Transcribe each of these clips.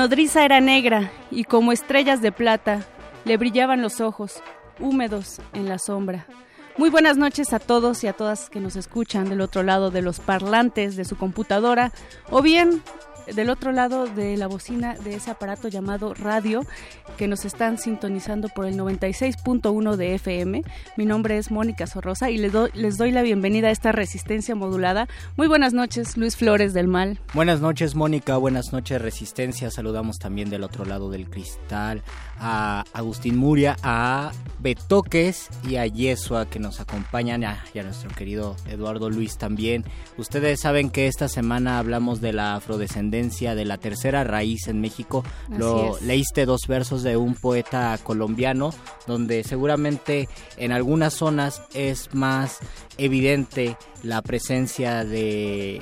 Nodriza era negra y como estrellas de plata le brillaban los ojos, húmedos en la sombra. Muy buenas noches a todos y a todas que nos escuchan del otro lado de los parlantes de su computadora o bien del otro lado de la bocina de ese aparato llamado radio que nos están sintonizando por el 96.1 de FM. Mi nombre es Mónica Sorrosa y les doy, les doy la bienvenida a esta resistencia modulada. Muy buenas noches, Luis Flores del Mal. Buenas noches, Mónica. Buenas noches, Resistencia. Saludamos también del otro lado del cristal a Agustín Muria, a Betoques y a Yesua que nos acompañan y a nuestro querido Eduardo Luis también. Ustedes saben que esta semana hablamos de la afrodescendencia, de la tercera raíz en México. Así Lo es. leíste dos versos de un poeta colombiano donde seguramente en algunas zonas es más evidente la presencia de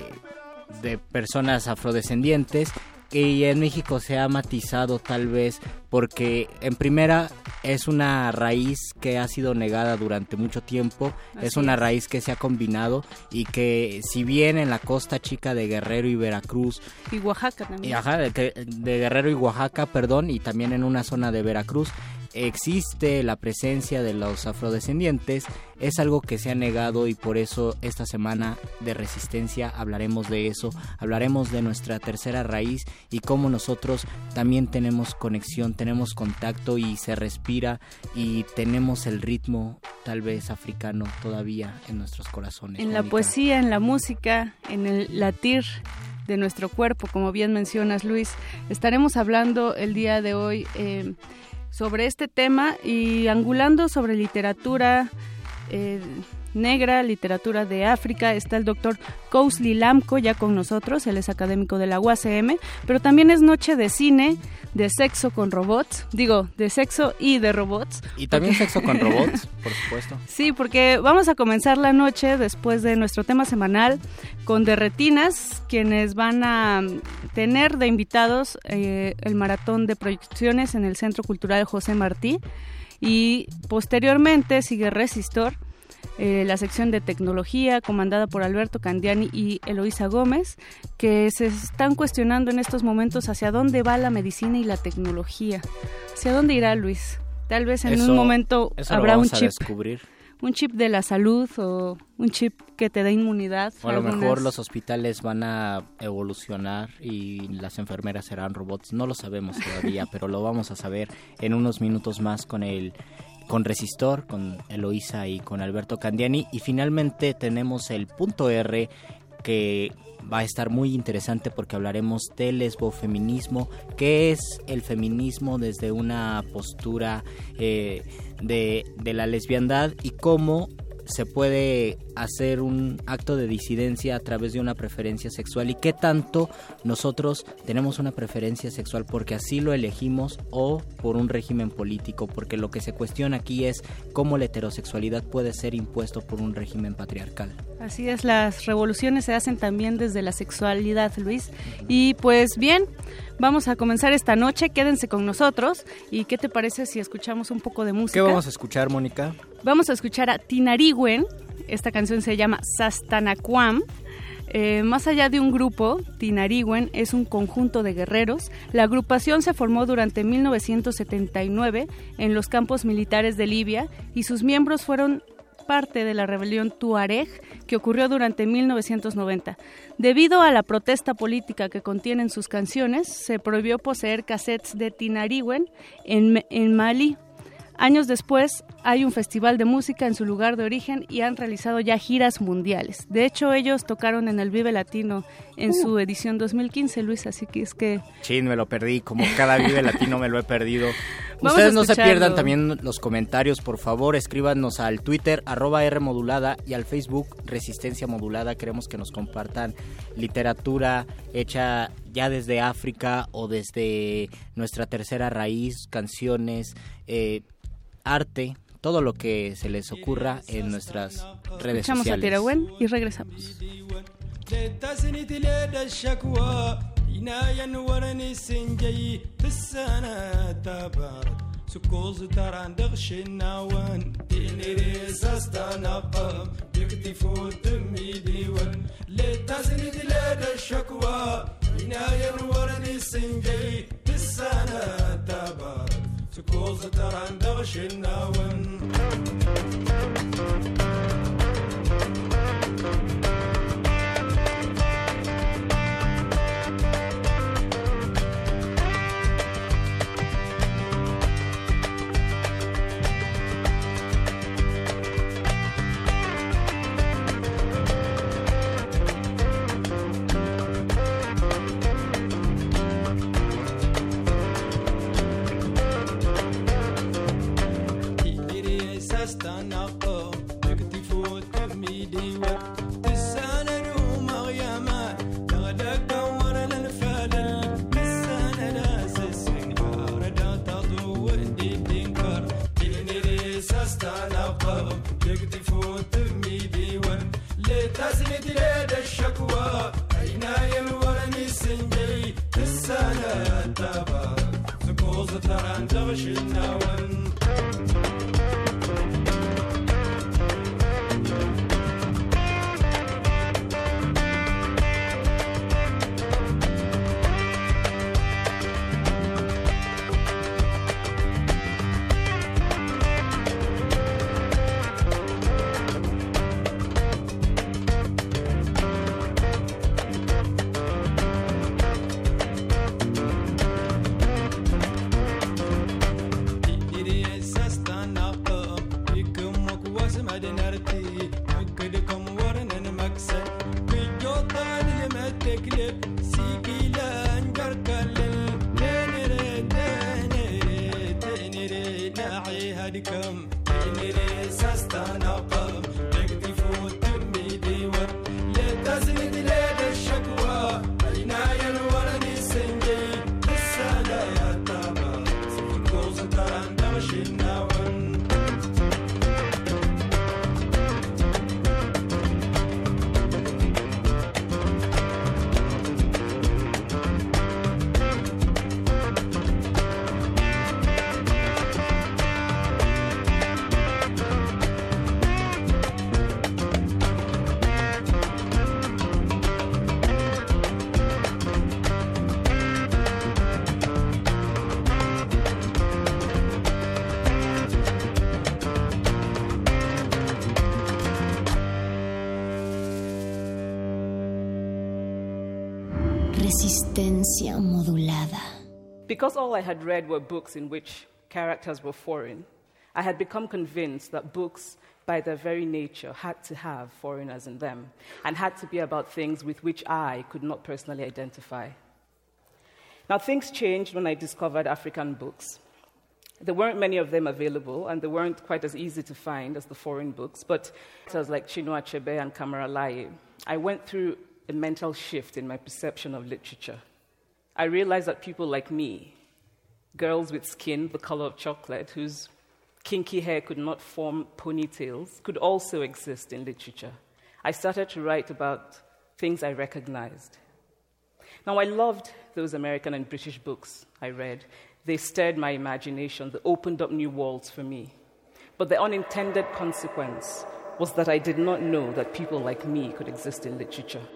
de personas afrodescendientes y en México se ha matizado tal vez porque en primera es una raíz que ha sido negada durante mucho tiempo, es una raíz que se ha combinado y que si bien en la costa chica de Guerrero y Veracruz Y Oaxaca también. y ajá, de, de Guerrero y Oaxaca, perdón, y también en una zona de Veracruz, existe la presencia de los afrodescendientes, es algo que se ha negado y por eso esta semana de resistencia hablaremos de eso, hablaremos de nuestra tercera raíz y cómo nosotros también tenemos conexión, tenemos contacto y se respira y tenemos el ritmo tal vez africano todavía en nuestros corazones. En la poesía, en la música, en el latir de nuestro cuerpo, como bien mencionas Luis. Estaremos hablando el día de hoy eh, sobre este tema y angulando sobre literatura eh, negra, literatura de África. Está el doctor Kousli Lamco ya con nosotros, él es académico de la UACM, pero también es noche de cine, de sexo con robots, digo, de sexo y de robots. Y también porque- sexo con robots, por supuesto. Sí, porque vamos a comenzar la noche después de nuestro tema semanal con Derretinas, quienes van a tener de invitados eh, el maratón de proyecciones en el Centro Cultural José Martí y posteriormente sigue Resistor, eh, la sección de tecnología comandada por Alberto Candiani y Eloísa Gómez, que se están cuestionando en estos momentos hacia dónde va la medicina y la tecnología. ¿Hacia dónde irá Luis? Tal vez en Eso- un momento eso lo habrá un chip descubrir. un chip de la salud o un chip que te dé inmunidad. O a lo Algunas- mejor los hospitales van a evolucionar y las enfermeras serán robots. No lo sabemos todavía, pero lo vamos a saber en unos minutos más con el con Resistor, con Eloísa y con Alberto Candiani. Y finalmente tenemos el punto R que va a estar muy interesante porque hablaremos del lesbofeminismo, qué es el feminismo desde una postura eh, de, de la lesbiandad y cómo se puede hacer un acto de disidencia a través de una preferencia sexual y qué tanto nosotros tenemos una preferencia sexual porque así lo elegimos o por un régimen político, porque lo que se cuestiona aquí es cómo la heterosexualidad puede ser impuesto por un régimen patriarcal. Así es, las revoluciones se hacen también desde la sexualidad, Luis. Y pues bien, vamos a comenzar esta noche, quédense con nosotros. ¿Y qué te parece si escuchamos un poco de música? ¿Qué vamos a escuchar, Mónica? Vamos a escuchar a Tinarigüen, esta canción se llama Sastanacuam. Eh, más allá de un grupo, Tinarigüen es un conjunto de guerreros. La agrupación se formó durante 1979 en los campos militares de Libia y sus miembros fueron parte de la rebelión Tuareg que ocurrió durante 1990. Debido a la protesta política que contienen sus canciones, se prohibió poseer cassettes de Tinariwen en, en Mali, Años después, hay un festival de música en su lugar de origen y han realizado ya giras mundiales. De hecho, ellos tocaron en el Vive Latino en su uh. edición 2015, Luis, así que es que... Sí, me lo perdí, como cada Vive Latino me lo he perdido. Ustedes no se pierdan también los comentarios, por favor, escríbanos al Twitter, arroba R modulada, y al Facebook, Resistencia Modulada. Queremos que nos compartan literatura hecha ya desde África o desde nuestra tercera raíz, canciones, eh, arte, todo lo que se les ocurra en nuestras redes Echamos sociales. a Tirawen y regresamos. سكوز تران دغشي الناوان تينيري ساستانقم يكتي فوت دمي ديوان لتزني دلاد الشكوى عناية ورني to close the door the shinnawan. تران دغشي الناوان modulada. Because all I had read were books in which characters were foreign, I had become convinced that books, by their very nature, had to have foreigners in them and had to be about things with which I could not personally identify. Now, things changed when I discovered African books. There weren't many of them available, and they weren't quite as easy to find as the foreign books, but was like Chinua Achebe and Kamara Laye. I went through a mental shift in my perception of literature. I realized that people like me, girls with skin the color of chocolate, whose kinky hair could not form ponytails, could also exist in literature. I started to write about things I recognized. Now, I loved those American and British books I read. They stirred my imagination, they opened up new worlds for me. But the unintended consequence was that I did not know that people like me could exist in literature.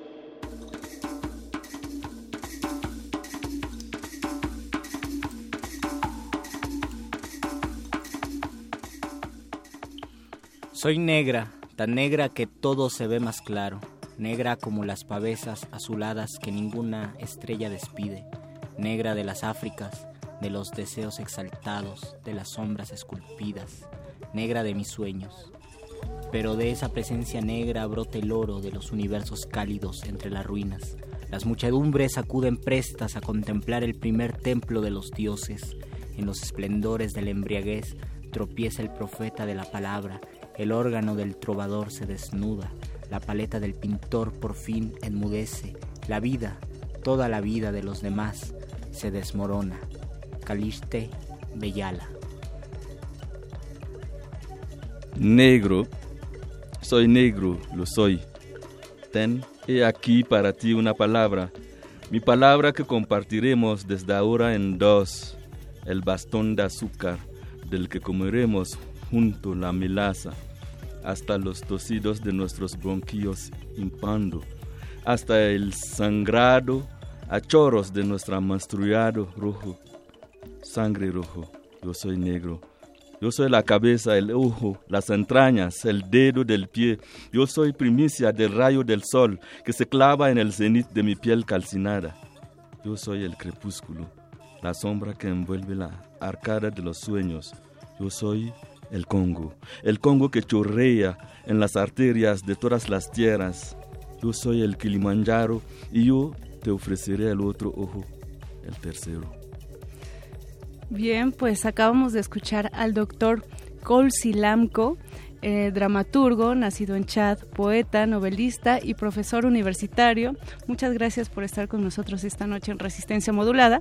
Soy negra, tan negra que todo se ve más claro, negra como las pavesas azuladas que ninguna estrella despide, negra de las Áfricas, de los deseos exaltados, de las sombras esculpidas, negra de mis sueños. Pero de esa presencia negra brota el oro de los universos cálidos entre las ruinas. Las muchedumbres acuden prestas a contemplar el primer templo de los dioses. En los esplendores de la embriaguez tropieza el profeta de la palabra el órgano del trovador se desnuda, la paleta del pintor por fin enmudece, la vida, toda la vida de los demás, se desmorona. Caliste Bellala. Negro, soy negro, lo soy. Ten, he aquí para ti una palabra, mi palabra que compartiremos desde ahora en dos, el bastón de azúcar del que comeremos junto la melaza, hasta los tosidos de nuestros bronquillos impando, hasta el sangrado a chorros de nuestro menstruado rojo, sangre rojo, yo soy negro. Yo soy la cabeza, el ojo, las entrañas, el dedo del pie. Yo soy primicia del rayo del sol que se clava en el cenit de mi piel calcinada. Yo soy el crepúsculo, la sombra que envuelve la arcada de los sueños. Yo soy el Congo, el Congo que chorrea en las arterias de todas las tierras. Yo soy el Kilimanjaro y yo te ofreceré el otro ojo, el tercero. Bien, pues acabamos de escuchar al doctor Colsilamco eh, dramaturgo, nacido en Chad, poeta, novelista y profesor universitario. Muchas gracias por estar con nosotros esta noche en Resistencia Modulada.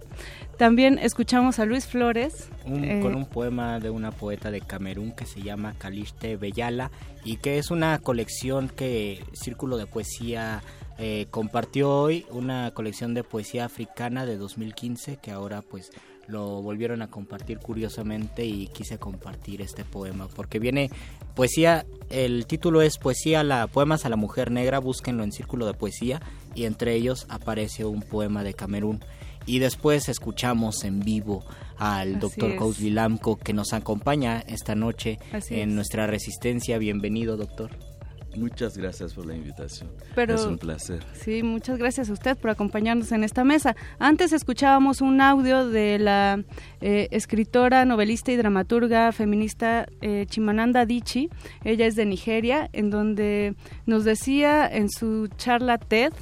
También escuchamos a Luis Flores. Eh, con un poema de una poeta de Camerún que se llama Caliste Bellala y que es una colección que Círculo de Poesía eh, compartió hoy, una colección de poesía africana de 2015 que ahora pues lo volvieron a compartir curiosamente y quise compartir este poema porque viene poesía, el título es Poesía, la poemas a la mujer negra, búsquenlo en Círculo de Poesía y entre ellos aparece un poema de Camerún y después escuchamos en vivo al doctor Kousli Lamco que nos acompaña esta noche en nuestra resistencia. Bienvenido, doctor. Muchas gracias por la invitación. es un placer. Sí, muchas gracias a usted por acompañarnos en esta mesa. Antes escuchábamos un audio de la eh, escritora, novelista y dramaturga feminista eh, Chimananda Adichie. Ella es de Nigeria, en donde nos decía en su charla TED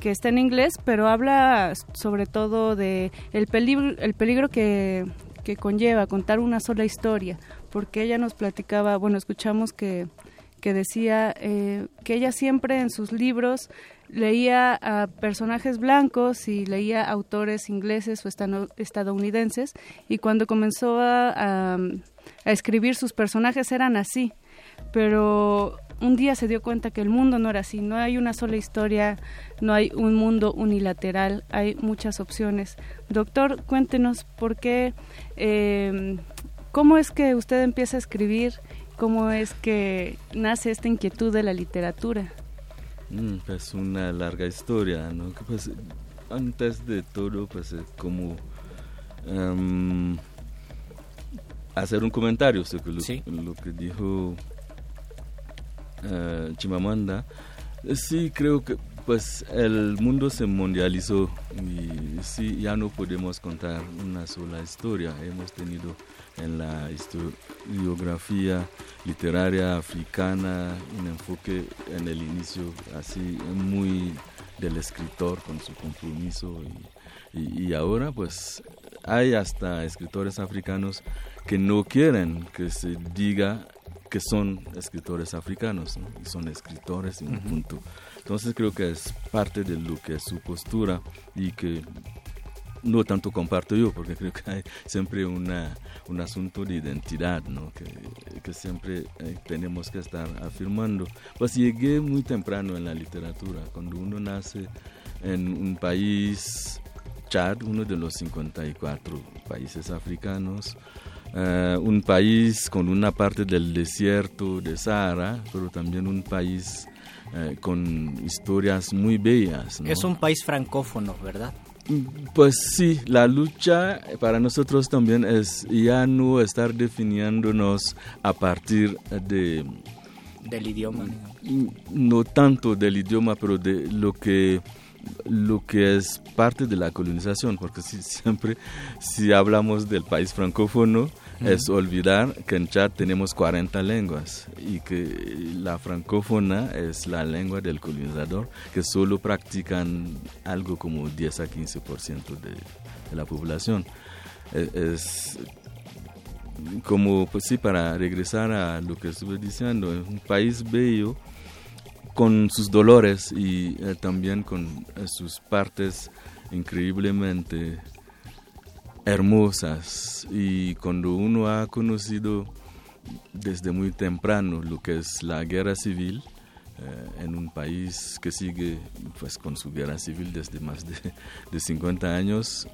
que está en inglés, pero habla sobre todo de el peligro, el peligro que, que conlleva contar una sola historia, porque ella nos platicaba, bueno, escuchamos que que decía eh, que ella siempre en sus libros leía a personajes blancos y leía autores ingleses o estadounidenses y cuando comenzó a, escribir sus personajes eran así, pero un día se dio cuenta que el mundo no era así, no hay una sola historia, no hay un mundo unilateral, hay muchas opciones. Doctor, cuéntenos por qué, eh, cómo es que usted empieza a escribir ¿Cómo es que nace esta inquietud de la literatura? Mm, pues una larga historia, ¿no? Pues antes de todo, pues como em, hacer un comentario sobre lo, que dijo uh, Chimamanda. Sí, creo que pues el mundo se mundializó y sí, ya no podemos contar una sola historia. Hemos tenido en la historiografía literaria africana, un enfoque en el inicio así muy del escritor con su compromiso y, y, ahora pues hay hasta escritores africanos que no quieren que se diga que son escritores africanos y son escritores en un punto. Entonces creo que es parte de lo que es su postura y que no tanto comparto yo, porque creo que hay siempre una, un asunto de identidad, ¿no? que, que siempre eh, tenemos que estar afirmando. Pues llegué muy temprano en la literatura, cuando uno nace en un país, Chad, uno de los 54 países africanos, eh, un país con una parte del desierto de Sahara, pero también un país eh, con historias muy bellas. Es un país francófono, ¿verdad? Pues sí, la lucha para nosotros también es ya no estar definiéndonos a partir de del idioma. No tanto del idioma, pero de lo que lo que es parte de la colonización, porque si, siempre si hablamos del país francófono, es olvidar que en Chad tenemos 40 lenguas y que la francófona es la lengua del colonizador, que solo practican algo como 10 a 15% de, de la población. E, es, como, pues sí, para regresar a lo que estuve diciendo, es un país bello con sus dolores y eh, también con eh, sus partes increíblemente hermosas. Y cuando uno ha conocido desde muy temprano lo que es la guerra civil, eh, en un país que sigue pues con su guerra civil desde más de, de, 50 años,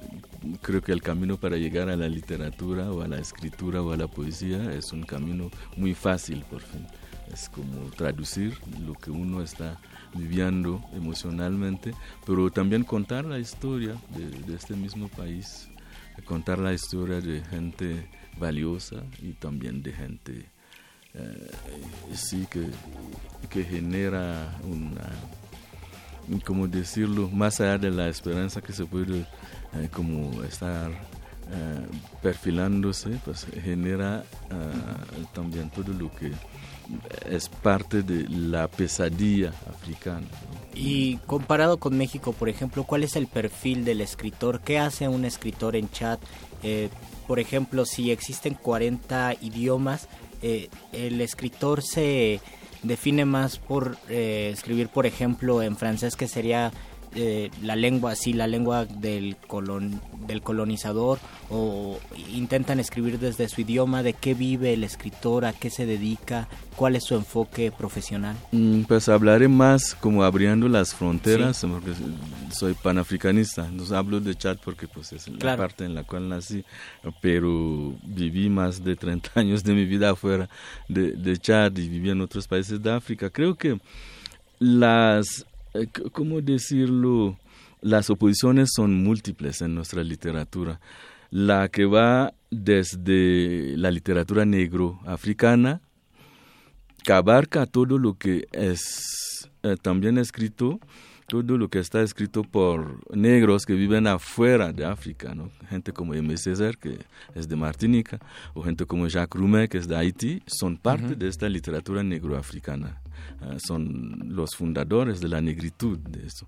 creo que el camino para llegar a la literatura o a la escritura o a la poesía es un camino muy fácil por fin es como traducir lo que uno está viviendo emocionalmente, pero también contar la historia de, este mismo país, contar la historia de gente valiosa y también de gente eh, sí que, que genera una como decirlo más allá de la esperanza que se puede eh, como estar eh, perfilándose pues genera también todo lo que es parte de la pesadilla africana. Y comparado con México, por ejemplo, ¿cuál es el perfil del escritor? ¿Qué hace un escritor en chat? Eh, por ejemplo, si existen 40 idiomas, eh, el escritor se define más por eh, escribir, por ejemplo, en francés, que sería eh, la lengua, sí, la lengua del, colon, del colonizador o intentan escribir desde su idioma, de qué vive el escritor, a qué se dedica, cuál es su enfoque profesional? Mm, pues hablaré más como abriendo las fronteras, porque soy panafricanista, no hablo de Chad porque pues es la parte en la cual nací, pero viví más de 30 años de mi vida afuera de, de Chad y viví en otros países de África. Creo que las ¿cómo decirlo? Las oposiciones son múltiples en nuestra literatura. La que va desde la literatura negro africana, que abarca todo lo que es eh, también escrito todo lo que está escrito por negros que viven afuera de África, ¿no? gente como M. César, que es de Martinica, o gente como Jacques Roumet, que es de Haití, son parte de esta literatura negroafricana. Uh, son los fundadores de la negritud de eso.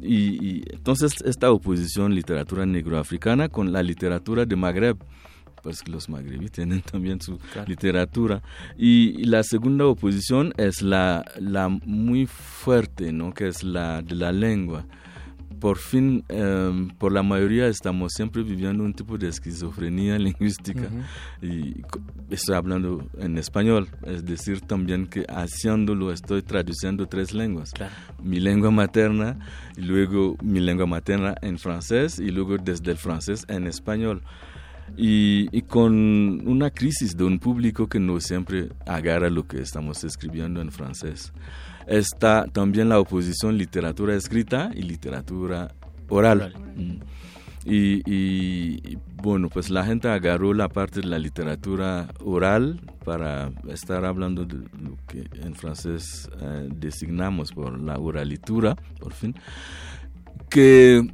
Y, y entonces esta oposición literatura negroafricana con la literatura de Magreb, pues los magrebíes tienen también su literatura. Y, la segunda oposición es la, la muy fuerte, ¿no? que es la de la lengua. Por fin, em, por la mayoría estamos siempre viviendo un tipo de esquizofrenia lingüística. Y estoy hablando en español, es decir, también que haciéndolo estoy traduciendo tres lenguas. Mi lengua materna, y luego mi lengua materna en francés, y luego desde el francés en español y, con una crisis de un público que no siempre agarra lo que estamos escribiendo en francés. Está también la oposición literatura escrita y literatura oral. Mm. Y, bueno, pues la gente agarró la parte de la literatura oral para estar hablando de lo que en francés eh, designamos por la oralitura, por fin, que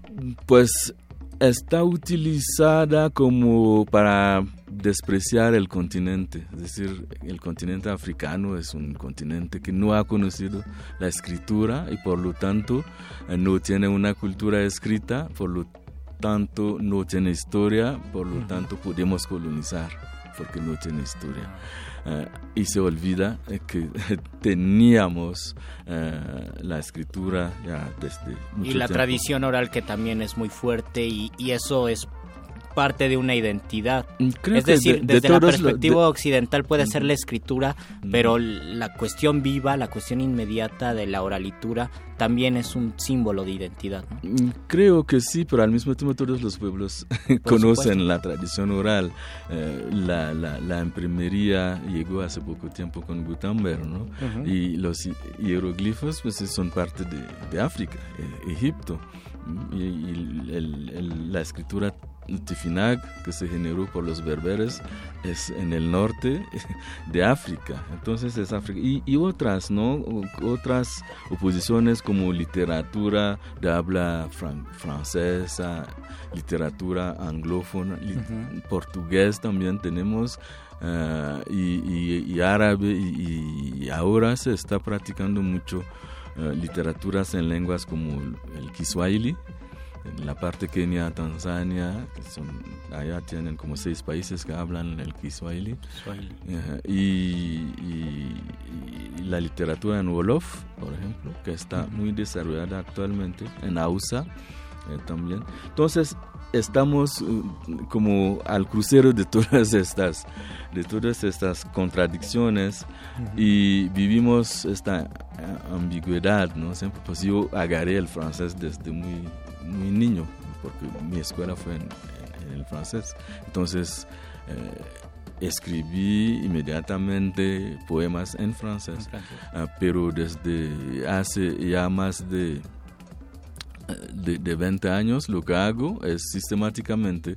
pues está utilizada como para despreciar el continente, es decir, el continente africano es un continente que no ha conocido la escritura y por lo tanto eh, no tiene una cultura escrita, por lo tanto no tiene historia, por lo tanto podemos colonizar porque no tiene historia. Eh, y se olvida eh, que teníamos eh, la escritura ya desde mucho Y la tradición oral que también es muy fuerte y, y eso es parte de una identidad. Mm, es decir, desde la perspectiva occidental puede ser la escritura, pero la cuestión viva, la cuestión inmediata de la oralitura también es un símbolo de identidad. Mm, creo que sí, pero al mismo tiempo todos los pueblos conocen la tradición oral. Eh, la, la, imprimería llegó hace poco tiempo con Gutenberg, ¿no? Y los hieroglifos pues son parte de, de África, eh, Egipto. Y, la escritura el Tifinag, que se generó por los berberes, es en el norte de África. Entonces es África. Y, otras, ¿no? Otras oposiciones como literatura de habla francesa, literatura anglófona, portugués también tenemos. Eh, y, árabe y, ahora se está practicando mucho uh, literaturas en lenguas como el Kiswahili en la parte Kenia, Tanzania, que son, allá tienen como seis países que hablan el Kiswahili. y, la literatura en Wolof, por ejemplo, que está muy desarrollada actualmente, en Hausa eh, también. Entonces, estamos uh, como al crucero de todas estas de todas estas contradicciones y vivimos esta eh, ambigüedad no siempre pues yo agarré el francés desde muy muy niño, porque mi escuela fue en, el francés. Entonces, eh, escribí inmediatamente poemas en francés, ah, pero desde hace ya más de, de, de 20 años lo que hago es sistemáticamente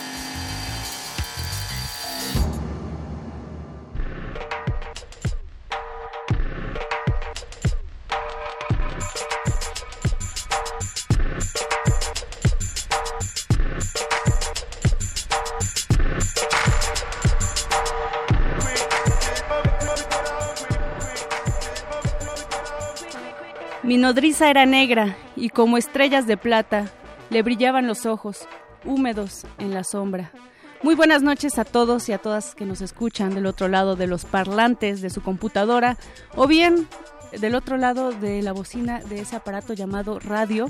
Mi nodriza era negra y como estrellas de plata le brillaban los ojos, húmedos en la sombra. Muy buenas noches a todos y a todas que nos escuchan del otro lado de los parlantes de su computadora o bien del otro lado de la bocina de ese aparato llamado radio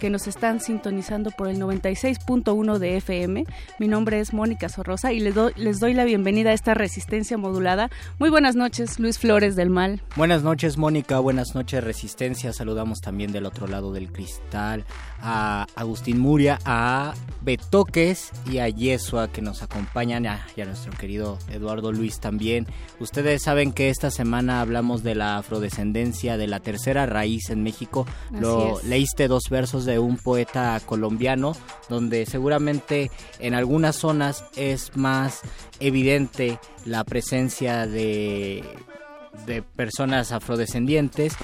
que nos están sintonizando por el 96.1 de FM. Mi nombre es Mónica Sorrosa y les doy, la bienvenida a esta resistencia modulada. Muy buenas noches, Luis Flores del Mal. Buenas noches, Mónica. Buenas noches, Resistencia. Saludamos también del otro lado del cristal a Agustín Muria, a Betoques y a Yesua que nos acompañan, y a nuestro querido Eduardo Luis también. Ustedes saben que esta semana hablamos de la afrodescendencia, de la tercera raíz en México. Lo leíste dos versos de un poeta colombiano, donde seguramente en algunas zonas es más evidente la presencia de de personas afrodescendientes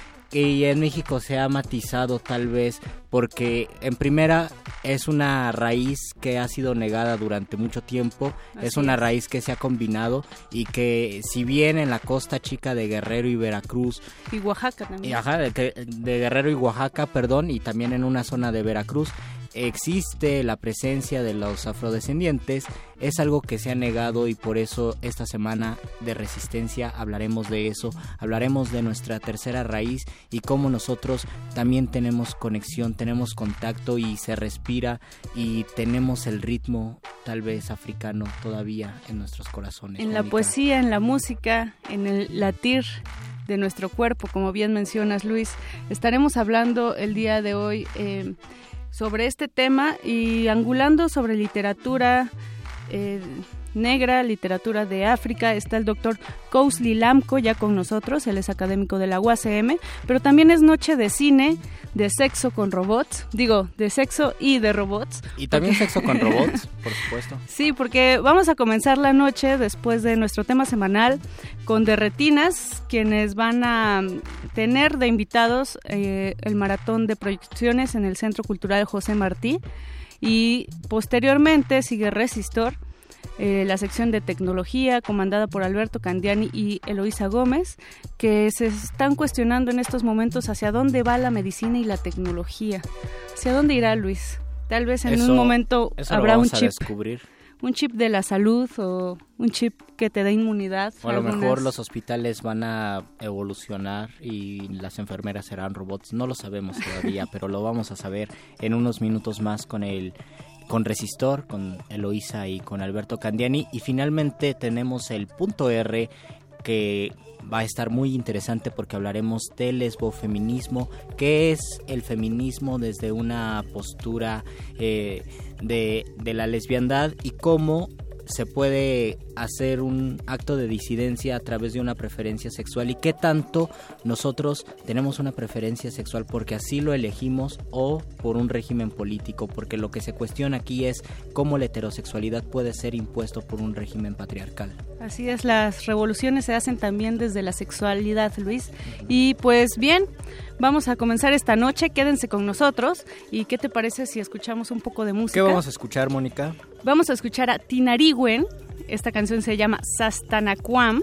y en México se ha matizado tal vez porque en primera es una raíz que ha sido negada durante mucho tiempo, es una raíz que se ha combinado y que si bien en la costa chica de Guerrero y Veracruz y Oaxaca también. ajá, de, de Guerrero y Oaxaca, perdón, y también en una zona de Veracruz existe la presencia de los afrodescendientes es algo que se ha negado y por eso esta semana de resistencia hablaremos de eso, hablaremos de nuestra tercera raíz y cómo nosotros también tenemos conexión, tenemos contacto y se respira y tenemos el ritmo tal vez africano todavía en nuestros corazones. En la poesía, en la música, en el latir de nuestro cuerpo, como bien mencionas Luis. Estaremos hablando el día de hoy eh, sobre este tema y angulando sobre literatura eh, negra, literatura de África. Está el doctor Kousli Lamco ya con nosotros, él es académico de la UACM, pero también es noche de cine, de sexo con robots, digo, de sexo y de robots. Y también sexo con robots, por supuesto. Sí, porque vamos a comenzar la noche después de nuestro tema semanal con Derretinas, quienes van a tener de invitados eh, el maratón de proyecciones en el Centro Cultural José Martí y posteriormente sigue Resistor eh, la sección de tecnología comandada por Alberto Candiani y Eloisa Gómez, que se están cuestionando en estos momentos hacia dónde va la medicina y la tecnología. ¿Hacia dónde irá Luis? Tal vez en un momento habrá un chip. Un chip de la salud o un chip que te dé inmunidad. O a lo mejor los hospitales van a evolucionar y las enfermeras serán robots. No lo sabemos todavía, pero lo vamos a saber en unos minutos más con el con Resistor, con Eloísa y con Alberto Candiani. Y finalmente tenemos el punto R que va a estar muy interesante porque hablaremos del lesbofeminismo, qué es el feminismo desde una postura eh, de, de la lesbiandad y cómo se puede hacer un acto de disidencia a través de una preferencia sexual y qué tanto nosotros tenemos una preferencia sexual porque así lo elegimos o por un régimen político, porque lo que se cuestiona aquí es cómo la heterosexualidad puede ser impuesto por un régimen patriarcal. Así es, las revoluciones se hacen también desde la sexualidad, Luis. Y pues bien, vamos a comenzar esta noche, quédense con nosotros. ¿Y qué te parece si escuchamos un poco de música? ¿Qué vamos a escuchar, Mónica? Vamos a escuchar a Tinarigüen, esta canción se llama Sastanacuam.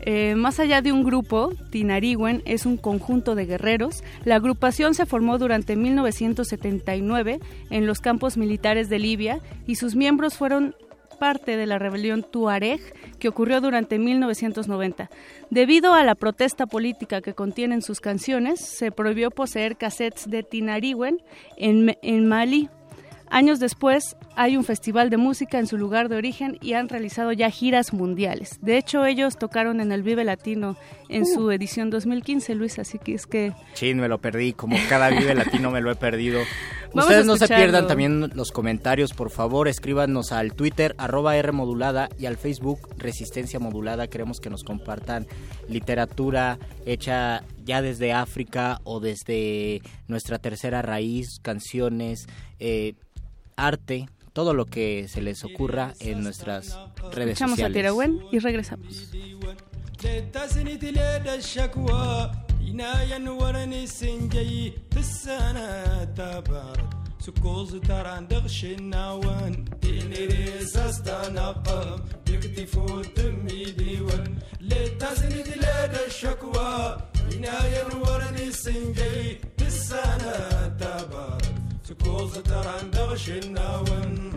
Eh, más allá de un grupo, Tinarigüen es un conjunto de guerreros. La agrupación se formó durante 1979 en los campos militares de Libia y sus miembros fueron parte de la rebelión Tuareg que ocurrió durante 1990. Debido a la protesta política que contienen sus canciones, se prohibió poseer cassettes de Tinariwen en, en Mali, Años después, hay un festival de música en su lugar de origen y han realizado ya giras mundiales. De hecho, ellos tocaron en el Vive Latino en su uh. edición 2015, Luis, así que es que... Chin, me lo perdí, como cada Vive Latino me lo he perdido. Ustedes no se pierdan también los comentarios, por favor, escríbanos al Twitter, arroba R modulada, y al Facebook, Resistencia Modulada. Queremos que nos compartan literatura hecha ya desde África o desde nuestra tercera raíz, canciones, eh, arte, todo lo que se les ocurra en nuestras redes Echamos sociales. a Tirawen y regresamos. سكوز تران دغشنا وان دينيري ساستانا قام يكتي فوت ميدي وان لتزني دلاد الشكوى عناية ورني سنجي تسانا تبارك سكوز تران دغشنا وان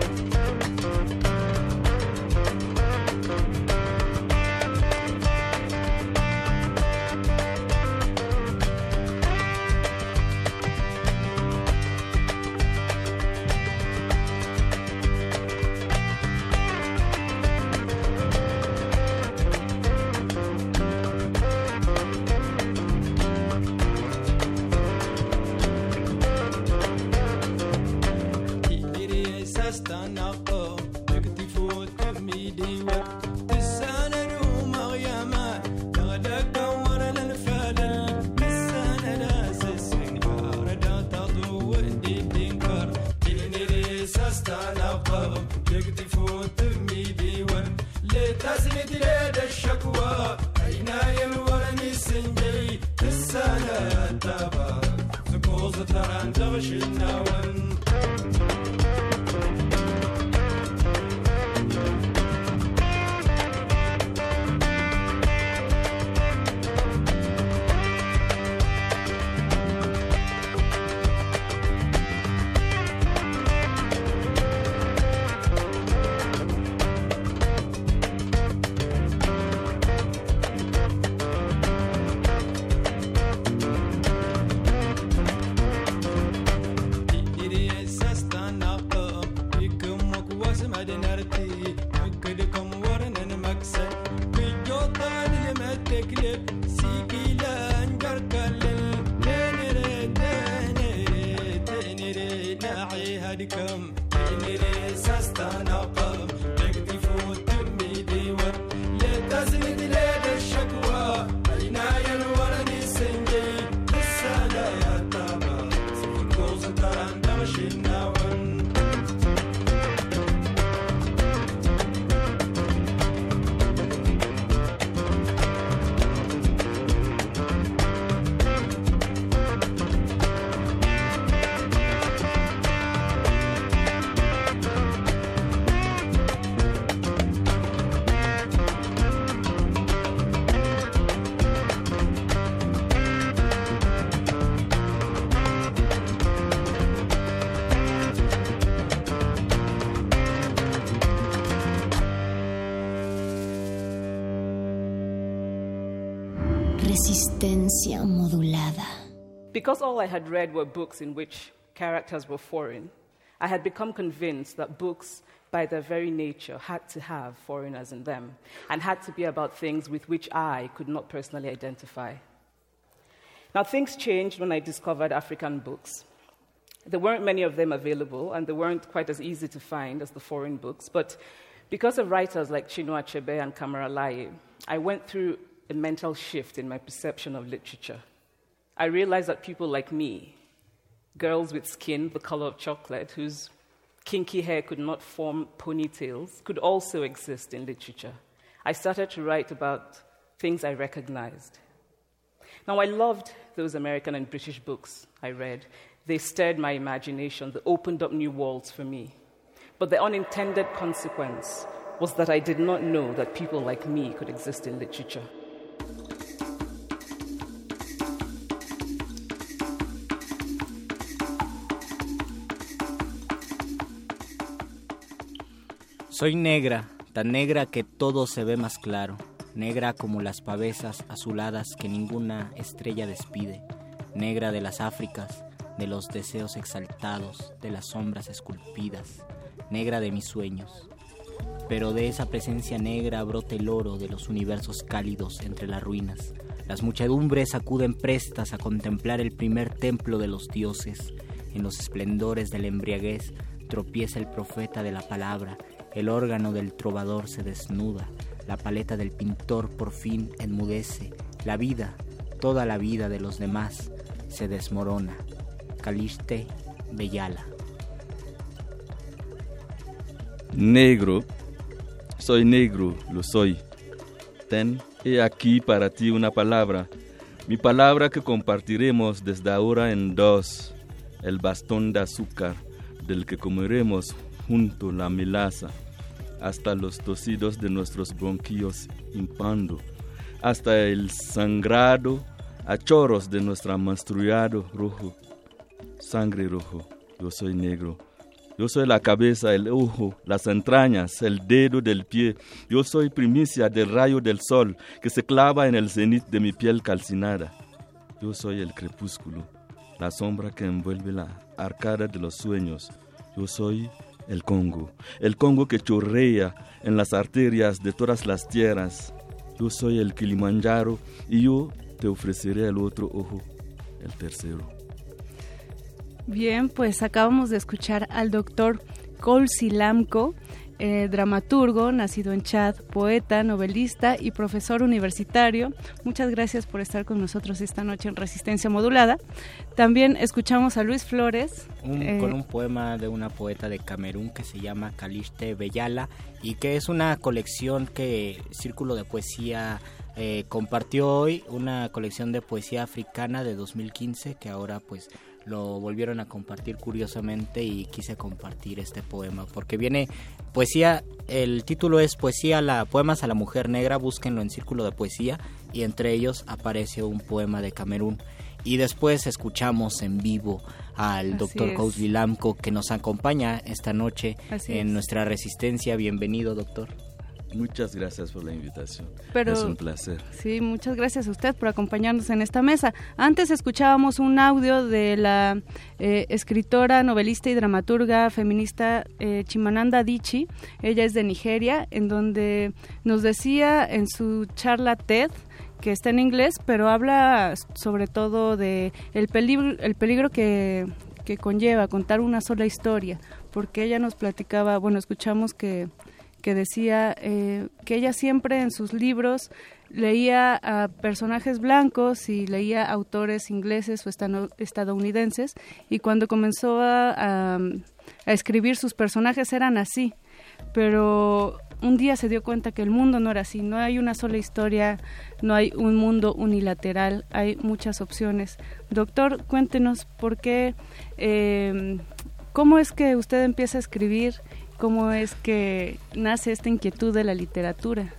تستنقى Resistencia modulada. Because all I had read were books in which characters were foreign, I had become convinced that books, by their very nature, had to have foreigners in them and had to be about things with which I could not personally identify. Now, things changed when I discovered African books. There weren't many of them available, and they weren't quite as easy to find as the foreign books. But because of writers like Chinua Achebe and Kamara Laye, I went through a mental shift in my perception of literature. I realized that people like me, girls with skin the color of chocolate, whose kinky hair could not form ponytails, could also exist in literature. I started to write about things I recognized. Now, I loved those American and British books I read. They stirred my imagination, they opened up new worlds for me. But the unintended consequence was that I did not know that people like me could exist in literature. Soy negra, tan negra que todo se ve más claro, negra como las pavesas azuladas que ninguna estrella despide, negra de las Áfricas, de los deseos exaltados, de las sombras esculpidas, negra de mis sueños. Pero de esa presencia negra brota el oro de los universos cálidos entre las ruinas. Las muchedumbres acuden prestas a contemplar el primer templo de los dioses. En los esplendores de la embriaguez tropieza el profeta de la palabra, el órgano del trovador se desnuda, la paleta del pintor por fin enmudece, la vida, toda la vida de los demás, se desmorona. Caliste Bellala. Negro, soy negro, lo soy. Ten, he aquí para ti una palabra, mi palabra que compartiremos desde ahora en dos, el bastón de azúcar del que comeremos junto la melaza, hasta los tosidos de nuestros bronquillos impando, hasta el sangrado a chorros de nuestro menstruado rojo, sangre rojo, yo soy negro. Yo soy la cabeza, el ojo, las entrañas, el dedo del pie. Yo soy primicia del rayo del sol que se clava en el cenit de mi piel calcinada. Yo soy el crepúsculo, la sombra que envuelve la arcada de los sueños. Yo soy el Congo, el Congo que chorrea en las arterias de todas las tierras. Yo soy el Kilimanjaro y yo te ofreceré el otro ojo, el tercero. Bien, pues acabamos de escuchar al doctor Colsilamco, eh, dramaturgo, nacido en Chad, poeta, novelista y profesor universitario. Muchas gracias por estar con nosotros esta noche en Resistencia Modulada. También escuchamos a Luis Flores. Un- eh, con un poema de una poeta de Camerún que se llama Caliste Bellala y que es una colección que Círculo de Poesía eh, compartió hoy, una colección de poesía africana de 2015 que ahora pues lo volvieron a compartir curiosamente y quise compartir este poema porque viene poesía, el título es Poesía, la poemas a la mujer negra, búsquenlo en Círculo de Poesía y entre ellos aparece un poema de Camerún y después escuchamos en vivo al Así doctor. Cousy Lamco que nos acompaña esta noche Así en es. nuestra resistencia. Bienvenido, doctor. Muchas gracias por la invitación. Pero- es un placer. Sí, muchas gracias a usted por acompañarnos en esta mesa. Antes escuchábamos un audio de la eh, escritora, novelista y dramaturga feminista eh, Chimananda Adichie. Ella es de Nigeria, en donde nos decía en su charla TED que está en inglés, pero habla sobre todo de el peligro, el peligro que, que conlleva contar una sola historia, porque ella nos platicaba, bueno, escuchamos que que decía eh, que ella siempre en sus libros leía a personajes blancos y leía autores ingleses o estadounidenses y cuando comenzó a escribir sus personajes eran así, pero un día se dio cuenta que el mundo no era así, no hay una sola historia, no hay un mundo unilateral, hay muchas opciones. Doctor, cuéntenos por qué, eh, cómo es que usted empieza a escribir, cómo es que nace esta inquietud de la literatura.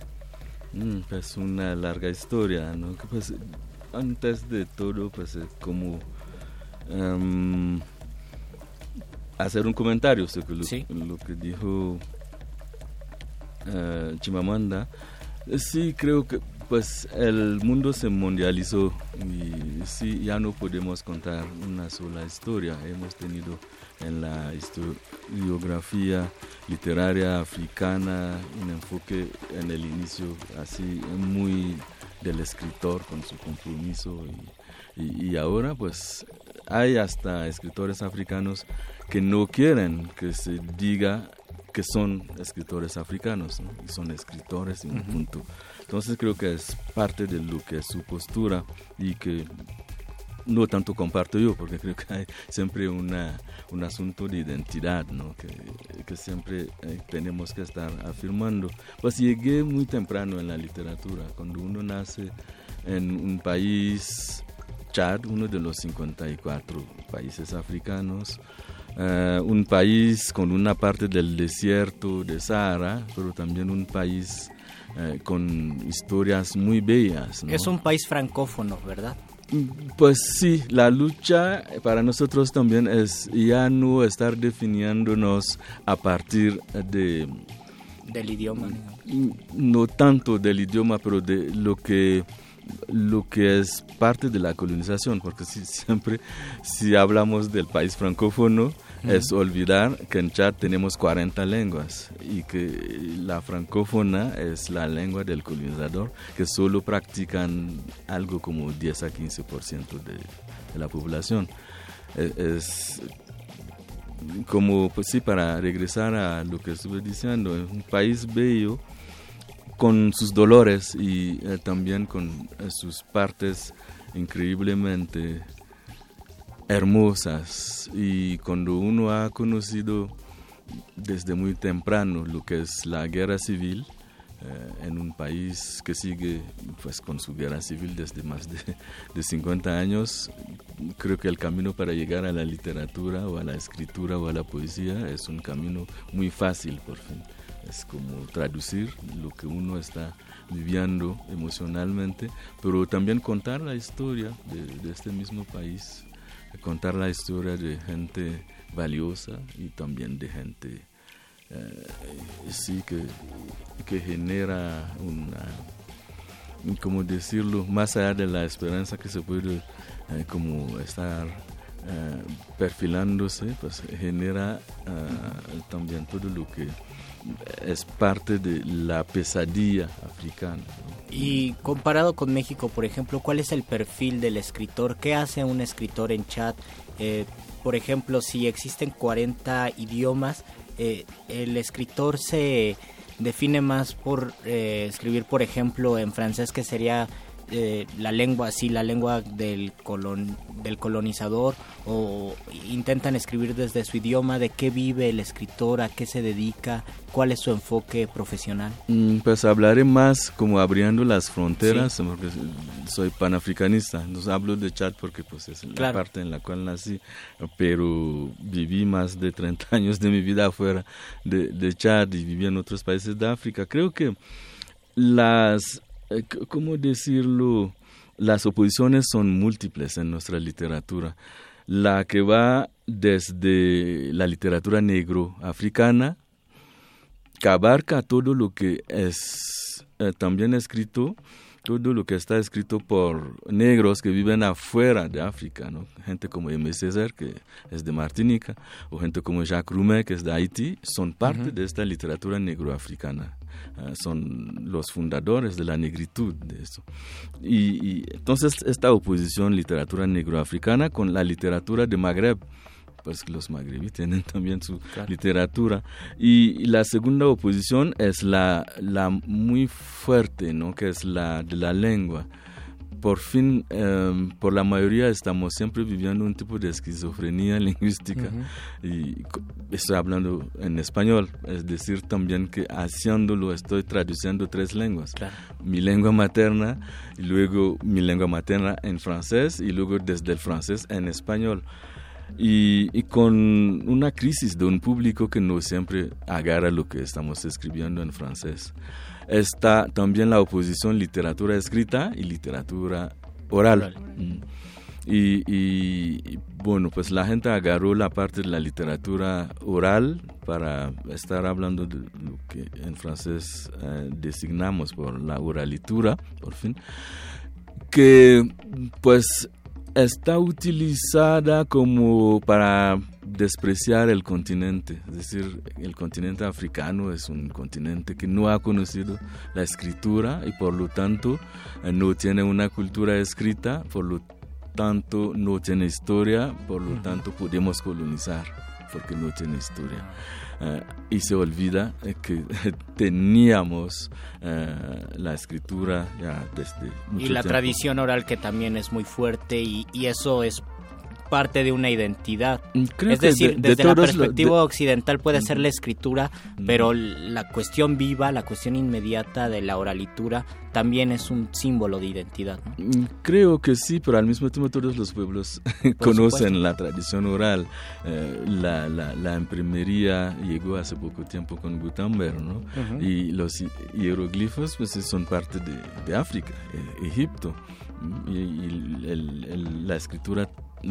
Mm, pues una larga historia, ¿no? Que, Pues antes de todo, pues como em, hacer un comentario sobre lo, Sí. lo que dijo eh, Chimamanda. Eh, Sí, creo que pues el mundo se mundializó y sí, ya no podemos contar una sola historia. Hemos tenido en la historiografía literaria africana un enfoque en el inicio así muy del escritor con su compromiso y, y- y ahora pues hay hasta escritores africanos que no quieren que se diga que son escritores africanos ¿no? y son escritores y un punto. Entonces creo que es parte de lo que es su postura y que no tanto comparto yo, porque creo que hay siempre una, un asunto de identidad, ¿no? que, que siempre eh, tenemos que estar afirmando. Pues llegué muy temprano en la literatura, cuando uno nace en un país, Chad, uno de los 54 países africanos, eh, un país con una parte del desierto de Sahara, pero también un país eh, con historias muy bellas. ¿no? Es un país francófono, ¿verdad? Pues sí, la lucha para nosotros también es ya no estar definiéndonos a partir de, Del idioma. no tanto del idioma, pero de lo que lo que es parte de la colonización, porque si, siempre si hablamos del país francófono es olvidar que en Chad tenemos 40 lenguas y que la francófona es la lengua del colonizador que solo practican algo como 10 a 15% de, de la población. E- Es, como, pues sí, para regresar a lo que estuve diciendo, es un país bello con sus dolores y eh, también con eh, sus partes increíblemente hermosas. Y cuando uno ha conocido desde muy temprano lo que es la guerra civil, eh, en un país que sigue pues con su guerra civil desde más de, de 50 años, creo que el camino para llegar a la literatura o a la escritura o a la poesía es un camino muy fácil por fin. Es como traducir lo que uno está viviendo emocionalmente, pero también contar la historia de, de este mismo país, contar la historia de gente valiosa y también de gente eh, sí que, que genera una, como decirlo, más allá de la esperanza que se puede eh, como estar eh, perfilándose, pues genera eh, también todo lo que es parte de la pesadilla africana. Y comparado con México, por ejemplo, ¿cuál es el perfil del escritor? ¿Qué hace un escritor en chat? Eh, por ejemplo, si existen 40 idiomas, eh, el escritor se define más por eh, escribir, por ejemplo, en francés, que sería eh, la lengua, sí, la lengua del, colon, del colonizador, o intentan escribir desde su idioma, de qué vive el escritor, a qué se dedica, cuál es su enfoque profesional. Mm, Pues hablaré más como abriendo las fronteras, porque soy panafricanista, no hablo de Chad porque pues es la Claro. parte en la cual nací, pero viví más de 30 años de mi vida afuera de, de Chad y viví en otros países de África. Creo que las, ¿cómo decirlo? Las oposiciones son múltiples en nuestra literatura. La que va desde la literatura negro-africana, que abarca todo lo que es eh, también escrito, todo lo que está escrito por negros que viven afuera de África, ¿no? gente como M. César, que es de Martinica, o gente como Jacques Roumet, que es de Haití, son parte de esta literatura negroafricana. Ah, son los fundadores de la negritud de eso. Y, y entonces esta oposición literatura negroafricana con la literatura de Magreb, pues los magrebíes tienen también su literatura. Y, y la segunda oposición es la, la muy fuerte, ¿no? que es la de la lengua. Por fin, em, por la mayoría estamos siempre viviendo un tipo de esquizofrenia lingüística. Y estoy hablando en español, es decir, también que haciéndolo estoy traduciendo tres lenguas. Claro. Mi lengua materna, y luego mi lengua materna en francés, y luego desde el francés en español y, y con una crisis de un público que no siempre agarra lo que estamos escribiendo en francés. Está también la oposición literatura escrita y literatura oral. Mm. Y, bueno, pues la gente agarró la parte de la literatura oral para estar hablando de lo que en francés eh, designamos por la oralitura, por fin, que pues está utilizada como para despreciar el continente, es decir, el continente africano es un continente que no ha conocido la escritura y por lo tanto eh, no tiene una cultura escrita, por lo tanto no tiene historia, por lo tanto podemos colonizar porque no tiene historia. Eh, y se olvida eh, que teníamos eh, la escritura ya desde mucho Y la tiempo. tradición oral que también es muy fuerte y, y eso es parte de una identidad. Mm, Creo es que decir, de- de desde la lo- perspectiva de- occidental puede ser la escritura, pero la cuestión viva, la cuestión inmediata de la oralitura también es un símbolo de identidad. ¿no? Mm, Creo que sí, pero al mismo tiempo todos los pueblos conocen supuesto. la tradición oral. Eh, la, la, la imprimería llegó hace poco tiempo con Gutenberg, ¿no? Y los hi- hieroglifos pues son parte de, de África, eh, Egipto. Y, y el- el- la escritura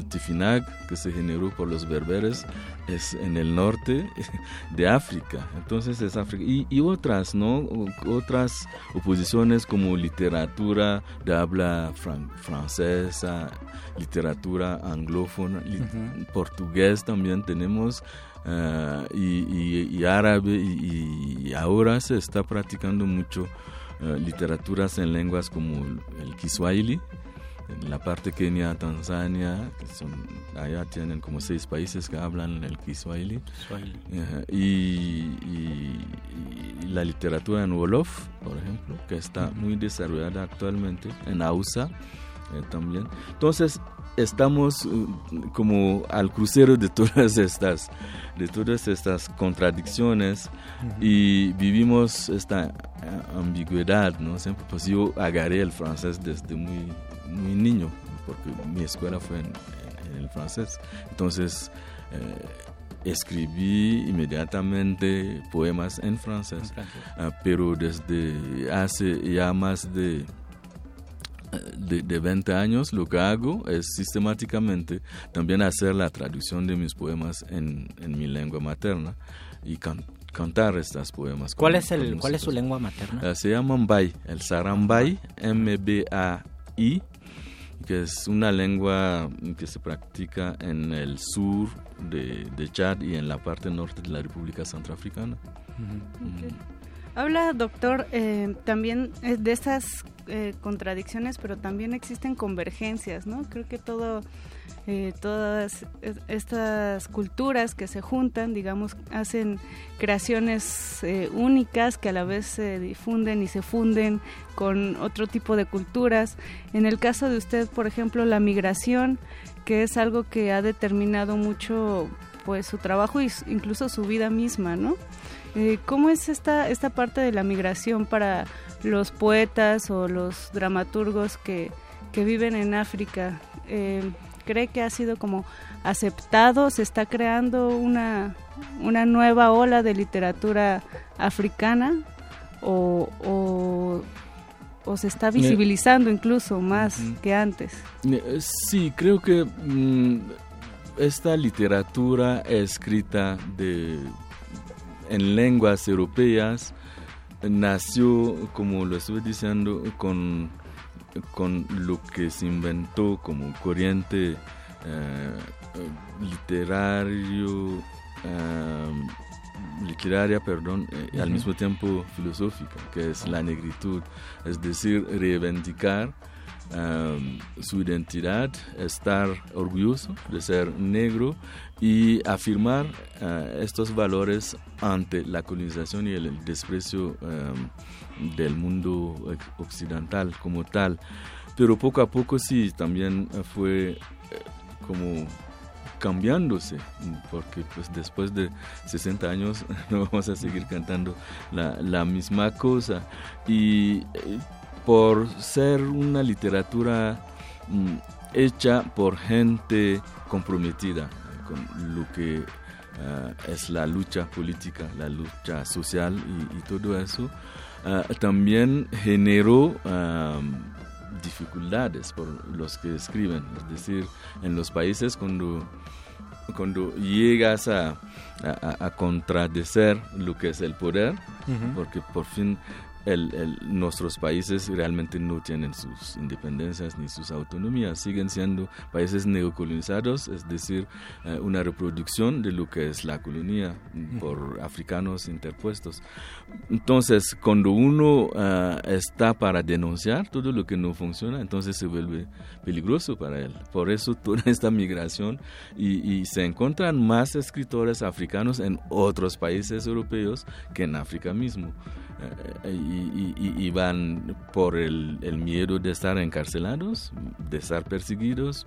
Tifinag que se generó por los berberes es en el norte de África. Entonces es África. Y, y otras, ¿no? Otras oposiciones como literatura de habla fran- francesa, literatura anglófona, li- portugués también tenemos. ah, y, y- y árabe y, y ahora se está practicando mucho eh, literaturas en lenguas como el, el Kiswahili en la parte Kenia, Tanzania, que son, allá tienen como seis países que hablan el Kiswahili. Y, y- y la literatura en Wolof, por ejemplo, que está muy desarrollada actualmente, en Hausa eh, también. Entonces, estamos uh, como al crucero de todas estas, de todas estas contradicciones y vivimos esta eh, ambigüedad, ¿no? Siempre, pues yo agarré el francés desde muy, muy niño, porque mi escuela fue en, en el francés. Entonces, eh, escribí inmediatamente poemas en francés, Ah, pero desde hace ya más de, de, de 20 años lo que hago es sistemáticamente también hacer la traducción de mis poemas en, en mi lengua materna y can- cantar estos poemas. ¿Cuál con- es, el, ¿Cuál es su lengua materna? Ah, se llama Mbai, el Sarambay, M-B-A-I, que es una lengua que se practica en el sur de, de Chad y en la parte norte de la República Centroafricana. Habla, doctor, eh, también eh, de estas eh, contradicciones, pero también existen convergencias, ¿no? Creo que todo, eh, todas es- estas culturas que se juntan, digamos, hacen creaciones eh, únicas que a la vez se difunden y se funden con otro tipo de culturas. En el caso de usted, por ejemplo, la migración, que es algo que ha determinado mucho pues su trabajo s- incluso su vida misma, ¿no? Eh, ¿Cómo es esta, esta parte de la migración para los poetas o los dramaturgos que, que viven en África? ¿Cree que ha sido como aceptado? ¿Se está creando una, una nueva ola de literatura africana? ¿O, o, o se está visibilizando incluso más que antes? Eh, Sí, creo que mm, esta literatura escrita de, en lenguas europeas nació, como lo estuve diciendo, con, con lo que se inventó como corriente eh, literario, eh, literaria, perdón, eh, y al mismo tiempo filosófica, que es la negritud, es decir, reivindicar um, su identidad, estar orgulloso de ser negro y afirmar uh, estos valores ante la colonización y el desprecio um, del mundo occidental como tal. Pero poco a poco sí, también fue eh, como cambiándose, porque pues después de 60 años no vamos a seguir cantando la, la misma cosa. Y eh, por ser una literatura mm, hecha por gente comprometida con lo que ah, es la lucha política, la lucha social y, y todo eso, ah, también generó am, dificultades por los que escriben. Es decir, en los países cuando cuando llegas a, a, a contradecer lo que es el poder, porque por fin el, el- nuestros países realmente no tienen sus independencias ni sus autonomías, siguen siendo países neocolonizados, es decir, eh, una reproducción de lo que es la colonia por africanos interpuestos. Entonces, cuando uno ah, está para denunciar todo lo que no funciona, entonces se vuelve peligroso para él. Por eso toda esta migración y, y se encuentran más escritores africanos en otros países europeos que en África mismo. Eh, y, van por el, el miedo de estar encarcelados, de estar perseguidos,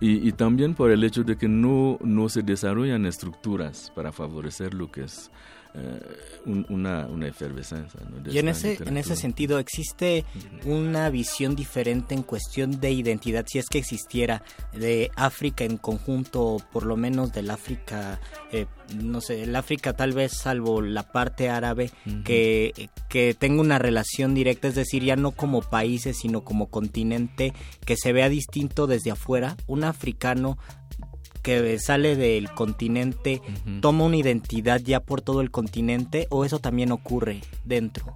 y, y también por el hecho de que no, no se desarrollan estructuras para favorecer lo que es eh, un- una, una efervescencia. Y en ese, en ese sentido, ¿existe una visión diferente en cuestión de identidad, si es que existiera, de África en conjunto, o por lo menos del África, eh, no sé, el África tal vez salvo la parte árabe, que, que tenga una relación directa, es decir, ya no como países, sino como continente, que se vea distinto desde afuera, un africano que sale del continente toma una identidad ya por todo el continente o eso también ocurre dentro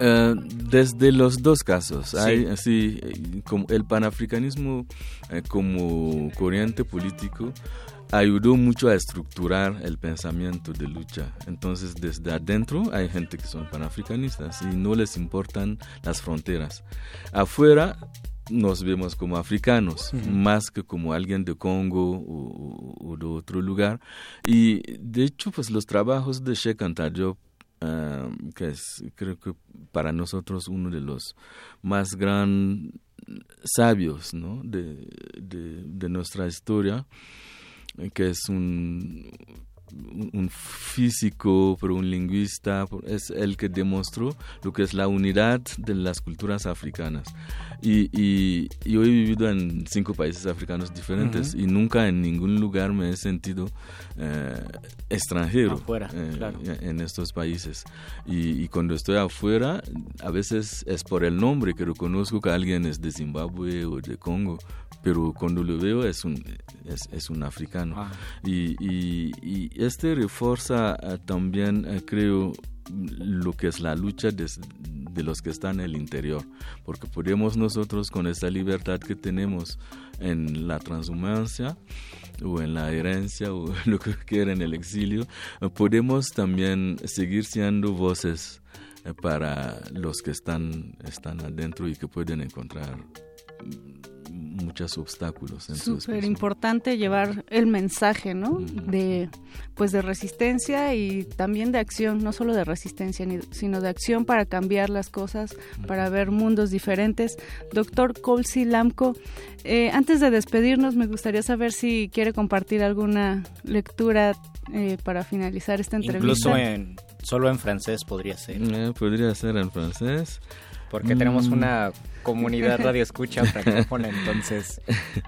Eh, desde los dos casos, Sí. hay así eh, como el panafricanismo eh, como corriente político ayudó mucho a estructurar el pensamiento de lucha. Entonces, desde adentro hay gente que son panafricanistas y no les importan las fronteras. Afuera nos vemos como africanos, más que como alguien de Congo o, de otro lugar. Y de hecho, pues los trabajos de Sheikh Anta Diop ah, que es creo que para nosotros uno de los más gran sabios ¿no? de, de, de nuestra historia, eh, que es un, un- físico, pero un lingüista, por- es el que demostró lo que es la unidad de las culturas africanas. Y, y yo he vivido en cinco países africanos diferentes y nunca en ningún lugar me he sentido eh, extranjero Afuera, eh, claro. en estos países. Y, y cuando estoy afuera, a veces es por el nombre que reconozco que alguien es de Zimbabue o de Congo, pero cuando lo veo es un, es, es un africano. Ah. Y, y, y este refuerza eh, también, eh, creo, lo que es la lucha de, de los que están en el interior, porque podemos nosotros con esta libertad que tenemos en la transhumancia o en la herencia o lo que quiera en el exilio, eh, podemos también seguir siendo voces para los que están, están adentro y que pueden encontrar muchos obstáculos en su Súper importante llevar el mensaje, ¿no? De pues de resistencia y también de acción, no solo de resistencia, sino de acción para cambiar las cosas, para ver mundos diferentes. Doctor Colsi Lamco, eh, antes de despedirnos, me gustaría saber si quiere compartir alguna lectura eh, para finalizar esta entrevista. incluso en solo en francés podría ser Eh, podría ser en francés. Porque tenemos Mm. una comunidad radio escucha francófona entonces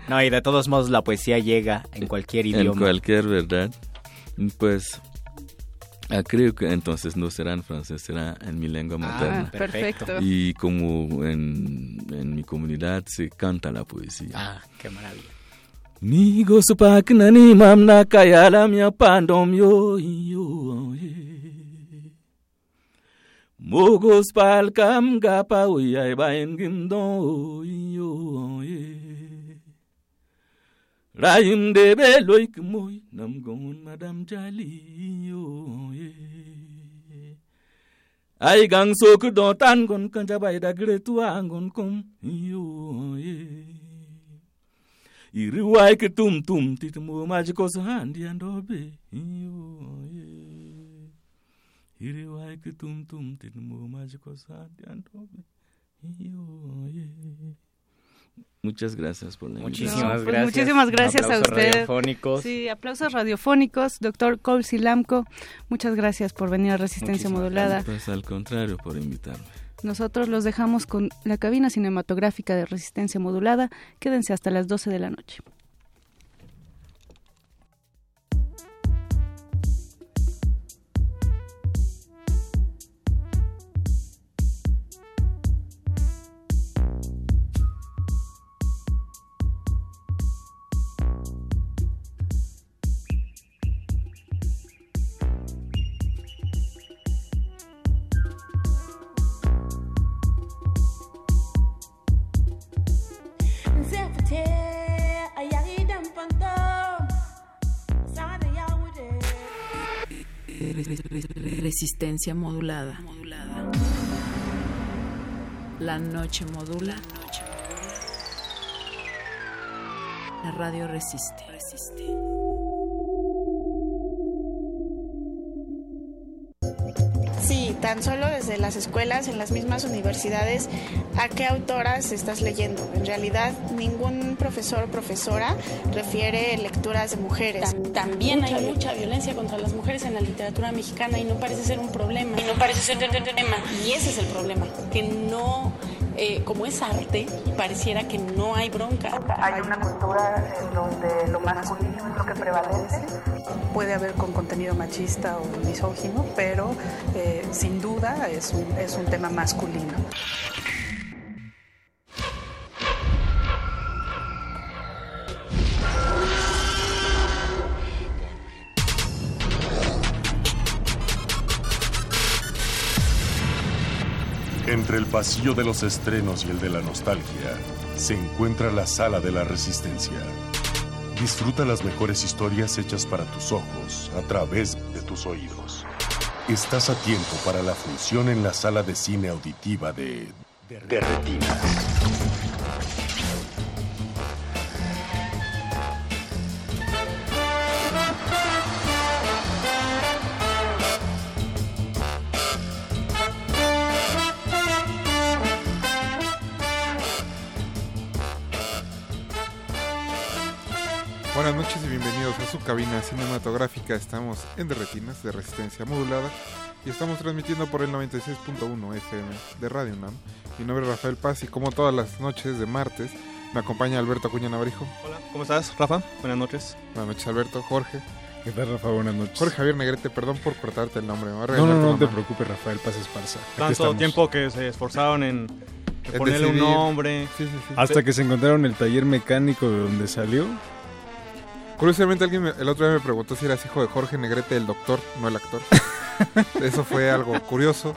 no y de todos modos la poesía llega en cualquier En idioma cualquier verdad. Pues ah, creo que entonces no será en francés, será en mi lengua Ah, materna. perfecto. Y como en, en mi comunidad se canta la poesía. ah qué maravilla Migo supak nani mamna kayala mia pandom yo yo Mugus pal kam gapa uyay bayin gimdo yo ye. Rayim de beloy kmoy nam gon madam jali yo ye. Ay gang sok do tan gon kanja bay da tua angon kum yo ye. iriwai ke tum tum tit mu majikos handi andobe iyo ye iriwai tum tum iyo ye Muchas gracias por la muchísimas No, pues gracias muchísimas gracias a Aplausos usted. radiofónicos. Sí, aplausos radiofónicos, doctor Colsi Lamco. Muchas gracias por venir a Resistencia Muchísimas Modulada. Pues al contrario, por invitarme. Nosotros los dejamos con la cabina cinematográfica de Resistencia Modulada. Quédense hasta las 12 de la noche. Resistencia modulada. La noche modula. La radio resiste. Sí, tan solo desde las escuelas, en las mismas universidades, ¿a qué autoras estás leyendo? En realidad, ningún profesor o profesora refiere lecturas de mujeres. También hay mucha violencia contra las mujeres en la literatura mexicana y no parece ser un problema. Y no parece ser un problema. Y ese es el problema, que no, eh, como es arte, pareciera que no hay bronca. Hay una cultura en donde lo masculino es lo que prevalece. Puede haber con contenido machista o misógino, pero eh, sin duda es un, es un tema masculino. Entre el pasillo de los estrenos y el de la nostalgia, se encuentra la sala de la resistencia. Disfruta las mejores historias hechas para tus ojos a través de tus oídos. Estás a tiempo para la función en la sala de cine auditiva de... de. Cabina cinematográfica. Estamos en Derretinas de resistencia modulada y estamos transmitiendo por el 96.1 FM de Radio UNAM. Mi nombre es Rafael Paz y como todas las noches de martes me acompaña Alberto Acuña Navarijo. Hola, ¿cómo estás, Rafa? Buenas noches. Buenas noches, Alberto. Jorge. ¿Qué tal, Rafa? Buenas noches. Jorge Javier Negrete, perdón por cortarte el nombre. No, no, tu no te preocupes, Rafael Paz Esparza. Tanto estamos. tiempo que se esforzaron en, ponerle un nombre. Sí, sí, sí. Hasta que se encontraron el taller mecánico de donde salió. Curiosamente alguien me- el otro día me preguntó si eras hijo de Jorge Negrete, el doctor, no el actor. Eso fue algo curioso.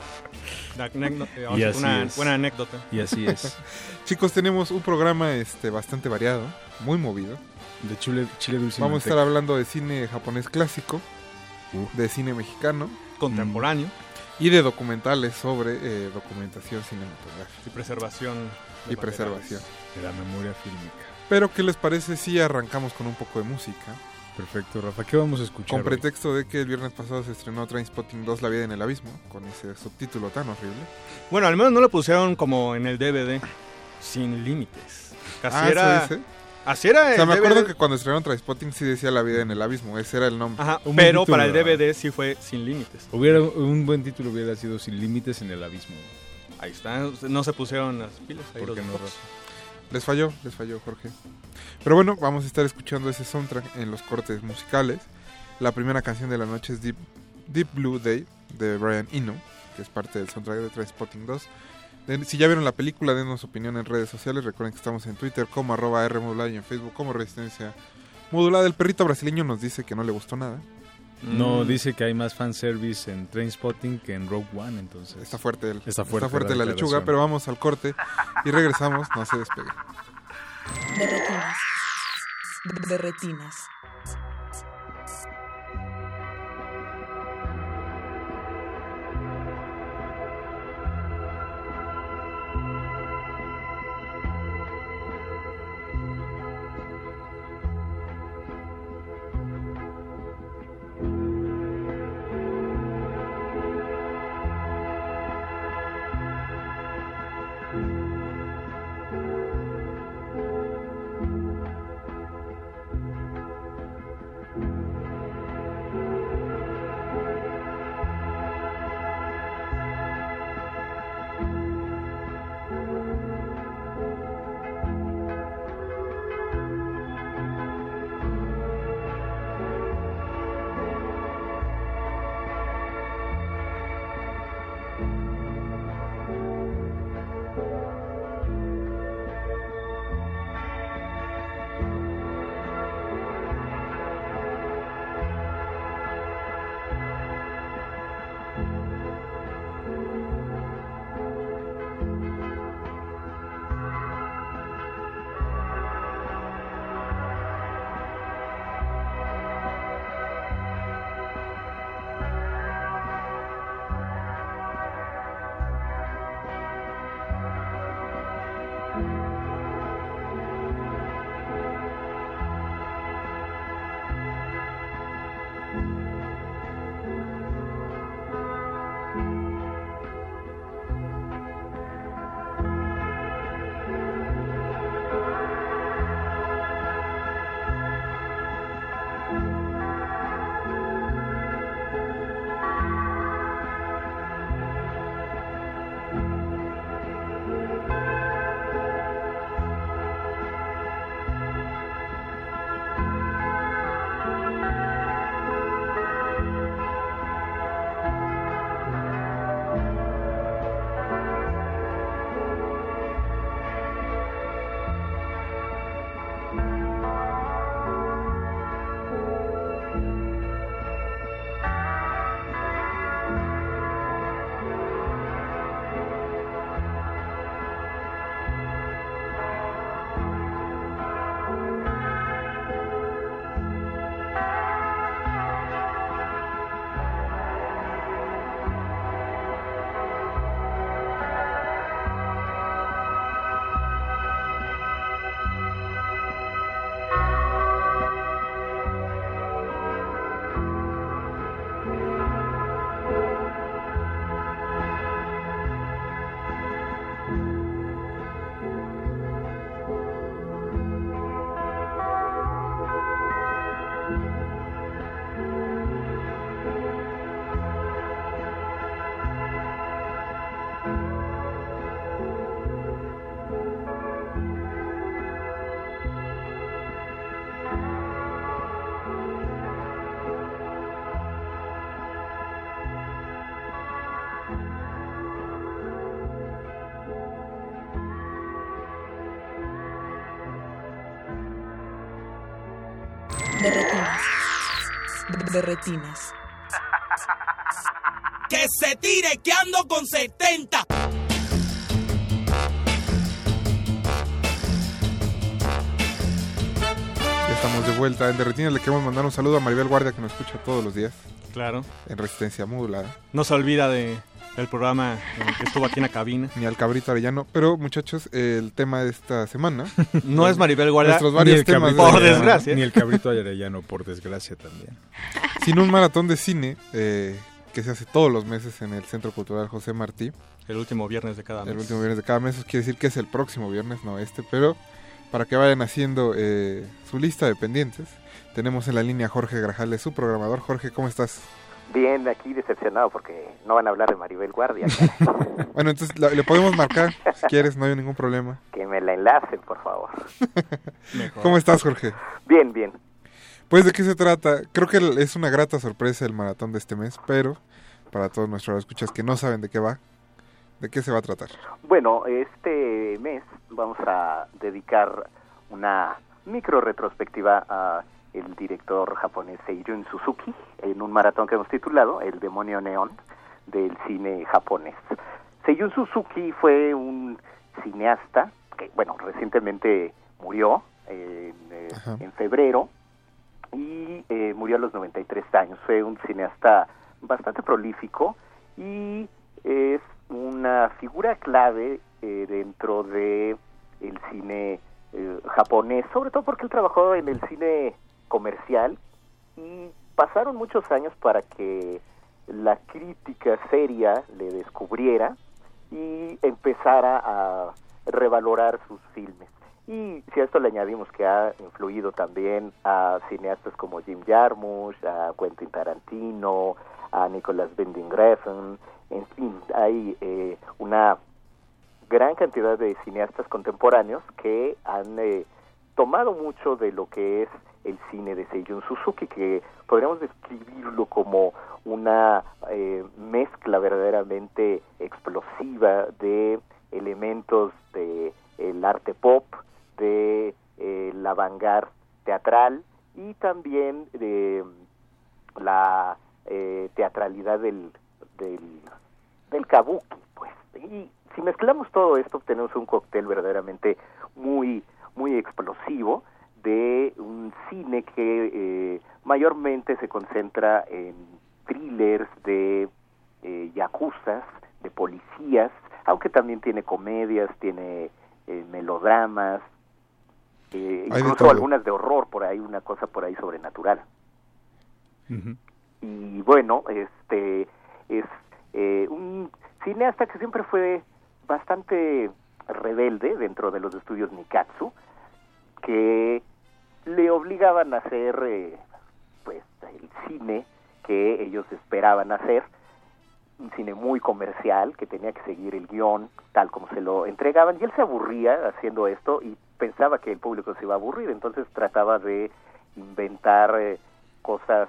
Eh, Y así una es. buena anécdota. Y así es. Chicos, tenemos un programa este bastante variado, muy movido. De chile, chile dulce. Vamos a estar hablando de cine japonés clásico, Uh. de cine mexicano Contemporáneo y de documentales sobre eh, documentación cinematográfica y preservación. y preservación. De la memoria fílmica. Pero, ¿qué les parece si arrancamos con un poco de música? Perfecto, Rafa. ¿Qué vamos a escuchar? Con hoy? pretexto de que el viernes pasado se estrenó Trainspotting 2 La vida en el abismo, con ese subtítulo tan horrible. Bueno, al menos no lo pusieron como en el DVD, sin límites. Así Ah, ¿eso era. dice? Así era O sea, el me acuerdo que cuando estrenaron Trainspotting sí decía La vida en el abismo, ese era el nombre. Ajá, Un pero título, para el ¿verdad? DVD sí fue sin límites. Hubiera, un buen título hubiera sido Sin Límites en el Abismo. Ahí está, no se pusieron las pilas. Ahí ¿Por los qué no. Rafa? Les falló, les falló Jorge. Pero bueno, vamos a estar escuchando ese soundtrack en los cortes musicales. La primera canción de la noche es Deep, Blue Day de Brian Eno, que es parte del soundtrack de Trainspotting 2. Den- si ya vieron la película, denos opinión en redes sociales. Recuerden que estamos en Twitter como arroba R modulada y en Facebook como Resistencia Modulada. El perrito brasileño nos dice que no le gustó nada. No, Mm. dice que hay más fanservice en Trainspotting que en Rogue One, entonces. Está fuerte, el, Está fuerte la, la lechuga, pero vamos al corte y regresamos. No se despegue. De retinas. De retinas. De retinas. Que se tire, que ando con 70. Ya estamos de vuelta en Derretinas. Le queremos mandar un saludo a Maribel Guardia que nos escucha todos los días. Claro. En Resistencia Modulada. No se olvida de el programa que estuvo aquí en la cabina. Ni al cabrito arellano. Pero muchachos, el tema de esta semana. No es Maribel Guardia, Nuestros ni varios el temas. de- Por desgracia. Ni el cabrito arellano, por desgracia también. Sin un maratón de cine eh, que se hace todos los meses en el Centro Cultural José Martí. El último viernes de cada mes. El último viernes de cada mes. Eso quiere decir que es el próximo viernes, no este. Pero para que vayan haciendo eh, su lista de pendientes, tenemos en la línea a Jorge Grajales, su programador. Jorge, ¿cómo estás? Bien, aquí decepcionado porque no van a hablar de Maribel Guardia. Bueno, entonces le podemos marcar si quieres, no hay ningún problema. que me la enlacen, por favor. ¿Cómo estás, Jorge? Bien, bien. Pues de qué se trata. Creo que es una grata sorpresa el maratón de este mes, pero para todos nuestros escuchas que no saben de qué va, ¿de qué se va a tratar? Bueno, este mes vamos a dedicar una micro retrospectiva a el director japonés Seijun Suzuki en un maratón que hemos titulado El demonio neón del cine japonés. Seijun Suzuki fue un cineasta que, bueno, recientemente murió en, eh, en febrero y eh, murió a los 93 años. Fue un cineasta bastante prolífico y es una figura clave eh, dentro de el cine eh, japonés, sobre todo porque él trabajó en el cine comercial y pasaron muchos años para que la crítica seria le descubriera y empezara a revalorar sus filmes. Y si a esto le añadimos que ha influido también a cineastas como Jim Jarmusch, a Quentin Tarantino, a Nicolas Winding Refn, en fin, hay eh, una gran cantidad de cineastas contemporáneos que han eh, tomado mucho de lo que es el cine de Seijun Suzuki, que podríamos describirlo como una eh, mezcla verdaderamente explosiva de elementos de el arte pop, de eh, la vanguard teatral y también de la eh, teatralidad del, del, kabuki, pues. Y si mezclamos todo esto, obtenemos un cóctel verdaderamente muy, muy explosivo de un cine que eh, mayormente se concentra en thrillers de eh, yakuzas, de policías, aunque también tiene comedias, tiene eh, melodramas, eh, de incluso algunas de horror, por ahí una cosa por ahí sobrenatural. Y bueno, este es eh, un cineasta que siempre fue bastante rebelde dentro de los estudios Nikatsu, que le obligaban a hacer eh, pues el cine que ellos esperaban hacer, un cine muy comercial que tenía que seguir el guion tal como se lo entregaban y él se aburría haciendo esto y pensaba que el público se iba a aburrir, entonces trataba de inventar eh, cosas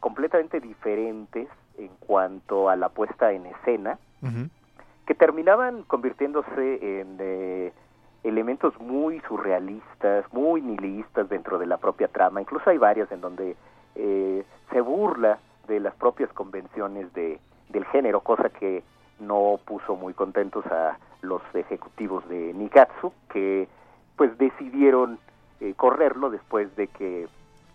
completamente diferentes en cuanto a la puesta en escena que terminaban convirtiéndose en eh, elementos muy surrealistas, muy nihilistas dentro de la propia trama. Incluso hay varias en donde eh, se burla de las propias convenciones de, del género, cosa que no puso muy contentos a los ejecutivos de Nikatsu, que pues decidieron eh, correrlo después de que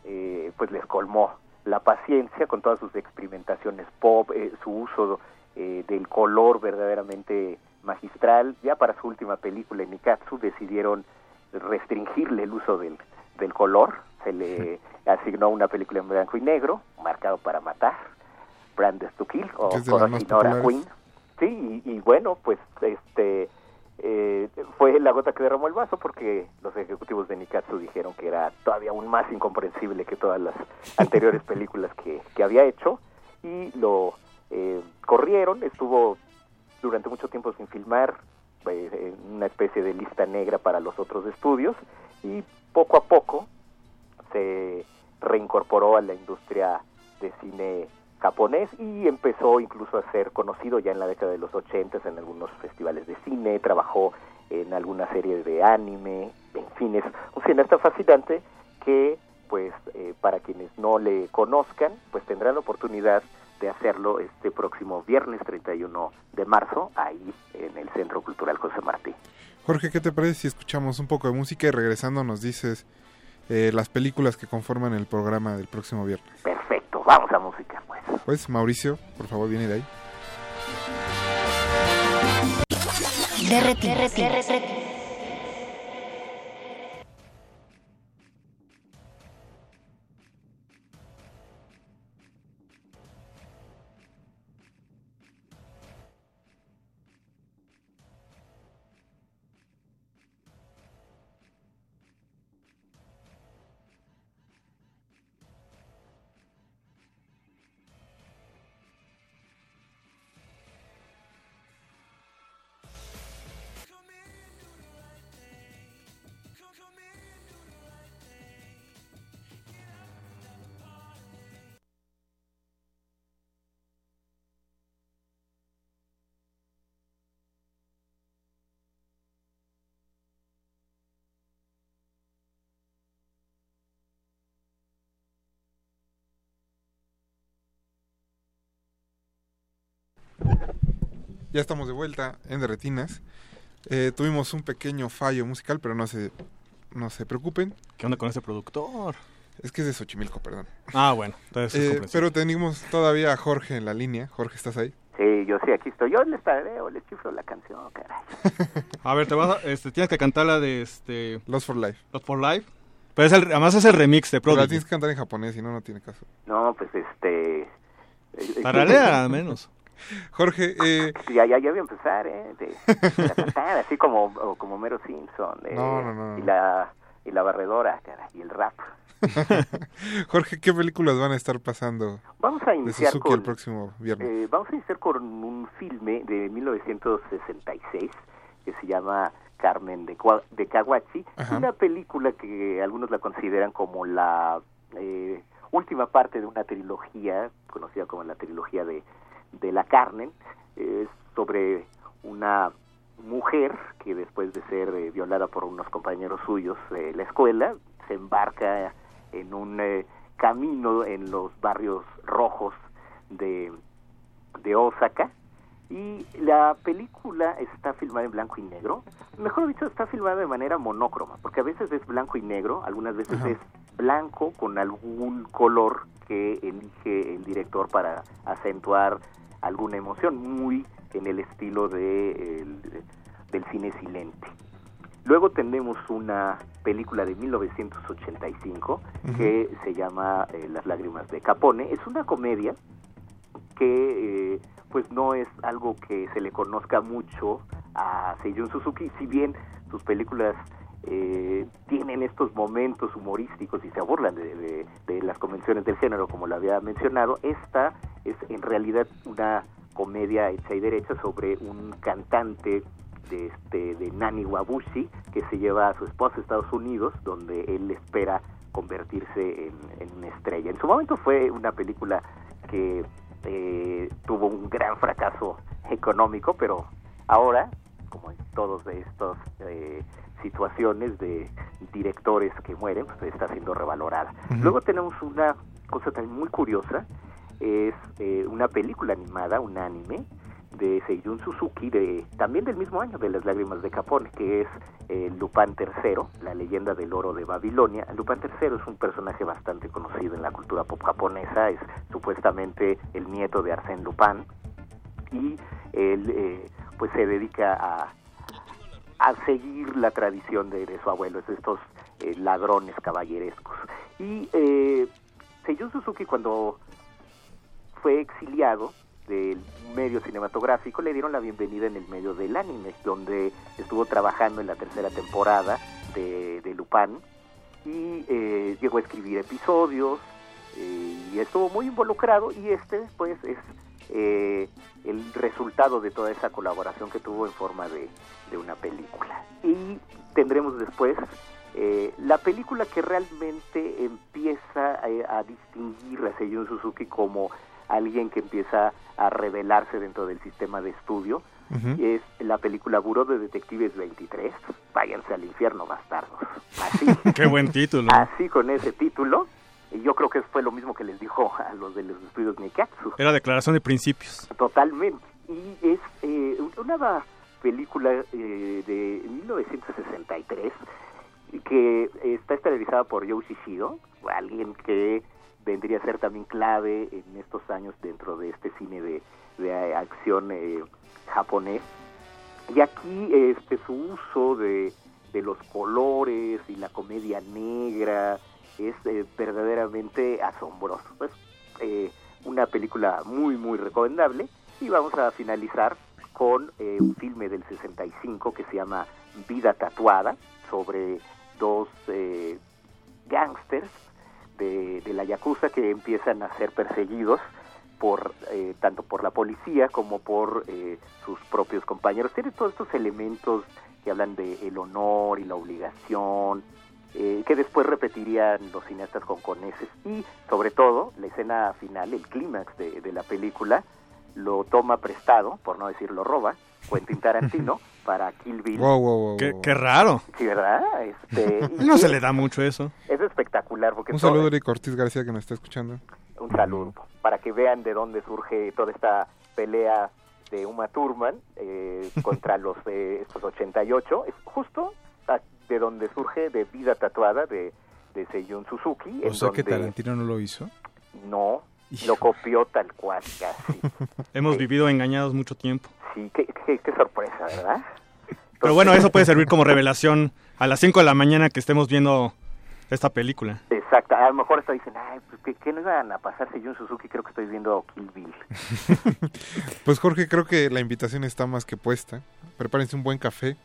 eh, pues les colmó la paciencia con todas sus experimentaciones pop, eh, su uso eh, del color verdaderamente magistral. Ya para su última película, Nikatsu, decidieron restringirle el uso del, del color. Se le asignó una película en blanco y negro, marcado para matar, Brandes to Kill o populares. Queen. Sí, y, y bueno, pues este eh, fue la gota que derramó el vaso porque los ejecutivos de Nikatsu dijeron que era todavía aún más incomprensible que todas las anteriores películas que, que había hecho y lo eh, corrieron, estuvo durante mucho tiempo sin filmar, eh, en una especie de lista negra para los otros estudios y poco a poco se reincorporó a la industria de cine japonés y empezó incluso a ser conocido ya en la década de los 80 en algunos festivales de cine, trabajó en alguna serie de anime, en fin, es un cineasta fascinante que pues eh, para no le conozcan, pues tendrán la oportunidad de hacerlo este próximo viernes 31 de marzo, ahí en el Centro Cultural José Martí. Jorge, ¿qué te parece si escuchamos un poco de música y regresando nos dices eh, las películas que conforman el programa del próximo viernes? Perfecto, vamos a música pues. Pues Mauricio, por favor, viene de ahí. Ya estamos de vuelta en Derretinas. Eh, tuvimos un pequeño fallo musical, pero no se, no se preocupen. ¿Qué onda con ese productor? Es que es de Xochimilco, perdón. Ah, bueno. Entonces Eh, pero tenemos todavía a Jorge en la línea. Jorge, ¿estás ahí? Sí, yo sí, aquí estoy. Yo les tarareo, les chiflo la canción, caray. A ver, te vas a- este, tienes que cantar la de este Lost for Life. Lost for Life. Pero es el, además es el remix de Pero la Prodigy. tienes que cantar en japonés, si no, no tiene caso. No, pues este... eh, eh, Tararea, al menos. Jorge, eh... Ya, ya, ya voy a empezar, ¿eh? De, de cantar, así como, como Mero Simpson. eh, No, no, no. Y la, y la barredora, y el rap. Jorge, ¿qué películas van a estar pasando Vamos a iniciar con... el próximo viernes? Eh, vamos a iniciar con un filme de 1966 que se llama Carmen de, de. Ajá. Una película que algunos la consideran como la eh, última parte de una trilogía conocida como la trilogía de, de la Carmen. Es sobre una mujer que después de ser eh, violada por unos compañeros suyos de la escuela se embarca en un eh, camino en los barrios rojos de, de Osaka y la película está filmada en blanco y negro. Mejor dicho, está filmada de manera monócroma, porque a veces es blanco y negro, algunas veces Ajá. es blanco con algún color que elige el director para acentuar alguna emoción, muy en el estilo de, el- del cine silente. Luego tenemos una película de 1985 que se llama eh, Las lágrimas de Capone. Es una comedia que eh, pues no es algo que se le conozca mucho a Seiyun Suzuki, si bien sus películas eh, tienen estos momentos humorísticos y se burlan de, de- las convenciones del género, como lo había mencionado, esta es en realidad una comedia hecha y derecha sobre un cantante de, este, de Nani Wabushi que se lleva a su esposa a Estados Unidos, donde él espera convertirse en, en una estrella. En su momento fue una película que eh, tuvo un gran fracaso económico, pero ahora, como en todas estas eh, situaciones de directores que mueren, pues está siendo revalorada. Luego tenemos una cosa también muy curiosa, es eh, una película animada, un anime, de Seiyun Suzuki, de, también del mismo año, de Las Lágrimas de Capone, que es eh, Lupin III, la leyenda del oro de Babilonia. Lupin III es un personaje bastante conocido en la cultura pop japonesa, es supuestamente el nieto de Arsène Lupin, y él eh, pues se dedica a, a seguir la tradición de, de su abuelo, de estos eh, ladrones caballerescos. Y eh, Seiyun Suzuki cuando fue exiliado del medio cinematográfico, le dieron la bienvenida en el medio del anime, donde estuvo trabajando en la tercera temporada de, de Lupin y eh, llegó a escribir episodios eh, y estuvo muy involucrado y este pues es eh, el resultado de toda esa colaboración que tuvo en forma de, de una película. Y tendremos después eh, la película que realmente empieza a, a distinguir a Seiyun Suzuki como alguien que empieza a revelarse dentro del sistema de estudio Ujú. es la película Buró de Detectives 23. Váyanse al infierno, bastardos. Así, Qué buen título. así con ese título. Y yo creo que fue lo mismo que les dijo a los de los estudios Nikatsu. Era declaración de principios. Totalmente. Y es eh, una película eh, de 1963 que está estelarizada por Yoshi Shido, alguien que vendría a ser también clave en estos años dentro de este cine de, de acción eh, japonés. Y aquí este su uso de, de los colores y la comedia negra es eh, verdaderamente asombroso. Es eh, una película muy, muy recomendable. Y vamos a finalizar con eh, un filme del 65 que se llama Vida Tatuada, sobre dos eh, gángsters de, de la Yakuza que empiezan a ser perseguidos por eh, tanto por la policía como por sus propios compañeros. Tiene todos estos elementos que hablan de el honor y la obligación, eh, que después repetirían los cineastas hongkoneses y sobre todo la escena final, el clímax de, de la película, lo toma prestado, por no decir lo roba, Quentin Tarantino para Kill Bill. Wow, wow, wow, Qué, wow. qué raro. Sí, ¿verdad? Este, y No se le da mucho eso. Es espectacular porque Un saludo a Eric Ortiz García que nos está escuchando. un saludo para que vean de dónde surge toda esta pelea de Uma Thurman eh, contra los eh, estos 88 es justo de donde surge de Vida Tatuada de, de Seiyun Suzuki O en sea que Tarantino no lo hizo. no lo copió tal cual casi Hemos vivido engañados mucho tiempo. sí qué, qué- qué sorpresa verdad Pero bueno, eso puede servir como revelación a las 5 de la mañana que estemos viendo esta película. exacto a lo mejor hasta dicen ay pues ¿qué, qué no iban a pasar Seiyun Suzuki creo que estoy viendo Kill Bill Pues Jorge, creo que la invitación está más que puesta. Prepárense un buen café.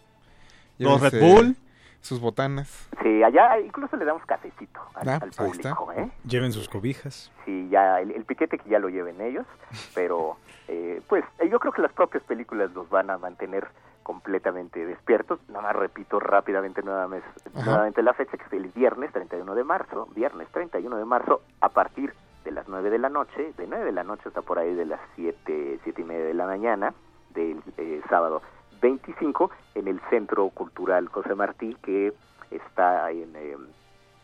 Los Llévense Red Bull. Sus botanas. sí allá incluso le damos cafecito al, Ah, al pues público ¿eh? Lleven sus cobijas. sí, ya el, el piquete que ya lo lleven ellos, pero eh, pues eh, yo creo que las propias películas los van a mantener completamente despiertos. Nada más repito rápidamente nuevamente, Ajá. nuevamente la fecha, que es el viernes 31 de marzo, viernes 31 de marzo, a partir de las 9 de la noche, de 9 de la noche hasta por ahí de las 7, 7 y media de la mañana, del eh, sábado 25, en el Centro Cultural José Martí, que está en... eh,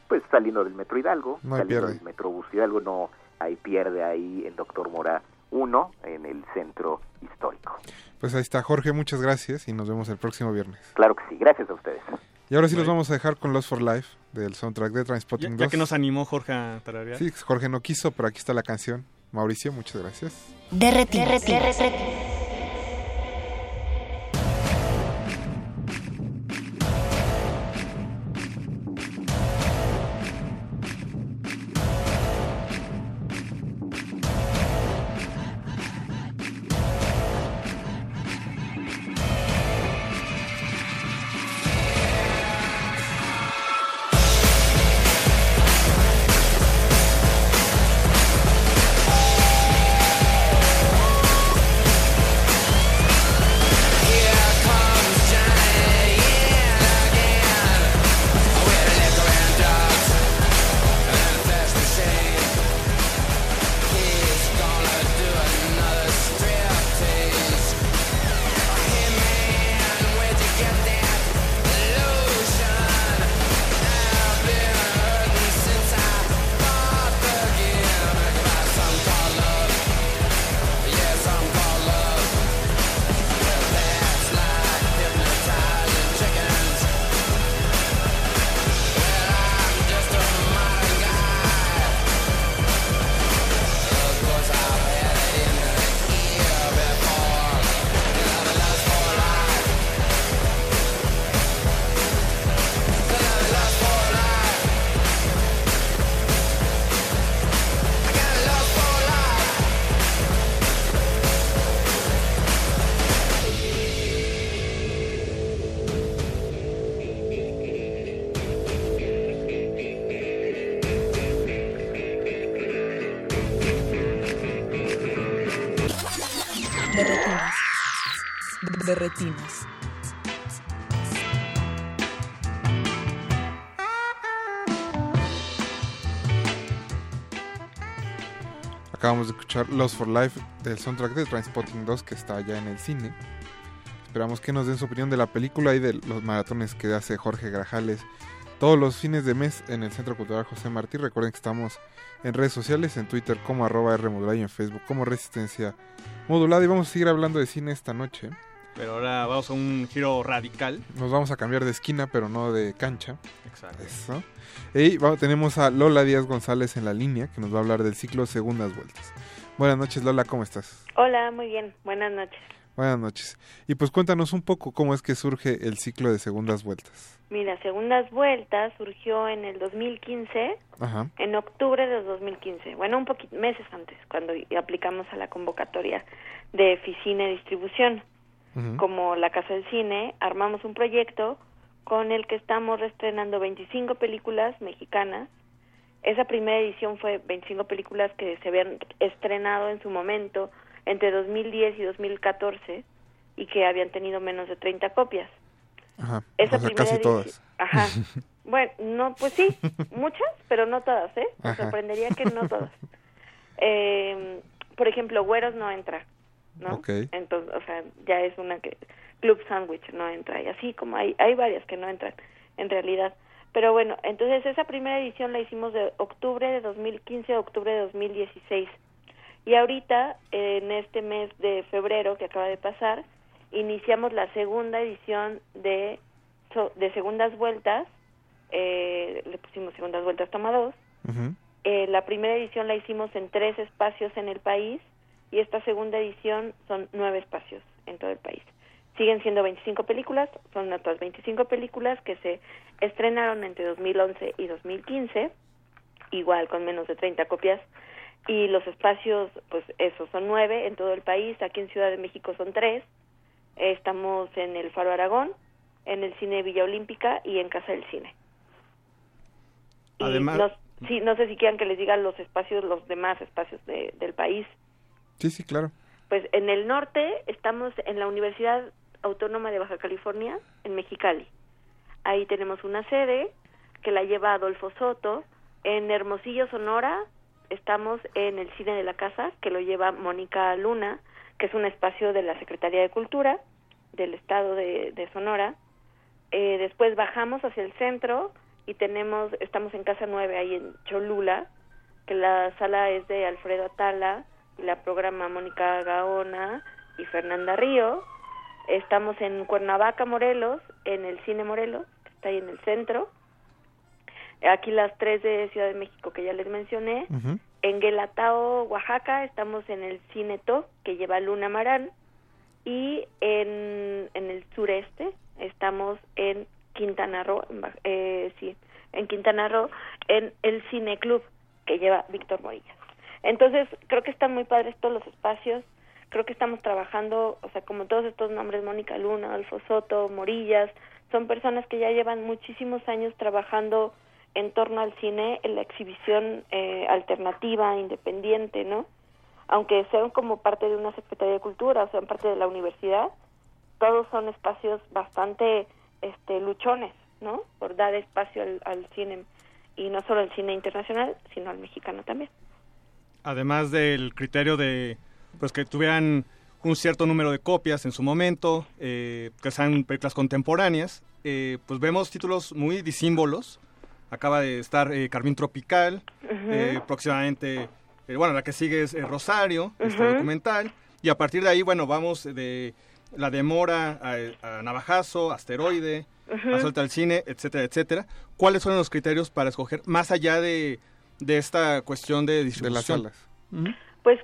pues saliendo del Metro Hidalgo, No hay saliendo pierde. del Metrobús Hidalgo, no hay pierde ahí en Doctor Mora 1, en el centro histórico. Pues ahí está, Jorge, muchas gracias y nos vemos el próximo viernes. Claro que sí, gracias a ustedes. Y ahora sí los vamos a dejar con Lost for Life del soundtrack de Transpotting ya 2. que nos animó Jorge a tararear. Sí, Jorge no quiso, pero aquí está la canción. Mauricio, muchas gracias. Derretinas. Escuchar Lost for Life del soundtrack de Transpotting 2 que está ya en el cine. Esperamos que nos den su opinión de la película y de los maratones que hace Jorge Grajales todos los fines de mes en el Centro Cultural José Martí. Recuerden que estamos en redes sociales, en Twitter como arroba R modulada y en Facebook como Resistencia Modulada. Y vamos a seguir hablando de cine esta noche. Pero ahora vamos a un giro radical. Nos vamos a cambiar de esquina, pero no de cancha. Exacto. Eso. Y vamos- tenemos a Lola Díaz González en la línea, que nos va a hablar del ciclo Segundas Vueltas. Buenas noches, Lola, ¿cómo estás? Hola, muy bien. Buenas noches. Buenas noches. Y pues cuéntanos un poco cómo es que surge el ciclo de Segundas Vueltas. Mira, Segundas Vueltas surgió en el 2015, Ajá. en octubre del 2015. Bueno, un poquito, meses antes, cuando y- aplicamos a la convocatoria de Ficine Distribución. Como la Casa del Cine, armamos un proyecto con el que estamos reestrenando 25 películas mexicanas. Esa primera edición fue 25 películas que se habían estrenado en su momento entre 2010 y 2014 y que habían tenido menos de 30 copias. Ajá. Esa o sea, primera casi todas. Ajá. Bueno, no, pues sí, muchas, pero no todas, ¿eh? Me sorprendería que no todas. Eh, por ejemplo, Güeros no entra, ¿no? Ok. Entonces, o sea, ya es una que Club Sandwich no entra y así como hay hay varias que no entran en realidad. Pero bueno, entonces esa primera edición la hicimos de octubre de 2015 a octubre de 2016. Y ahorita, en este mes de febrero que acaba de pasar, iniciamos la segunda edición de, de segundas vueltas. Eh, le pusimos segundas vueltas toma dos. Eh, la primera edición la hicimos en tres espacios en el país y esta segunda edición son nueve espacios en todo el país. Siguen siendo 25 películas, son otras 25 películas que se estrenaron entre 2011 y 2015, igual con menos de 30 copias, y los espacios, pues esos son nueve en todo el país, aquí en Ciudad de México son tres, estamos en el Faro Aragón, en el Cine Villa Olímpica y en Casa del Cine. Además- no, sí, no sé si quieran que les diga los espacios, los demás espacios de- del país. Sí, sí, claro. Pues en el norte estamos en la Universidad Autónoma de Baja California, en Mexicali. Ahí tenemos una sede que la lleva Adolfo Soto. En Hermosillo, Sonora, estamos en el Cine de la Casa, que lo lleva Mónica Luna, que es un espacio de la Secretaría de Cultura del Estado de, Sonora. Eh, después bajamos hacia el centro y tenemos, estamos en Casa 9, ahí en Cholula, que la sala es de Alfredo Atala, la programa Mónica Gaona y Fernanda Río. Estamos en Cuernavaca, Morelos, en el Cine Morelos, que está ahí en el centro. Aquí las tres de Ciudad de México que ya les mencioné. En Guelatao, Oaxaca, estamos en el Cine To, que lleva Luna Marán. Y en, en el sureste estamos en Quintana Roo, eh, sí, en Quintana Roo, en el Cine Club, que lleva Víctor Morillas. Entonces, creo que están muy padres todos los espacios. Creo que estamos trabajando, o sea, como todos estos nombres, Mónica Luna, Alfo Soto, Morillas, son personas que ya llevan muchísimos años trabajando en torno al cine, en la exhibición eh, alternativa, independiente, ¿no? Aunque sean como parte de una Secretaría de Cultura, o sean parte de la universidad, todos son espacios bastante este, luchones, ¿no? Por dar espacio al, al cine, y no solo al cine internacional, sino al mexicano también. Además del criterio de pues que tuvieran un cierto número de copias en su momento, eh, que sean películas contemporáneas, eh, pues vemos títulos muy disímbolos. Acaba de estar eh, Carmín Tropical, eh, próximamente, eh, bueno, la que sigue es eh, Rosario, este documental, y a partir de ahí, bueno, vamos de La Demora a, a Navajazo, Asteroide, a Suelta al Cine, etcétera, etcétera. ¿Cuáles son los criterios para escoger, más allá de, de esta cuestión de distribución? salas. Pues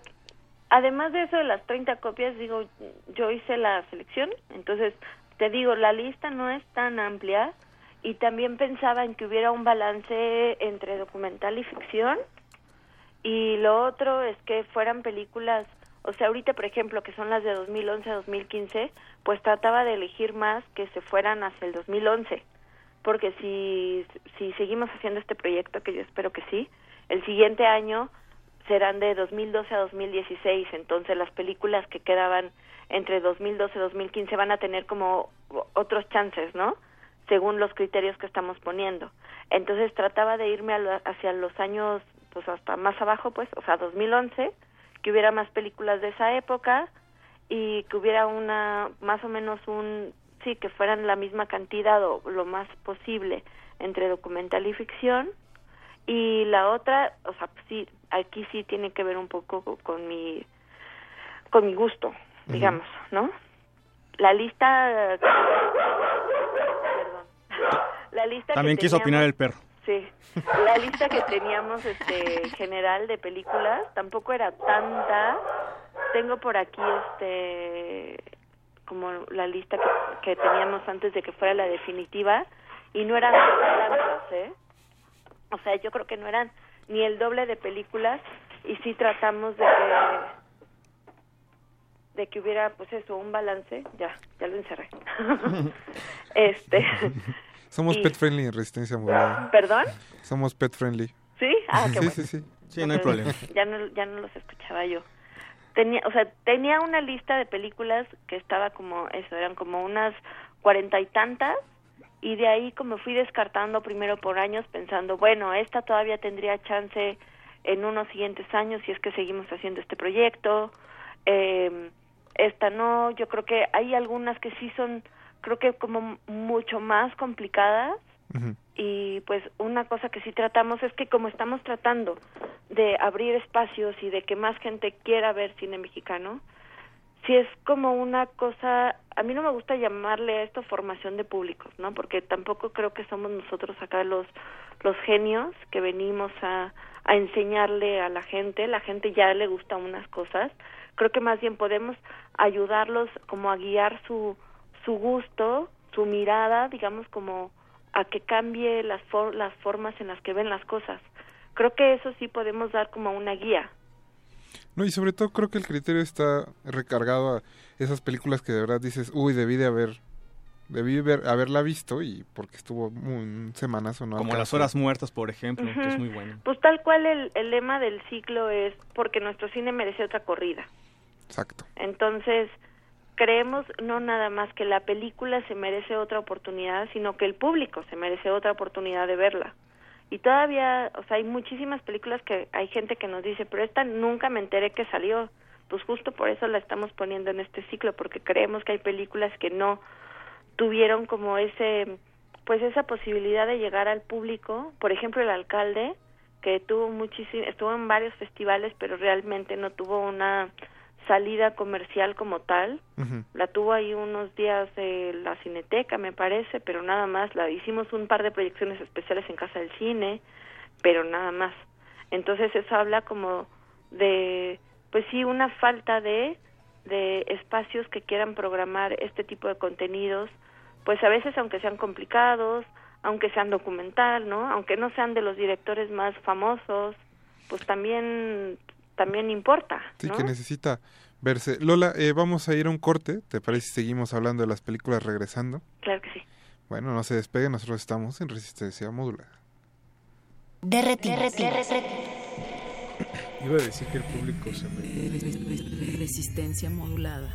además de eso de las 30 copias, digo, yo hice la selección, entonces te digo, la lista no es tan amplia y también pensaba en que hubiera un balance entre documental y ficción y lo otro es que fueran películas, o sea, ahorita por ejemplo, que son las de 2011 a 2015, pues trataba de elegir más que se fueran hacia el 2011, porque si, si seguimos haciendo este proyecto, que yo espero que sí, el siguiente año serán de 2012 a 2016, entonces las películas que quedaban entre 2012 y 2015 van a tener como otros chances, ¿no? Según los criterios que estamos poniendo. Entonces trataba de irme lo- hacia los años, pues hasta más abajo, pues, o sea, 2011, que hubiera más películas de esa época y que hubiera una, más o menos un, sí, que fueran la misma cantidad o lo más posible entre documental y ficción. Y la otra, o sea, pues sí, aquí sí tiene que ver un poco co- con mi, con mi gusto, digamos, ¿no? La lista, perdón, la lista que También quiso teníamos- opinar el perro. Sí, la lista que teníamos este general de películas tampoco era tanta. Tengo por aquí este como la lista que, que teníamos antes de que fuera la definitiva y no eran tantas, ¿eh? O sea, yo creo que no eran ni el doble de películas y sí tratamos de que de que hubiera pues eso, un balance, ya, ya lo encerré. este, Somos Y- pet friendly en resistencia modulada. ¿Perdón? Somos pet friendly. ¿Sí? Ah, qué sí, bueno. sí, sí. Sí, no hay problema. Ya no, ya no los escuchaba yo. Tenía, o sea, tenía una lista de películas que estaba como eso, eran como unas cuarenta y tantas, y de ahí como fui descartando primero por años pensando, bueno, esta todavía tendría chance en unos siguientes años si es que seguimos haciendo este proyecto, eh, esta no, yo creo que hay algunas que sí son, creo que como mucho más complicadas, y pues una cosa que sí tratamos es que como estamos tratando de abrir espacios y de que más gente quiera ver cine mexicano, si es como una cosa, a mí no me gusta llamarle a esto formación de públicos, ¿no? Porque tampoco creo que somos nosotros acá los los genios que venimos a a enseñarle a la gente, la gente ya le gusta unas cosas. Creo que más bien podemos ayudarlos como a guiar su su gusto, su mirada, digamos como a que cambie las for- las formas en las que ven las cosas. Creo que eso sí podemos dar como una guía. No, y sobre todo creo que el criterio está recargado a esas películas que de verdad dices, uy, debí de haber, debí ver, haberla visto y porque estuvo un semanas o no. Como las horas muertas, por ejemplo, que es muy bueno. Pues tal cual el, el lema del ciclo es porque nuestro cine merece otra corrida. Exacto. Entonces, creemos no nada más que la película se merece otra oportunidad, sino que el público se merece otra oportunidad de verla. Y todavía, o sea, hay muchísimas películas que hay gente que nos dice, pero esta nunca me enteré que salió. Pues justo por eso la estamos poniendo en este ciclo, porque creemos que hay películas que no tuvieron como ese, pues esa posibilidad de llegar al público. Por ejemplo, El Alcalde, que tuvo muchísimo, estuvo en varios festivales, pero realmente no tuvo una salida comercial como tal. La tuvo ahí unos días de la Cineteca, me parece, pero nada más. La hicimos un par de proyecciones especiales en Casa del Cine, pero nada más. Entonces eso habla como de, pues sí, una falta de de espacios que quieran programar este tipo de contenidos, pues a veces aunque sean complicados, aunque sean documental, ¿no? Aunque no sean de los directores más famosos, pues también también importa, Sí, ¿no? que necesita verse. Lola, eh, vamos a ir a un corte. ¿Te parece si seguimos hablando de las películas regresando? Claro que sí. Bueno, no se despegue, nosotros estamos en resistencia modulada. Derretinas. Iba a decir que el público se me... Resistencia modulada.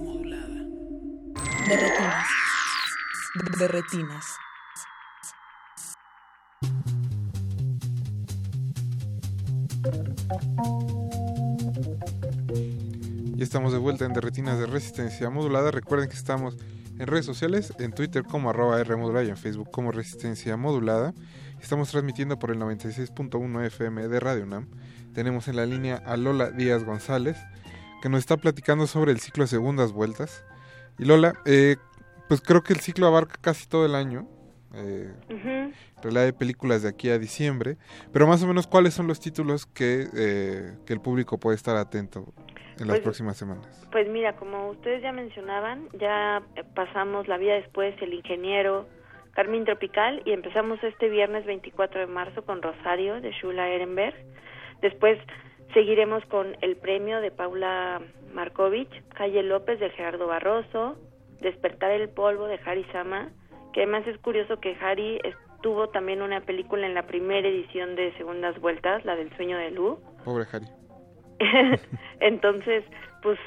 De retinas. De retinas. Estamos de vuelta en Derretinas de Resistencia Modulada. Recuerden que estamos en redes sociales, en Twitter como arroba R modulada y en Facebook como Resistencia Modulada. Estamos transmitiendo por el 96.1 FM de Radio UNAM. Tenemos en la línea a Lola Díaz González, que nos está platicando sobre el ciclo de segundas vueltas. Y Lola, eh, pues creo que el ciclo abarca casi todo el año. Eh, En realidad hay películas de aquí a diciembre. Pero más o menos, ¿cuáles son los títulos que, eh, que el público puede estar atento en las Pues- próximas semanas? Pues mira, como ustedes ya mencionaban, ya eh, pasamos la vida después, el ingeniero, Carmen Tropical, y empezamos este viernes 24 de marzo con Rosario de Shula Ehrenberg. Después seguiremos con El Premio de Paula Markovich, Calle López de Gerardo Barroso, Despertar el Polvo de Harry Sama, que además es curioso que Harry estuvo también una película en la primera edición de Segundas Vueltas, la del Sueño de Lu. Pobre Harry. Entonces, pues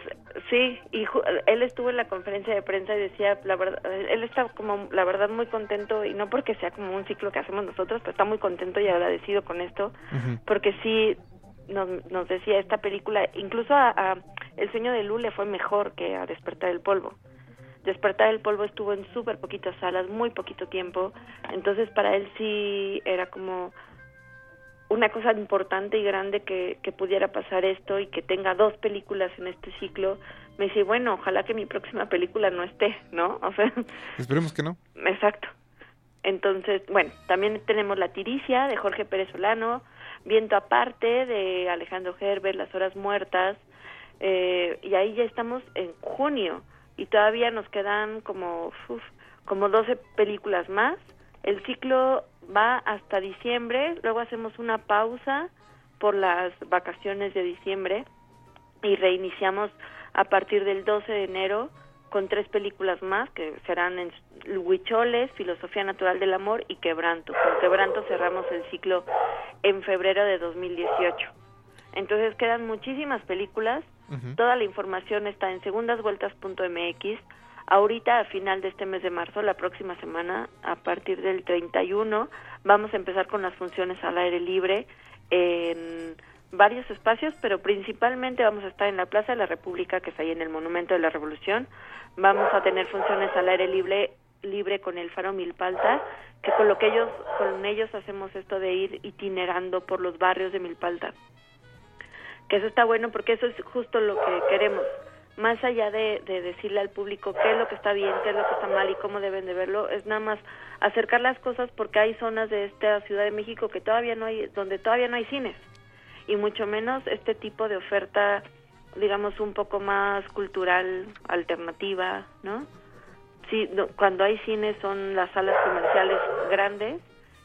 sí, y él estuvo en la conferencia de prensa y decía, la verdad, él está como, la verdad, muy contento, y no porque sea como un ciclo que hacemos nosotros, pero está muy contento y agradecido con esto, porque sí nos, nos decía esta película, incluso a, a El sueño de Lu le fue mejor que a Despertar el Polvo. Despertar el Polvo estuvo en súper poquitas salas, muy poquito tiempo, entonces para él sí era como una cosa importante y grande que, que pudiera pasar esto y que tenga dos películas en este ciclo, me dice, bueno, ojalá que mi próxima película no esté, ¿no? O sea, Esperemos que no. exacto. Entonces, bueno, también tenemos La Tiricia de Jorge Pérez Solano, Viento Aparte de Alejandro Herbert, Las Horas Muertas, eh, y ahí ya estamos en junio y todavía nos quedan como, uf, como 12 películas más. El ciclo va hasta diciembre, luego hacemos una pausa por las vacaciones de diciembre y reiniciamos a partir del 12 de enero con tres películas más que serán en Huicholes, Filosofía Natural del Amor y Quebranto. Con Quebranto cerramos el ciclo en febrero de 2018. Entonces quedan muchísimas películas. Toda la información está en segundasvueltas.mx. Ahorita, a final de este mes de marzo, la próxima semana, a partir del 31, vamos a empezar con las funciones al aire libre en varios espacios, pero principalmente vamos a estar en la Plaza de la República, que es ahí en el Monumento de la Revolución. Vamos a tener funciones al aire libre libre con el Faro Milpalta, que con lo que ellos con ellos hacemos esto de ir itinerando por los barrios de Milpalta. Que eso está bueno porque eso es justo lo que queremos. Más allá de, de decirle al público qué es lo que está bien, qué es lo que está mal y cómo deben de verlo, es nada más acercar las cosas porque hay zonas de esta Ciudad de México que todavía no hay, donde todavía no hay cines y mucho menos este tipo de oferta, digamos, un poco más cultural, alternativa, ¿no? Sí, no, cuando hay cines son las salas comerciales grandes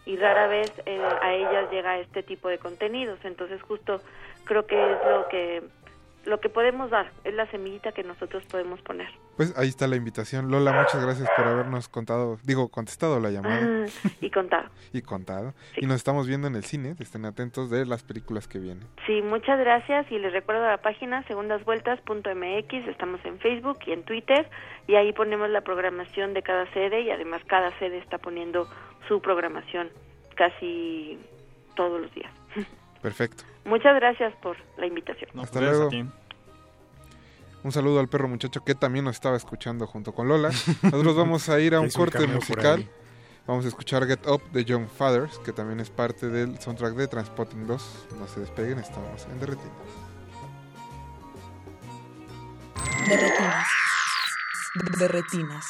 y rara vez eh, a ellas llega este tipo de contenidos. Entonces, justo creo que es lo que lo que podemos dar, es la semillita que nosotros podemos poner. Pues ahí está la invitación. Lola, muchas gracias por habernos contado, digo, contestado la llamada y contado. y contado. Y nos estamos viendo en el cine, estén atentos de las películas que vienen. Sí, muchas gracias y les recuerdo la página segundasvueltas.mx, estamos en Facebook y en Twitter y ahí ponemos la programación de cada sede y además cada sede está poniendo su programación casi todos los días. Perfecto. Muchas gracias por la invitación. Hasta luego. Un saludo al perro muchacho que también nos estaba escuchando junto con Lola. Nosotros vamos a ir a un corte musical. Vamos a escuchar Get Up de Young Fathers, que también es parte del soundtrack de Transpotting 2. No se despeguen, estamos en Derretinas. De retinas.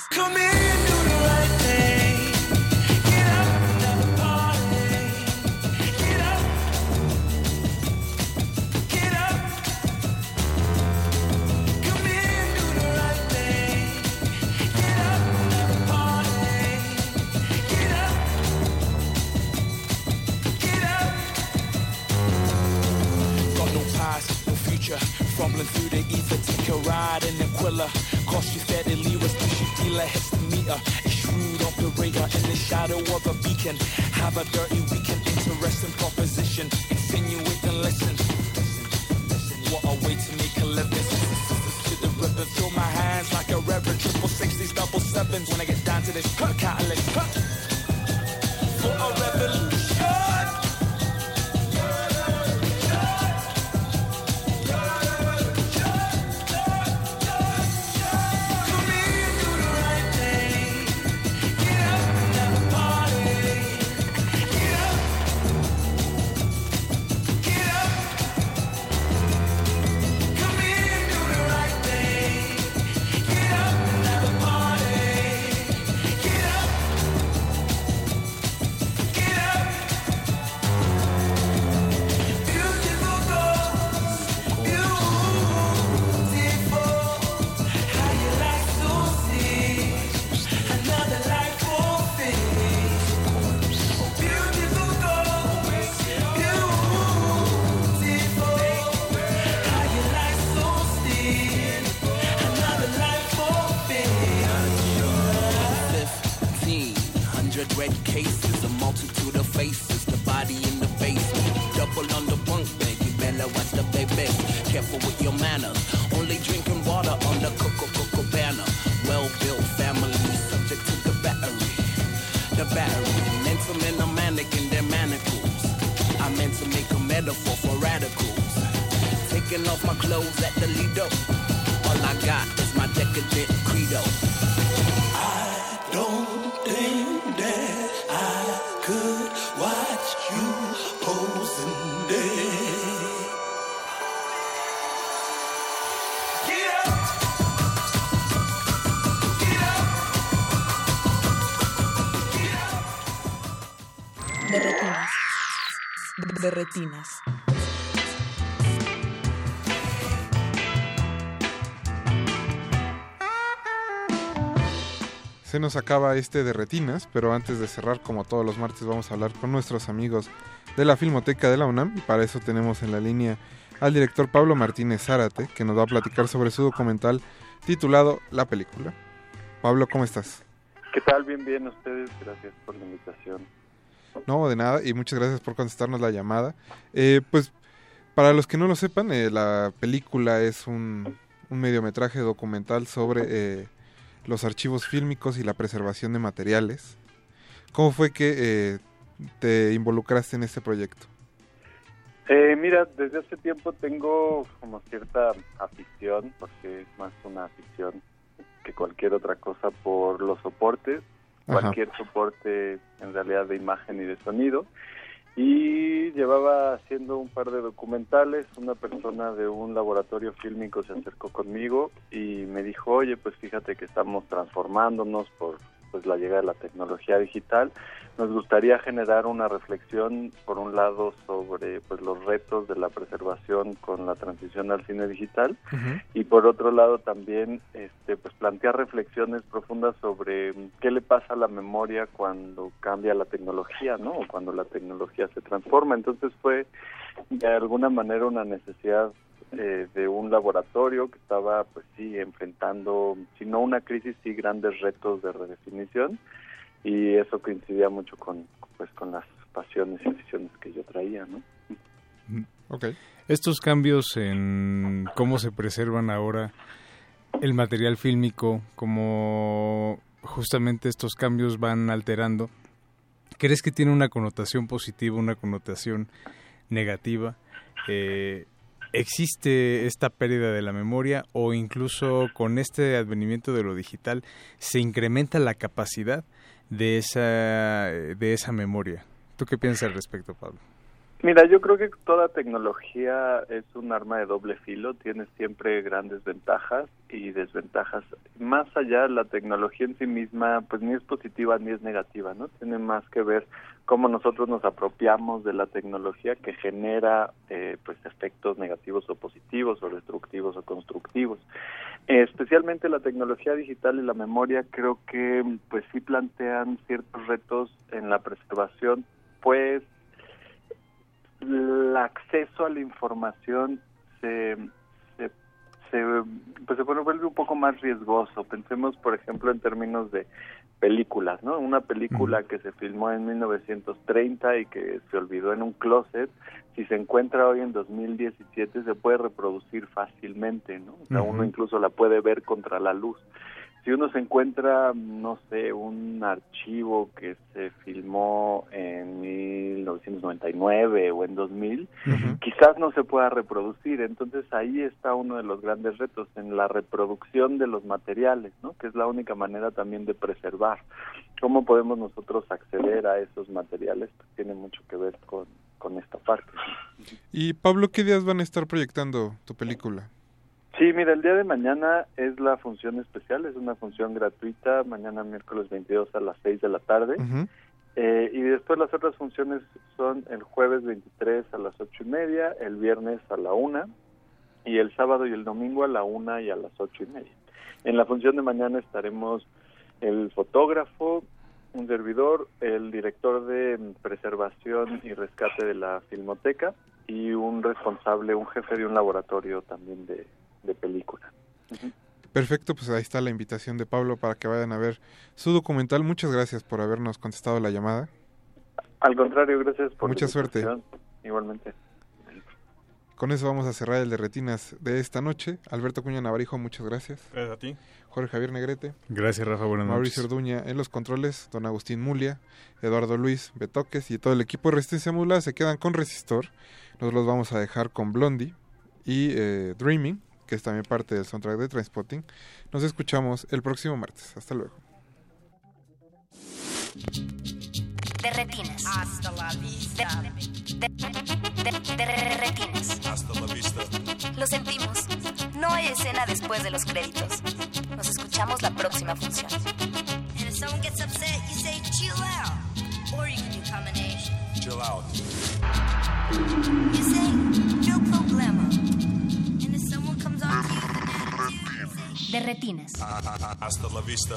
Rolling through the ether, take a ride in the Quilla. Cost you steadily, was push you dealer, hits the meter. A shrewd operator in the shadow of a beacon. Have a dirty weekend, interesting proposition. Insinuate and listen. What a way to make a living. To the river, throw my hands like a reverend. Triple sixties, double sevens. When I get down to this, cut catalyst. Cut. For a revolution. Red cases, a multitude of faces, the body in the basement. Double on the bunk bed, you better watch the baby. Careful with your manners, only drinking water on the coco coco banner. Well built family, subject to the battery. The battery, mental men are manic in their manacles. I meant to make a metaphor for radicals. Taking off my clothes at the Lido. All I got is my decadent credo. De retinas. Se nos acaba este de retinas, pero antes de cerrar, como todos los martes, vamos a hablar con nuestros amigos de la Filmoteca de la UNAM. Y para eso tenemos en la línea al director Pablo Martínez Zárate, que nos va a platicar sobre su documental titulado La película. Pablo, ¿cómo estás? ¿Qué tal? Bien, bien, ustedes. Gracias por la invitación. No, de nada, y muchas gracias por contestarnos la llamada. Eh, pues, para los que no lo sepan, eh, la película es un, un mediometraje documental sobre eh, los archivos fílmicos y la preservación de materiales. ¿Cómo fue que eh, te involucraste en este proyecto? Eh, mira, desde hace tiempo tengo como cierta afición, porque es más una afición que cualquier otra cosa por los soportes, Cualquier soporte en realidad de imagen y de sonido. Y llevaba haciendo un par de documentales, una persona de un laboratorio fílmico se acercó conmigo y me dijo, oye, pues fíjate que estamos transformándonos por pues la llegada de la tecnología digital. Nos gustaría generar una reflexión, por un lado, sobre pues los retos de la preservación con la transición al cine digital y por otro lado también este pues plantear reflexiones profundas sobre qué le pasa a la memoria cuando cambia la tecnología no o cuando la tecnología se transforma. Entonces fue de alguna manera una necesidad eh, de un laboratorio que estaba pues sí enfrentando si no una crisis sí grandes retos de redefinición. Y eso coincidía mucho con pues con las pasiones y aficiones que yo traía no Estos cambios en cómo se preservan ahora el material fílmico, como justamente estos cambios van alterando, ¿crees que tiene una connotación positiva, una connotación negativa? Eh, ¿Existe esta pérdida de la memoria o incluso con este advenimiento de lo digital se incrementa la capacidad de esa, de esa memoria? ¿Tú qué piensas al respecto, Pablo? Mira, yo creo que toda tecnología es un arma de doble filo, tiene siempre grandes ventajas y desventajas. Más allá, la tecnología en sí misma, pues ni es positiva ni es negativa, ¿no? Tiene más que ver cómo nosotros nos apropiamos de la tecnología que genera, eh, pues, efectos negativos o positivos, o destructivos o constructivos. Especialmente la tecnología digital y la memoria, creo que, pues, sí plantean ciertos retos en la preservación, pues el acceso a la información se, se se pues se vuelve un poco más riesgoso. Pensemos, por ejemplo, en términos de películas, ¿no? Una película que se filmó en 1930 y que se olvidó en un closet, si se encuentra hoy en 2017 se puede reproducir fácilmente, ¿no? O sea, uno incluso la puede ver contra la luz si uno se encuentra, no sé, un archivo que se filmó en 1999 o en 2000, quizás no se pueda reproducir. Entonces ahí está uno de los grandes retos en la reproducción de los materiales, ¿no? Que es la única manera también de preservar. ¿Cómo podemos nosotros acceder a esos materiales? Pues tiene mucho que ver con, con esta parte. Y Pablo, ¿qué días van a estar proyectando tu película? Sí, mira, el día de mañana es la función especial, es una función gratuita, mañana miércoles 22 a las 6 de la tarde. eh, y después las otras funciones son el jueves 23 a las 8 y media, el viernes a la 1 y el sábado y el domingo a la 1 y a las 8 y media. En la función de mañana estaremos el fotógrafo, un servidor, el director de preservación y rescate de la filmoteca y un responsable, un jefe de un laboratorio también de, de película. Perfecto, pues ahí está la invitación de Pablo para que vayan a ver su documental. Muchas gracias por habernos contestado la llamada. Al contrario, gracias por Mucha suerte. Igualmente. Con eso vamos a cerrar el de retinas de esta noche. Alberto Cuña Navarijo, muchas gracias. Gracias a ti. Jorge Javier Negrete. Gracias, Rafa. Buenas Mauricio noches. Orduña en los controles. Don Agustín Mulia. Eduardo Luis Betoques y todo el equipo de Resistencia Mula se quedan con Resistor. Nosotros los vamos a dejar con Blondie y eh, Dreaming, que es también parte del soundtrack de Transpotting. Nos escuchamos el próximo martes. Hasta luego. De retinas. Hasta la vista. De, de, de, de retinas. Hasta la vista. Lo sentimos. No hay escena después de los créditos. Nos escuchamos la próxima función. And if someone gets upset, you say chill out. Or you can do combination. Chill out. You say no problema. De retinas. Hasta la vista.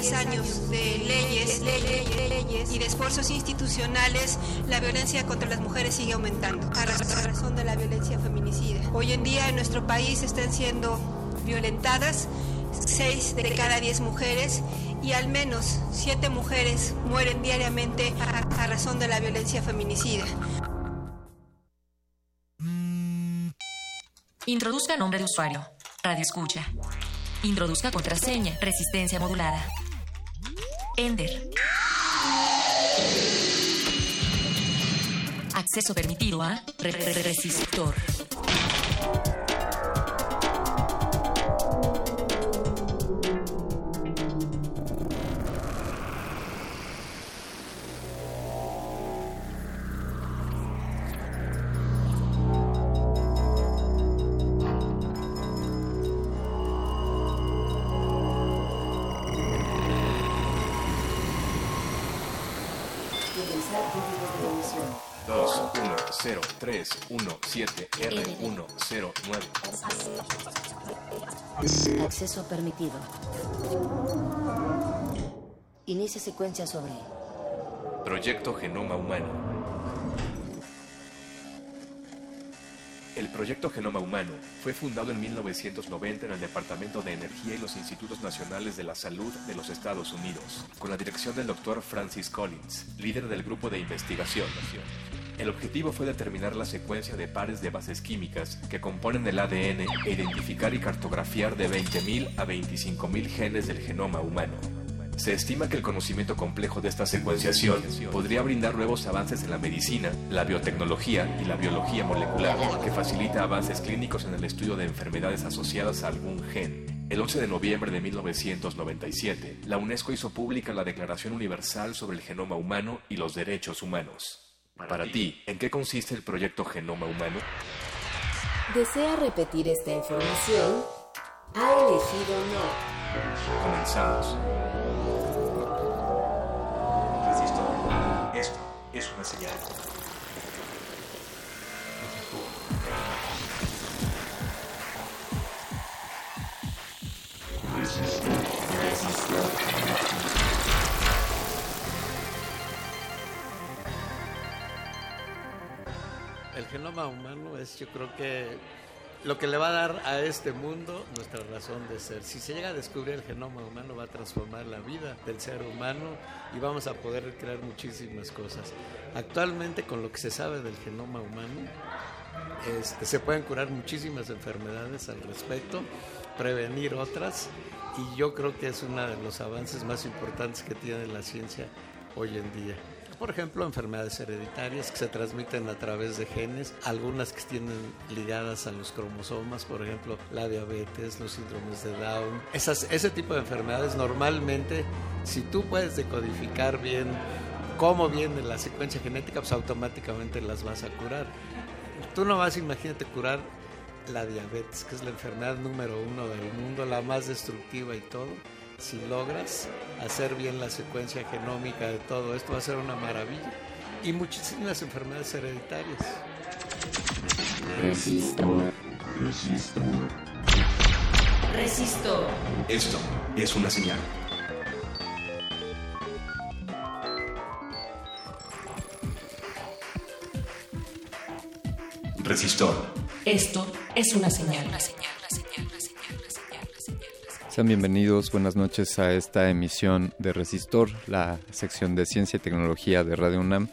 10 años de leyes, leyes y de esfuerzos institucionales, la violencia contra las mujeres sigue aumentando a razón de la violencia feminicida. Hoy en día en nuestro país están siendo violentadas 6 de cada 10 mujeres y al menos 7 mujeres mueren diariamente a, a razón de la violencia feminicida. Introduzca nombre de usuario. Radio escucha. Introduzca contraseña. Resistencia modulada. Ender. Acceso permitido a re- re- re- resistor. Acceso permitido. Inicia secuencia sobre Proyecto Genoma Humano. El Proyecto Genoma Humano fue fundado en 1990 en el Departamento de Energía y los Institutos Nacionales de la Salud de los Estados Unidos, con la dirección del Dr. Francis Collins, líder del grupo de investigación. El objetivo fue determinar la secuencia de pares de bases químicas que componen el ADN e identificar y cartografiar de 20.000 a 25.000 genes del genoma humano. Se estima que el conocimiento complejo de esta secuenciación podría brindar nuevos avances en la medicina, la biotecnología y la biología molecular, que facilita avances clínicos en el estudio de enfermedades asociadas a algún gen. El 11 de noviembre de 1997, la UNESCO hizo pública la Declaración Universal sobre el Genoma Humano y los Derechos Humanos. Para ti, ¿en qué consiste el proyecto Genoma Humano? ¿Desea repetir esta información? Ha elegido no. Comenzamos. Resistor. Esto es una señal. El genoma humano es, yo creo que lo que le va a dar a este mundo nuestra razón de ser. Si se llega a descubrir el genoma humano va a transformar la vida del ser humano y vamos a poder crear muchísimas cosas. Actualmente con lo que se sabe del genoma humano este, se pueden curar muchísimas enfermedades al respecto, prevenir otras y yo creo que es uno de los avances más importantes que tiene la ciencia hoy en día. Por ejemplo, enfermedades hereditarias que se transmiten a través de genes, algunas que tienen ligadas a los cromosomas, por ejemplo, la diabetes, los síndromes de Down. Esas, ese tipo de enfermedades normalmente, si tú puedes decodificar bien cómo viene la secuencia genética, pues automáticamente las vas a curar. Tú nomás imagínate curar la diabetes, que es la enfermedad número uno del mundo, la más destructiva y todo si logras hacer bien la secuencia genómica de todo esto, va a ser una maravilla. Y muchísimas enfermedades hereditarias. Resistor. Resistor. Resistor. Esto es una señal. Resistor. Esto es una señal. Sean bienvenidos, buenas noches a esta emisión de Resistor, la sección de ciencia y tecnología de Radio UNAM.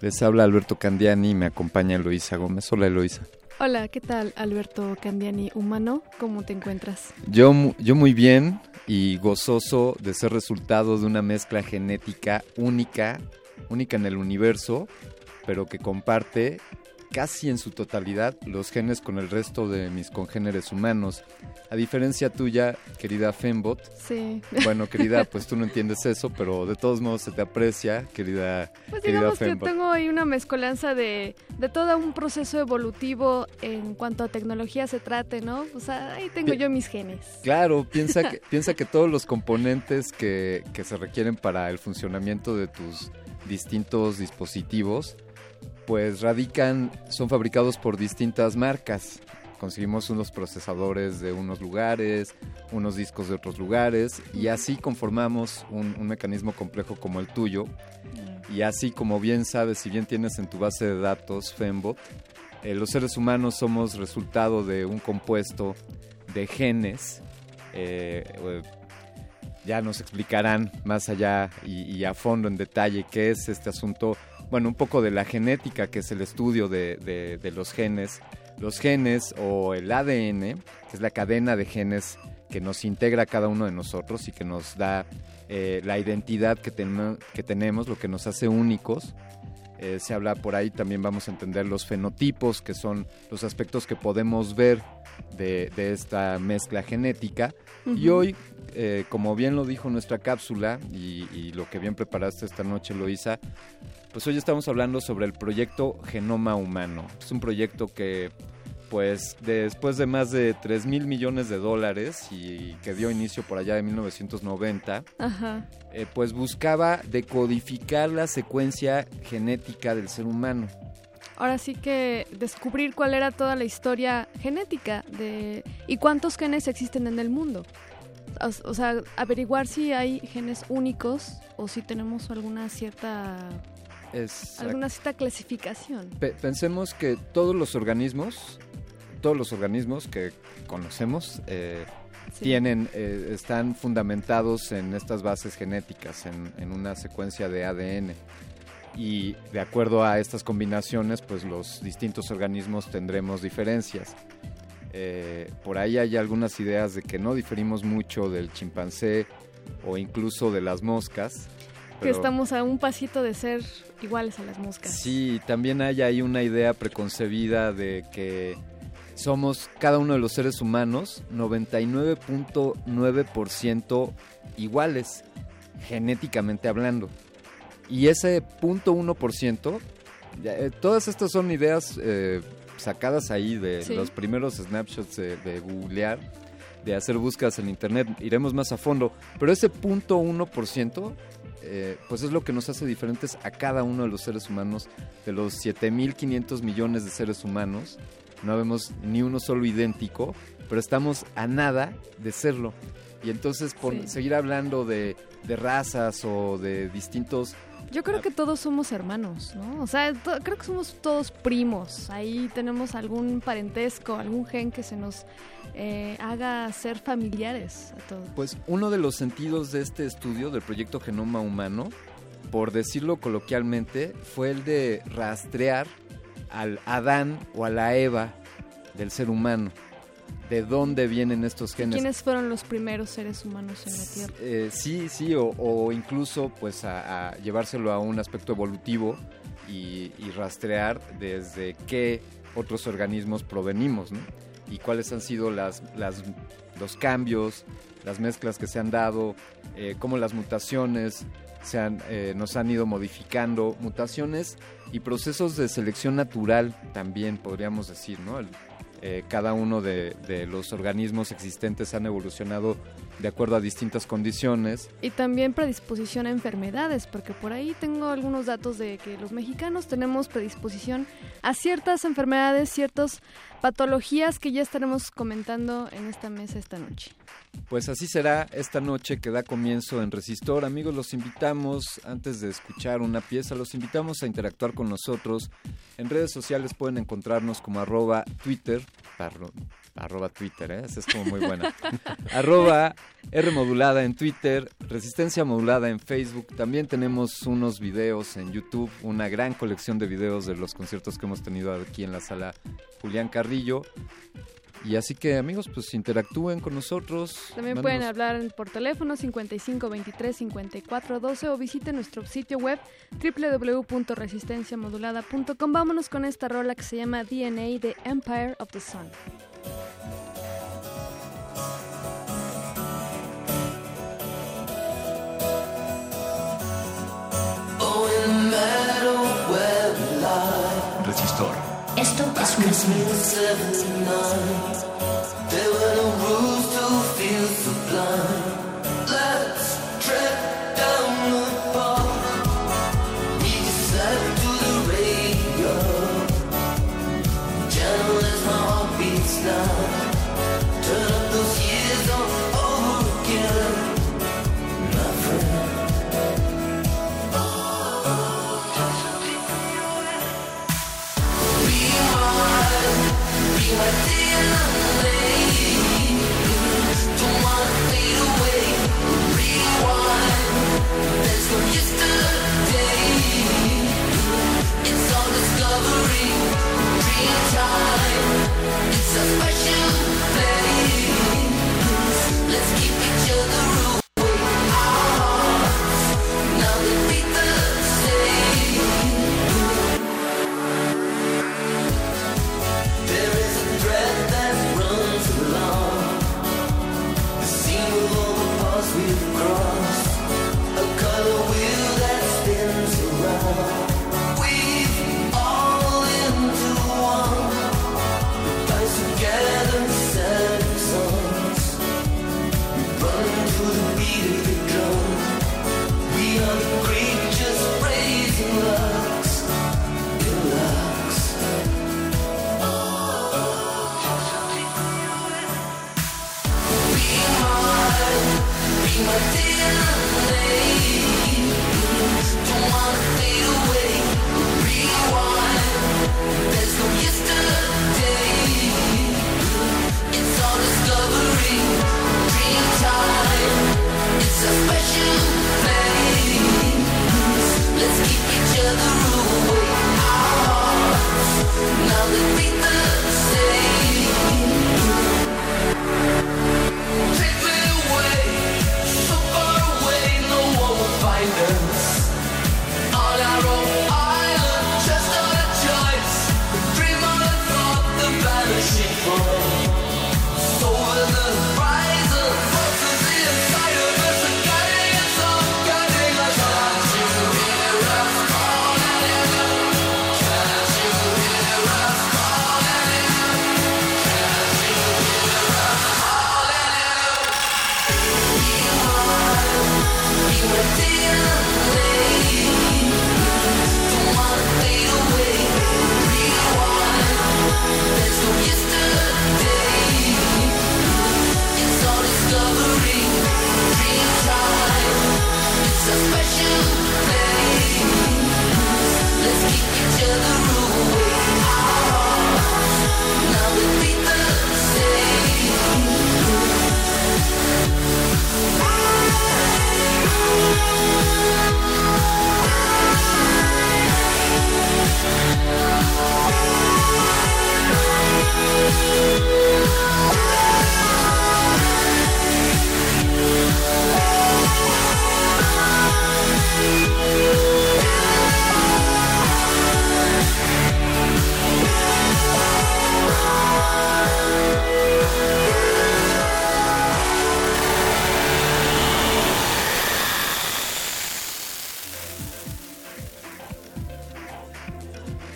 Les habla Alberto Candiani y me acompaña Eloisa Gómez. Hola Eloisa. Hola, ¿qué tal Alberto Candiani, humano? ¿Cómo te encuentras? Yo, yo muy bien y gozoso de ser resultado de una mezcla genética única, única en el universo, pero que comparte casi en su totalidad los genes con el resto de mis congéneres humanos. A diferencia tuya, querida Fembot, Sí. bueno, querida, pues tú no entiendes eso, pero de todos modos se te aprecia, querida, Pues querida digamos que tengo ahí una mezcolanza de, de todo un proceso evolutivo en cuanto a tecnología se trate, ¿no? O sea, ahí tengo Pi- yo mis genes. Claro, piensa que, piensa que todos los componentes que, que se requieren para el funcionamiento de tus distintos dispositivos, pues radican, son fabricados por distintas marcas. Conseguimos unos procesadores de unos lugares, unos discos de otros lugares, y así conformamos un, un mecanismo complejo como el tuyo. Y así como bien sabes, si bien tienes en tu base de datos Fembot, eh, los seres humanos somos resultado de un compuesto de genes eh, eh, ya nos explicarán más allá y, y a fondo en detalle qué es este asunto, bueno, un poco de la genética, que es el estudio de, de- de los genes. Los genes o el ADN, que es la cadena de genes que nos integra a cada uno de nosotros y que nos da eh, la identidad que, tenemos- que tenemos, lo que nos hace únicos. Eh, se habla por ahí, también vamos a entender los fenotipos, que son los aspectos que podemos ver de, de esta mezcla genética. Y hoy, eh, como bien lo dijo nuestra cápsula y, y lo que bien preparaste esta noche, Loisa, pues hoy estamos hablando sobre el proyecto Genoma Humano. Es un proyecto que, pues, después de más de 3 mil millones de dólares y que dio inicio por allá de 1990, Ajá. eh, pues buscaba decodificar la secuencia genética del ser humano. Ahora sí que descubrir cuál era toda la historia genética de y cuántos genes existen en el mundo. O, o sea, averiguar si hay genes únicos o si tenemos alguna cierta Es, alguna cierta clasificación. Pe- pensemos que todos los organismos, todos los organismos que conocemos, eh, Sí. tienen, eh, están fundamentados en estas bases genéticas, en, en una secuencia de ADN. Y de acuerdo a estas combinaciones, pues los distintos organismos tendremos diferencias. Eh, por ahí hay algunas ideas de que no diferimos mucho del chimpancé o incluso de las moscas. Que estamos a un pasito de ser iguales a las moscas. Sí, también hay ahí una idea preconcebida de que somos cada uno de los seres humanos 99.9% iguales, genéticamente hablando. Y ese punto 1%, ya, eh, todas estas son ideas eh, sacadas ahí de Sí. los primeros snapshots de, de googlear, de hacer búsquedas en internet, iremos más a fondo, pero ese punto 1%, eh, pues es lo que nos hace diferentes a cada uno de los seres humanos, de los 7.500 millones de seres humanos, no vemos ni uno solo idéntico, pero estamos a nada de serlo. Y entonces por Sí. seguir hablando de, de razas o de distintos Yo creo que todos somos hermanos, ¿no? O sea, creo que somos todos primos. Ahí tenemos algún parentesco, algún gen que se nos eh, haga ser familiares a todos. Pues uno de los sentidos de este estudio del proyecto Genoma Humano, por decirlo coloquialmente, fue el de rastrear al Adán o a la Eva del ser humano. ¿De dónde vienen estos genes? ¿Quiénes fueron los primeros seres humanos en la Tierra? Eh, sí, sí, o, o incluso pues a, a llevárselo a un aspecto evolutivo y, y rastrear desde qué otros organismos provenimos, ¿no? Y cuáles han sido las, los cambios, las mezclas que se han dado, eh, cómo las mutaciones se han, eh, nos han ido modificando, mutaciones y procesos de selección natural también podríamos decir, ¿no? Eh, cada uno de, de los organismos existentes han evolucionado de acuerdo a distintas condiciones. Y también predisposición a enfermedades, porque por ahí tengo algunos datos de que los mexicanos tenemos predisposición a ciertas enfermedades, ciertas patologías que ya estaremos comentando en esta mesa esta noche. Pues así será esta noche que da comienzo en Resistor. Amigos, los invitamos, antes de escuchar una pieza, los invitamos a interactuar con nosotros. En redes sociales pueden encontrarnos como arroba Twitter, arro- arroba Twitter, ¿eh? esa es como muy buena. arroba R modulada en Twitter, Resistencia modulada en Facebook. También tenemos unos videos en YouTube, una gran colección de videos de los conciertos que hemos tenido aquí en la sala Julián Carrillo. Y así que amigos, pues interactúen con nosotros. También pueden hablar por teléfono 55 23 54 12 o visiten nuestro sitio web www.resistenciamodulada.com. Vámonos con esta rola que se llama DNA de Empire of the Sun. Esto es una señal. There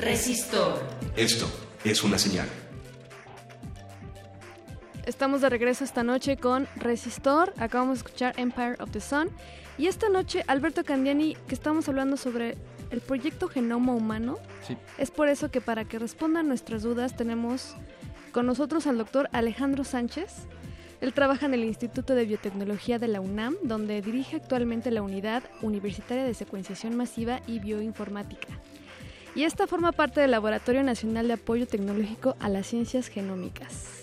Resistor. Esto es una señal. Estamos de regreso esta noche con Resistor. Acabamos de escuchar Empire of the Sun. Y esta noche, Alberto Candiani, que estamos hablando sobre el proyecto Genoma Humano. Sí. Es por eso que para que respondan nuestras dudas tenemos con nosotros al doctor Alejandro Sánchez. Él trabaja en el Instituto de Biotecnología de la UNAM, donde dirige actualmente la Unidad Universitaria de Secuenciación Masiva y Bioinformática. Y esta forma parte del Laboratorio Nacional de Apoyo Tecnológico a las Ciencias Genómicas.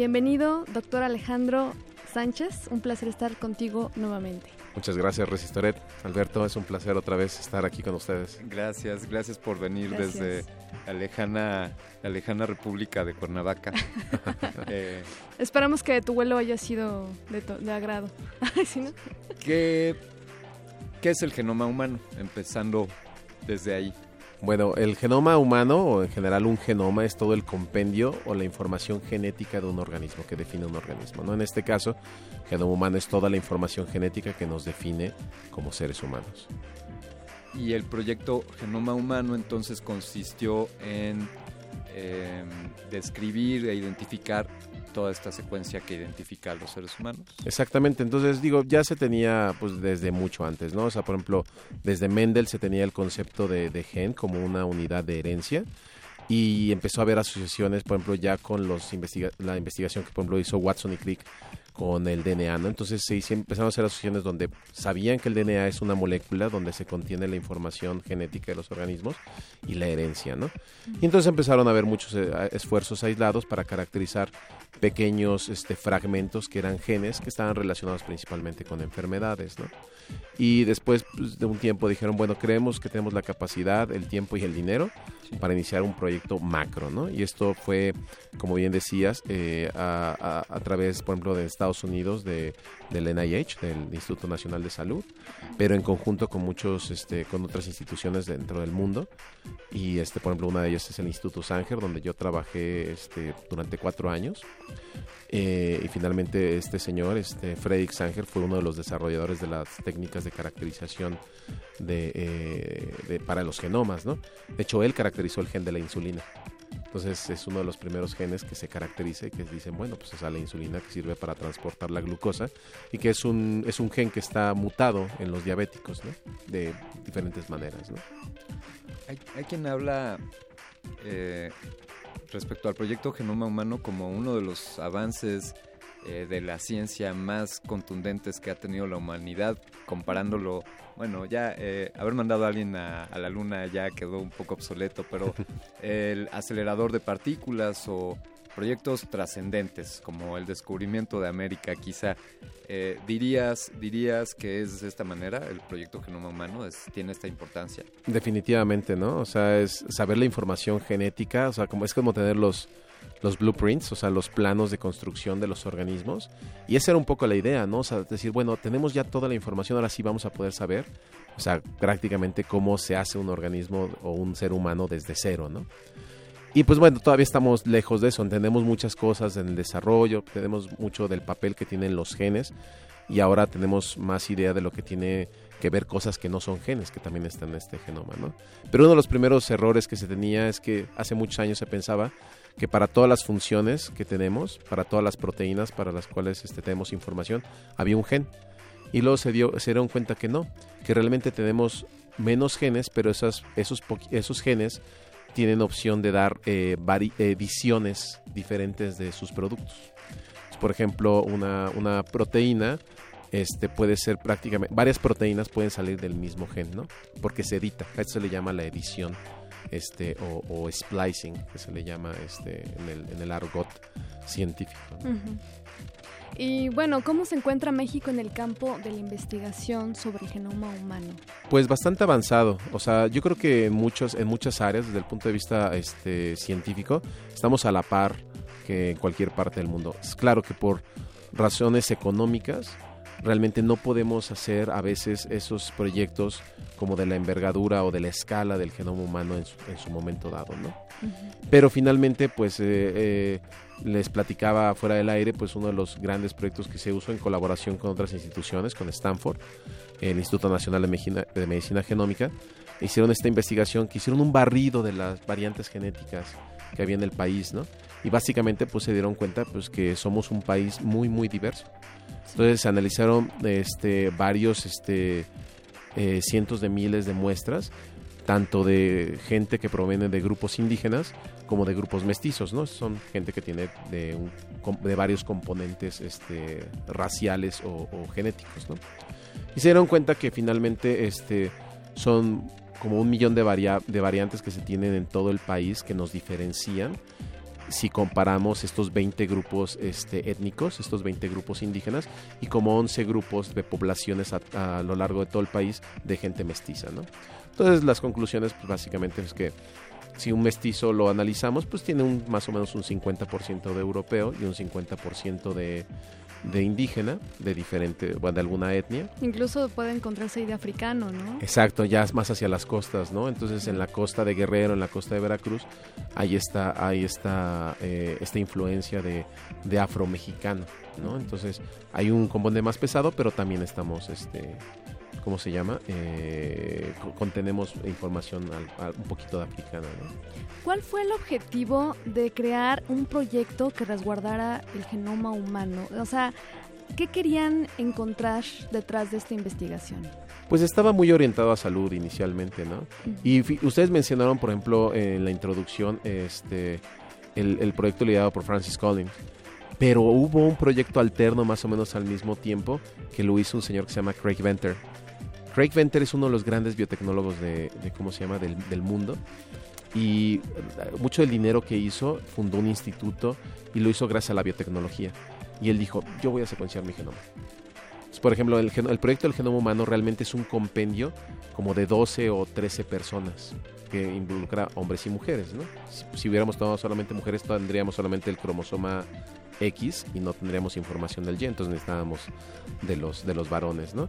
Bienvenido, doctor Alejandro Sánchez. Un placer estar contigo nuevamente. Muchas gracias, Resistoret. Alberto, es un placer otra vez estar aquí con ustedes. Gracias, gracias por venir Gracias. desde la lejana, la lejana República de Cuernavaca. Eh, Esperamos que tu vuelo haya sido de, to- de agrado. Ay, ¿sí, no? ¿qué, ¿Qué es el genoma humano? Empezando desde ahí. Bueno, el genoma humano, o en general un genoma, es todo el compendio o la información genética de un organismo, que define un organismo. ¿no? En este caso, genoma humano es toda la información genética que nos define como seres humanos. Y el proyecto Genoma Humano entonces consistió en eh, describir e identificar toda esta secuencia que identifica a los seres humanos. Exactamente, entonces digo, ya se tenía pues desde mucho antes, ¿no? O sea, por ejemplo, desde Mendel se tenía el concepto de, gen como una unidad de herencia y empezó a haber asociaciones, por ejemplo, ya con los investiga la investigación que por ejemplo hizo Watson y Crick con el DNA, ¿no? Entonces se empezaron a hacer asociaciones donde sabían que el DNA es una molécula donde se contiene la información genética de los organismos y la herencia, ¿no? Y entonces empezaron a haber muchos eh, esfuerzos aislados para caracterizar pequeños este, fragmentos que eran genes que estaban relacionados principalmente con enfermedades, ¿no? Y después pues, de un tiempo dijeron, bueno, creemos que tenemos la capacidad, el tiempo y el dinero para iniciar un proyecto macro, ¿no? Y esto fue, como bien decías, eh, a, a- a través, por ejemplo, de Estados Unidos, de, del NIH, del Instituto Nacional de Salud, pero en conjunto con muchos, este, con otras instituciones dentro del mundo. Y, este, por ejemplo, una de ellas es el Instituto Sanger, donde yo trabajé este, durante cuatro años. Eh, y finalmente este señor, este Frederick Sanger, fue uno de los desarrolladores de las técnicas de caracterización eh, de- para los genomas, ¿no? De hecho, él caracterizó el gen de la insulina. Entonces es uno de los primeros genes que se caracteriza y que dicen, bueno, pues es la insulina que sirve para transportar la glucosa y que es un, es un gen que está mutado en los diabéticos, ¿no? De diferentes maneras, ¿no? Hay, hay quien habla eh, respecto al proyecto Genoma Humano como uno de los avances eh, de la ciencia más contundentes que ha tenido la humanidad, comparándolo, bueno, ya eh, haber mandado a alguien a, a la luna ya quedó un poco obsoleto, pero el acelerador de partículas o proyectos trascendentes como el descubrimiento de América, quizá eh, dirías dirías que es de esta manera el proyecto Genoma Humano es, tiene esta importancia. Definitivamente, ¿no? O sea, es saber la información genética, o sea, como es como tener los los blueprints, o sea, los planos de construcción de los organismos. Y esa era un poco la idea, ¿no? O sea, decir, bueno, tenemos ya toda la información, ahora sí vamos a poder saber, o sea, prácticamente cómo se hace un organismo o un ser humano desde cero, ¿no? Y pues bueno, todavía estamos lejos de eso, entendemos muchas cosas en el desarrollo, tenemos mucho del papel que tienen los genes y ahora tenemos más idea de lo que tiene que ver cosas que no son genes, que también están en este genoma, ¿no? Pero uno de los primeros errores que se tenía es que hace muchos años se pensaba que para todas las funciones que tenemos, para todas las proteínas para las cuales este, tenemos información, había un gen. Y luego se, dio, se dieron cuenta que no, que realmente tenemos menos genes, pero esos, esos genes tienen opción de dar eh, eh, visiones diferentes de sus productos. Por ejemplo, una, una proteína este, puede ser prácticamente, varias proteínas pueden salir del mismo gen, ¿no? Porque se edita, a eso se le llama la edición este, o, o splicing, que se le llama este, en, el, en el argot científico. Y bueno, ¿cómo se encuentra México en el campo de la investigación sobre el genoma humano? Pues bastante avanzado. O sea, yo creo que en muchos, en muchas áreas, desde el punto de vista este, científico, estamos a la par que en cualquier parte del mundo. Es claro que por razones económicas, realmente no podemos hacer a veces esos proyectos como de la envergadura o de la escala del genoma humano en su, en su momento dado, ¿no? Pero finalmente, pues eh, eh, les platicaba fuera del aire, pues uno de los grandes proyectos que se usó en colaboración con otras instituciones, con Stanford, el Instituto Nacional de Medicina, de Medicina Genómica, hicieron esta investigación, que hicieron un barrido de las variantes genéticas que había en el país, ¿no? Y básicamente, pues se dieron cuenta, pues que somos un país muy, muy diverso. Entonces se analizaron, este, varios, este, eh, cientos de miles de muestras tanto de gente que proviene de grupos indígenas como de grupos mestizos, ¿no? Son gente que tiene de, un- de varios componentes este, raciales o, o genéticos, ¿no? Y se dieron cuenta que finalmente este, son como un millón de, varia- de variantes que se tienen en todo el país que nos diferencian si comparamos estos 20 grupos este, étnicos, estos 20 grupos indígenas, y como 11 grupos de poblaciones a, a lo largo de todo el país de gente mestiza, ¿no? Entonces las conclusiones pues, básicamente es que si un mestizo lo analizamos, pues tiene un, más o menos un 50% de europeo y un 50% de, de indígena, de diferente, bueno, de alguna etnia. Incluso puede encontrarse ahí de africano, ¿no? Exacto, ya es más hacia las costas, ¿no? Entonces en la costa de Guerrero, en la costa de Veracruz, ahí está, ahí está eh, esta influencia de, de afromexicano, ¿no? Entonces hay un componente más pesado, pero también estamos, este, ¿cómo se llama? Eh, co- contenemos información al- al- un poquito de africana, ¿no? ¿Cuál fue el objetivo de crear un proyecto que resguardara el genoma humano? O sea, ¿qué querían encontrar detrás de esta investigación? Pues estaba muy orientado a salud inicialmente, ¿no? Y ustedes mencionaron, por ejemplo, en la introducción, este, el, el proyecto liderado por Francis Collins. Pero hubo un proyecto alterno más o menos al mismo tiempo que lo hizo un señor que se llama Craig Venter. Craig Venter es uno de los grandes biotecnólogos de, de ¿cómo se llama?, del, del mundo. Y eh, mucho del dinero que hizo, fundó un instituto y lo hizo gracias a la biotecnología. Y él dijo, yo voy a secuenciar mi genoma. Entonces, Por ejemplo, el, el proyecto del genoma humano realmente es un compendio como de 12 o 13 personas que involucra hombres y mujeres. Si, si hubiéramos tomado solamente mujeres, tendríamos solamente el cromosoma X y no tendríamos información del Y, entonces necesitábamos de los, de los varones, ¿no?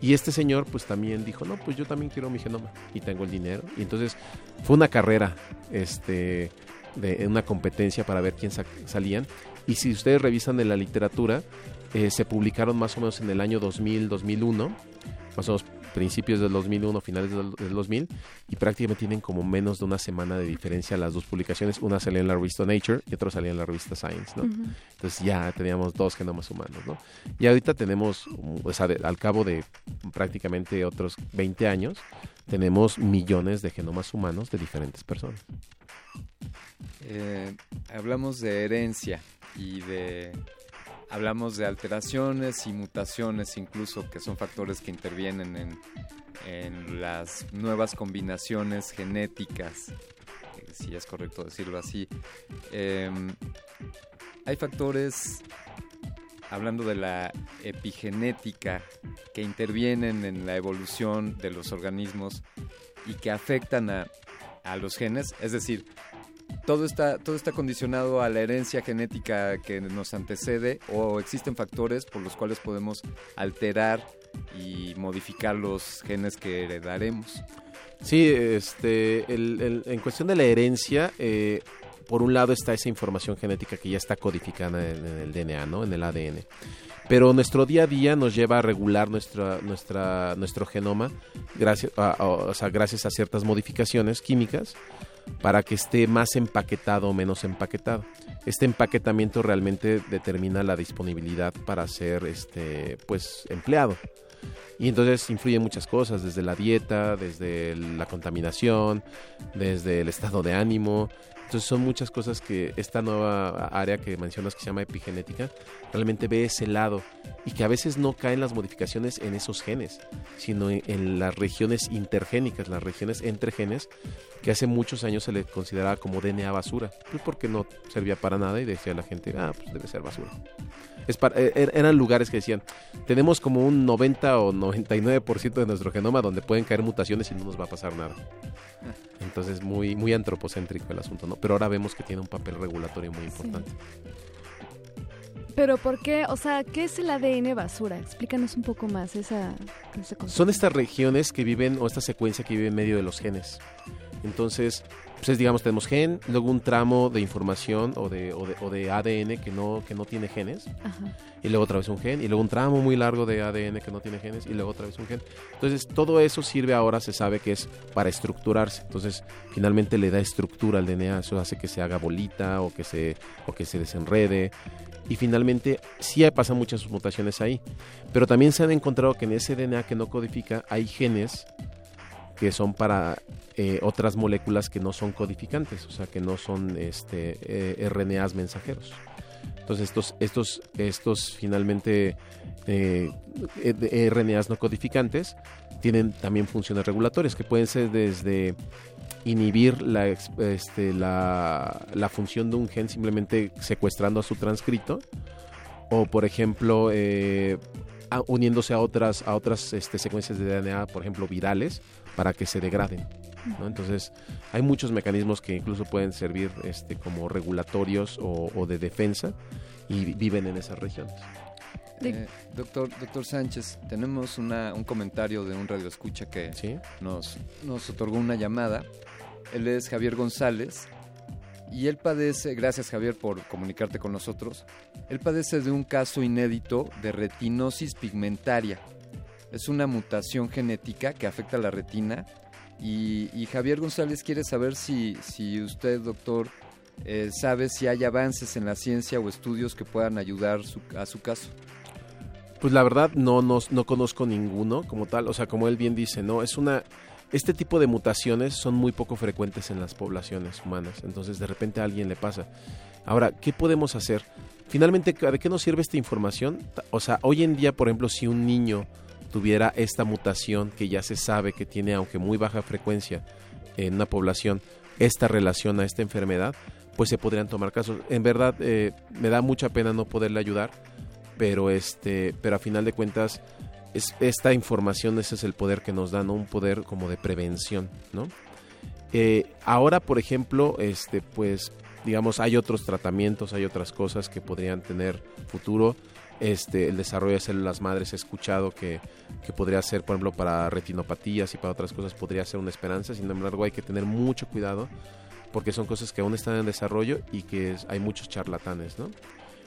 Y este señor pues también dijo, no, pues yo también quiero mi genoma y tengo el dinero. Y entonces fue una carrera, este, de una competencia para ver quién sa- salían. Y si ustedes revisan en la literatura, eh, se publicaron más o menos en el año 2000, 2001, más o principios del 2001, finales del, del 2000, y prácticamente tienen como menos de una semana de diferencia las dos publicaciones. Una salía en la revista Nature y otra salía en la revista Science, ¿no? Entonces ya teníamos dos genomas humanos, ¿no? Y ahorita tenemos, o sea, de- al cabo de prácticamente otros 20 años, tenemos millones de genomas humanos de diferentes personas. Eh, hablamos de herencia y de hablamos de alteraciones y mutaciones incluso, que son factores que intervienen en, en las nuevas combinaciones genéticas, eh, si es correcto decirlo así. Em, hay factores, hablando de la epigenética, que intervienen en la evolución de los organismos y que afectan a, a los genes, es decir, todo está, todo está condicionado a la herencia genética que nos antecede o existen factores por los cuales podemos alterar y modificar los genes que heredaremos. Sí, este, en cuestión de la herencia, eh, por un lado está esa información genética que ya está codificada en, el DNA, ¿no? En el ADN. Pero nuestro día a día nos lleva a regular nuestra, nuestra, nuestro genoma gracias a, a- o sea, gracias a ciertas modificaciones químicas para que esté más empaquetado o menos empaquetado. Este empaquetamiento realmente determina la disponibilidad para ser este, pues, empleado. Y entonces influyen muchas cosas, desde la dieta, desde la contaminación, desde el estado de ánimo. Entonces son muchas cosas que esta nueva área que mencionas que se llama epigenética realmente ve ese lado y que a veces no caen las modificaciones en esos genes, sino en, en las regiones intergénicas, las regiones entre genes, que hace muchos años se le consideraba como DNA basura, pues porque no servía para nada y decía la gente, ah, pues debe ser basura. Es para- er- er- eran lugares que decían, tenemos como un 90 o 99% de nuestro genoma donde pueden caer mutaciones y no nos va a pasar nada. Entonces muy muy antropocéntrico el asunto, ¿no? Pero ahora vemos que tiene un papel regulatorio muy importante. Pero ¿por qué? O sea, ¿qué es el ADN basura? Explícanos un poco más esa, concepto. Son estas regiones que viven o esta secuencia que vive en medio de los genes. Entonces, pues es, digamos, tenemos gen, luego un tramo de información o de, o de, o de ADN que no, que no tiene genes, Ajá. y luego otra vez un gen, y luego un tramo muy largo de ADN que no tiene genes, y luego otra vez un gen. Entonces, todo eso sirve ahora, se sabe que es para estructurarse. Entonces, finalmente le da estructura al DNA, eso hace que se haga bolita o que se, o que se desenrede. Y finalmente, sí pasan muchas mutaciones ahí. Pero también se han encontrado que en ese DNA que no codifica hay genes que son para eh, otras moléculas que no son codificantes, o sea, que no son este, eh, RNAs mensajeros. Entonces estos, estos, estos finalmente eh, RNAs no codificantes tienen también funciones regulatorias que pueden ser desde inhibir la, este, la, función de un gen simplemente secuestrando a su transcrito o por ejemplo uniéndose a otras a otras este, secuencias de DNA por ejemplo virales para que se degraden ¿no? entonces hay muchos mecanismos que incluso pueden servir este, como regulatorios o, o de defensa y vi- viven en esas regiones Eh, doctor, doctor Sánchez, tenemos una- un comentario de un radioescucha que nos, nos otorgó una llamada. Él es Javier González y él padece, gracias Javier por comunicarte con nosotros, él padece de un caso inédito de retinosis pigmentaria. Es una mutación genética que afecta a la retina y, Javier González quiere saber si, si usted, doctor, eh, sabe si hay avances en la ciencia o estudios que puedan ayudar a su caso. Pues la verdad no, no, no conozco ninguno como tal, o sea, como él bien dice, no, es una... Este tipo de mutaciones son muy poco frecuentes en las poblaciones humanas, entonces de repente a alguien le pasa. Ahora, ¿qué podemos hacer? Finalmente, ¿de qué nos sirve esta información? O sea, hoy en día, por ejemplo, si un niño tuviera esta mutación que ya se sabe que tiene, aunque muy baja frecuencia en una población, esta relación a esta enfermedad, pues se podrían tomar casos. En verdad, eh, me da mucha pena no poderle ayudar, pero este pero a final de cuentas es, esta información ese es el poder que nos da ¿no? un poder como de prevención no Eh, ahora por ejemplo este pues digamos hay otros tratamientos hay otras cosas que podrían tener futuro este el desarrollo de células madres he escuchado que, que podría ser por ejemplo para retinopatías y para otras cosas podría ser una esperanza. Sin embargo hay que tener mucho cuidado porque son cosas que aún están en desarrollo y que es- hay muchos charlatanes no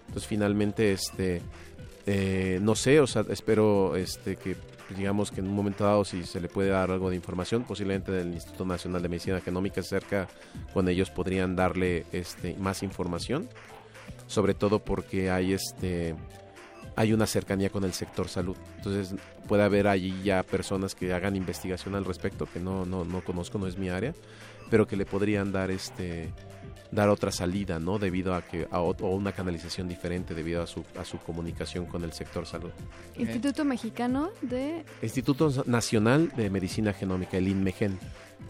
entonces finalmente, este, eh, no sé, o sea, espero este, que digamos que en un momento dado si se le puede dar algo de información, posiblemente del Instituto Nacional de Medicina Genómica cerca con ellos podrían darle este, más información, sobre todo porque hay este hay una cercanía con el sector salud. Entonces puede haber allí ya personas que hagan investigación al respecto, que no, no, no conozco, no es mi área, pero que le podrían dar este dar otra salida, ¿no? Debido a que a o una canalización diferente debido a su a su comunicación con el sector salud. Instituto Mexicano de... Instituto Nacional de Medicina Genómica, el INMEGEN,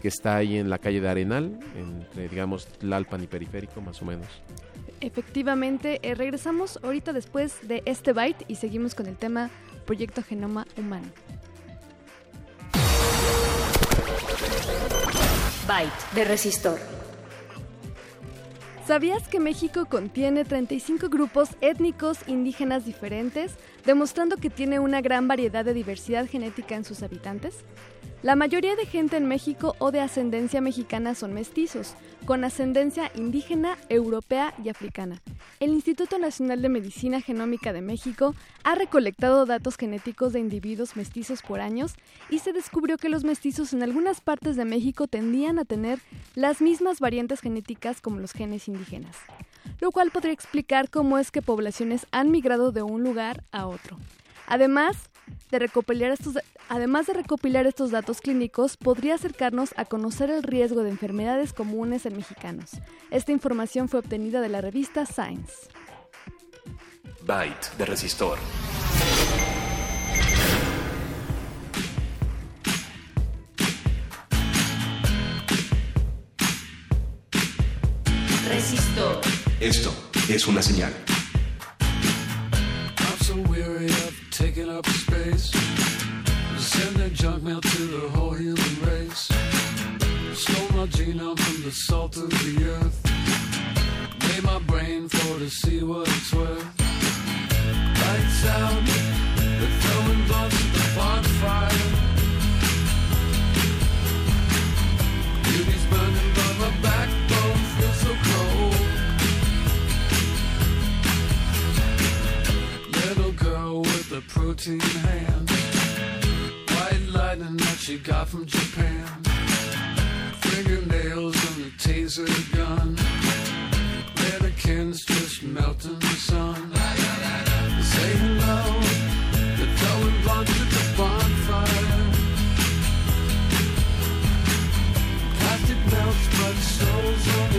que está ahí en la calle de Arenal, entre digamos Tlalpan y Periférico más o menos. Efectivamente, eh, regresamos ahorita después de este byte y seguimos con el tema Proyecto Genoma Humano. Byte de Resistor. ¿Sabías que México contiene 35 grupos étnicos indígenas diferentes, demostrando que tiene una gran variedad de diversidad genética en sus habitantes? La mayoría de gente en México o de ascendencia mexicana son mestizos, con ascendencia indígena, europea y africana. El Instituto Nacional de Medicina Genómica de México ha recolectado datos genéticos de individuos mestizos por años y se descubrió que los mestizos en algunas partes de México tendían a tener las mismas variantes genéticas como los genes indígenas, lo cual podría explicar cómo es que poblaciones han migrado de un lugar a otro. Además de recopilar estos, además de recopilar estos datos clínicos, podría acercarnos a conocer el riesgo de enfermedades comunes en mexicanos. Esta información fue obtenida de la revista Science. Byte de Resistor. Resistor. Esto es una señal. I'm so weary of taking up space. Sending junk mail to the whole human race. Stole my genome from the salt of the earth. Made my brain for to see what it's worth. Lights out, throwing the bonfire. Beauty's burning, protein hands. White lightning that she got from Japan. Fingernails and a taser gun. Mannequins just melt in the sun. Say hello. They're throwing blunts at the bonfire. Plastic melts, but souls only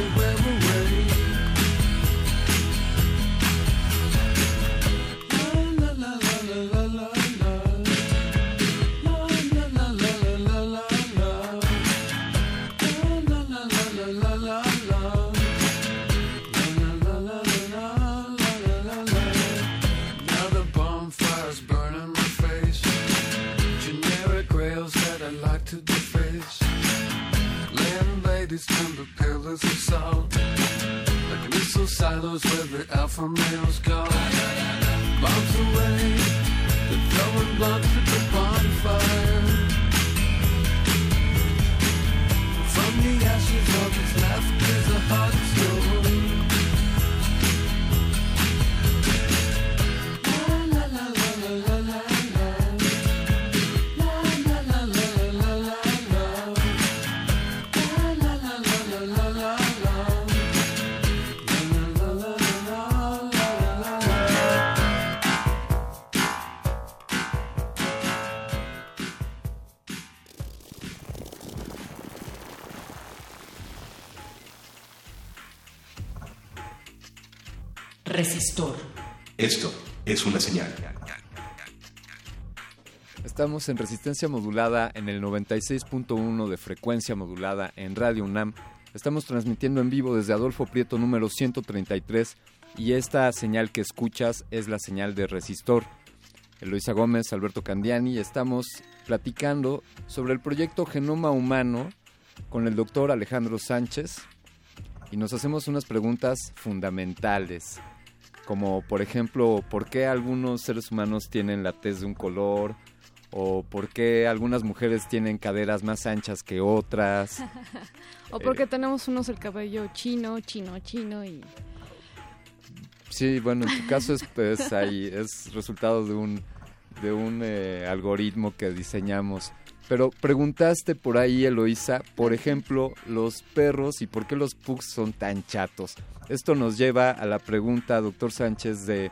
Turn to pillars of salt. Like missile silos where the alpha males go. Bombs away, they're throwing blunts at the bonfire. From the ashes, all that's left is a hot stone. Resistor. Esto es una señal. Estamos en resistencia modulada en el 96.1 de frecuencia modulada en Radio UNAM. Estamos transmitiendo en vivo desde Adolfo Prieto número 133 y esta señal que escuchas es la señal de resistor. Eloisa Gómez, Alberto Candiani, estamos platicando sobre el proyecto Genoma Humano con el doctor Alejandro Sánchez y nos hacemos unas preguntas fundamentales, como por ejemplo, ¿por qué algunos seres humanos tienen la tez de un color? ¿O por qué algunas mujeres tienen caderas más anchas que otras? o porque tenemos unos el cabello chino, chino, chino y... Sí, bueno, en tu caso es, pues, ahí, es resultado de un, de un eh, algoritmo que diseñamos. Pero preguntaste por ahí, Eloísa, por ejemplo, los perros y por qué los pugs son tan chatos. Esto nos lleva a la pregunta, doctor Sánchez, de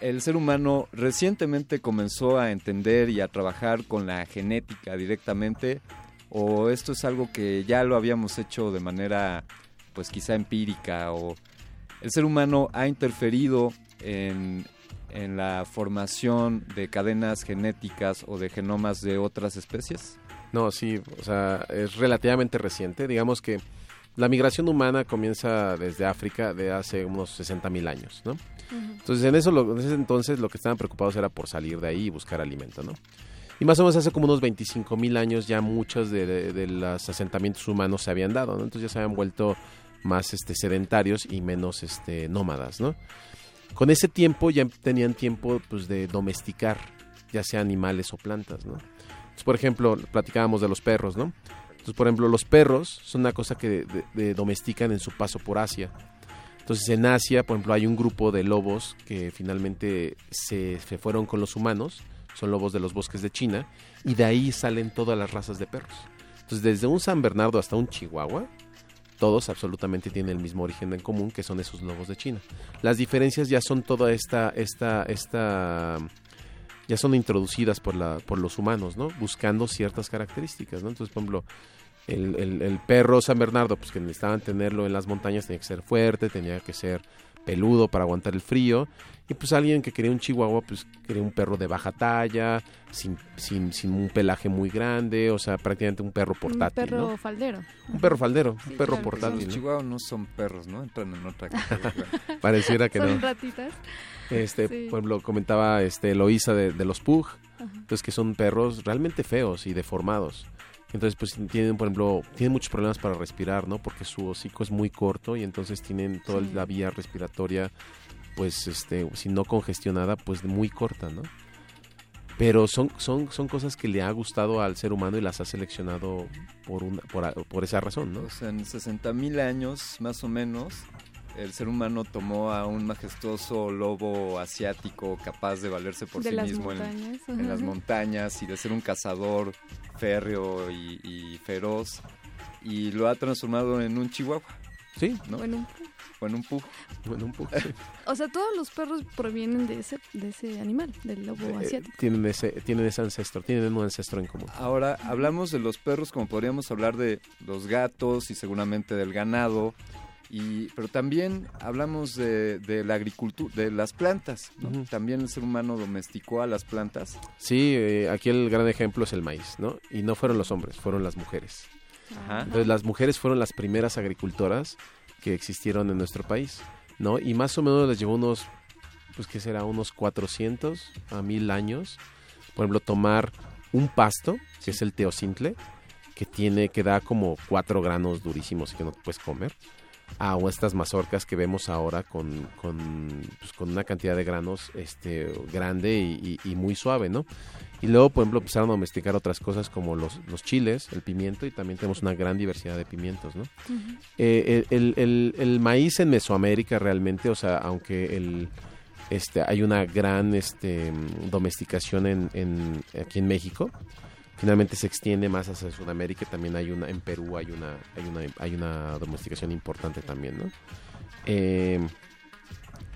el ser humano recientemente comenzó a entender y a trabajar con la genética directamente o esto es algo que ya lo habíamos hecho de manera pues quizá empírica o el ser humano ha interferido en, en la formación de cadenas genéticas o de genomas de otras especies? No, sí, o sea, es relativamente reciente. Digamos que la migración humana comienza desde África de hace unos 60.000 años, ¿no? Entonces, en, eso, lo- en ese entonces lo que estaban preocupados era por salir de ahí y buscar alimento, ¿no? Y más o menos hace como unos 25.000 años ya muchos de, de los asentamientos humanos se habían dado, ¿no? Entonces ya se habían vuelto más este, sedentarios y menos este, nómadas, ¿no? Con ese tiempo ya tenían tiempo pues, de domesticar, ya sea animales o plantas, ¿no? Entonces, por ejemplo, platicábamos de los perros, ¿no? Entonces, por ejemplo, los perros son una cosa que domestican en su paso por Asia. Entonces, en Asia, por ejemplo, hay un grupo de lobos que finalmente se, se fueron con los humanos, son lobos de los bosques de China, y de ahí salen todas las razas de perros. Entonces, desde un San Bernardo hasta un Chihuahua, todos absolutamente tienen el mismo origen en común, que son esos lobos de China. Las diferencias ya son toda esta, esta, esta, ya son introducidas por, la, por los humanos, ¿no? Buscando ciertas características, ¿no? Entonces, por ejemplo, el, el- el perro San Bernardo, pues que necesitaban tenerlo en las montañas, tenía que ser fuerte, tenía que ser peludo para aguantar el frío. Y pues alguien que quería un chihuahua, pues quería un perro de baja talla, sin, sin, sin un pelaje muy grande, o sea, prácticamente un perro portátil, un perro ¿no? faldero. Un perro faldero, un perro claro. portátil. Los ¿no? chihuahuas no son perros, ¿no? Entran en otra categoría. Pareciera que Son no. ratitas. Este, Sí. por ejemplo, comentaba este Eloísa de, de los Pug, Ajá. entonces que son perros realmente feos y deformados. Entonces, pues tienen, por ejemplo, tienen muchos problemas para respirar, ¿no? Porque su hocico es muy corto y entonces tienen toda Sí. la vía respiratoria, pues, este, si no congestionada, pues muy corta, ¿no? Pero son, son, son cosas que le ha gustado al ser humano y las ha seleccionado por, una, por, por esa razón, ¿no? O sea, en 60.000 años, más o menos, el ser humano tomó a un majestuoso lobo asiático capaz de valerse por De sí mismo en, las montañas y de ser un cazador férreo y, y feroz y lo ha transformado en un chihuahua. Sí, ¿no? O en un O en un pug. O en un pug, O sea, todos los perros provienen de ese, de ese animal, del lobo Eh, asiático. tienen, ese, tienen ese ancestro, tienen un ancestro en común. Ahora, hablamos de los perros como podríamos hablar de los gatos y seguramente del ganado, y, pero también hablamos de, de la agricultura, de las plantas. ¿no? También el ser humano domesticó a las plantas. Sí, eh, aquí el gran ejemplo es el maíz, ¿no? Y no fueron los hombres, fueron las mujeres. Ajá. Entonces las mujeres fueron las primeras agricultoras que existieron en nuestro país, ¿no? Y más o menos les llevó unos, pues qué será, unos 400 a 1000 años, por ejemplo, tomar un pasto, que es el teocintle, que tiene, que da como cuatro granos durísimos y que no te puedes comer, a estas mazorcas que vemos ahora con, con, pues, con una cantidad de granos este, grande y, y- y muy suave, ¿no? Y luego, por ejemplo, empezaron a domesticar otras cosas como los, los chiles, el pimiento, y también tenemos una gran diversidad de pimientos, ¿no? Eh, el, el- el maíz en Mesoamérica realmente, o sea, aunque el, este, hay una gran este, mm, domesticación en, en- aquí en México, finalmente se extiende más hacia Sudamérica también hay una, en Perú hay una, hay una, hay una domesticación importante también, ¿no? Eh,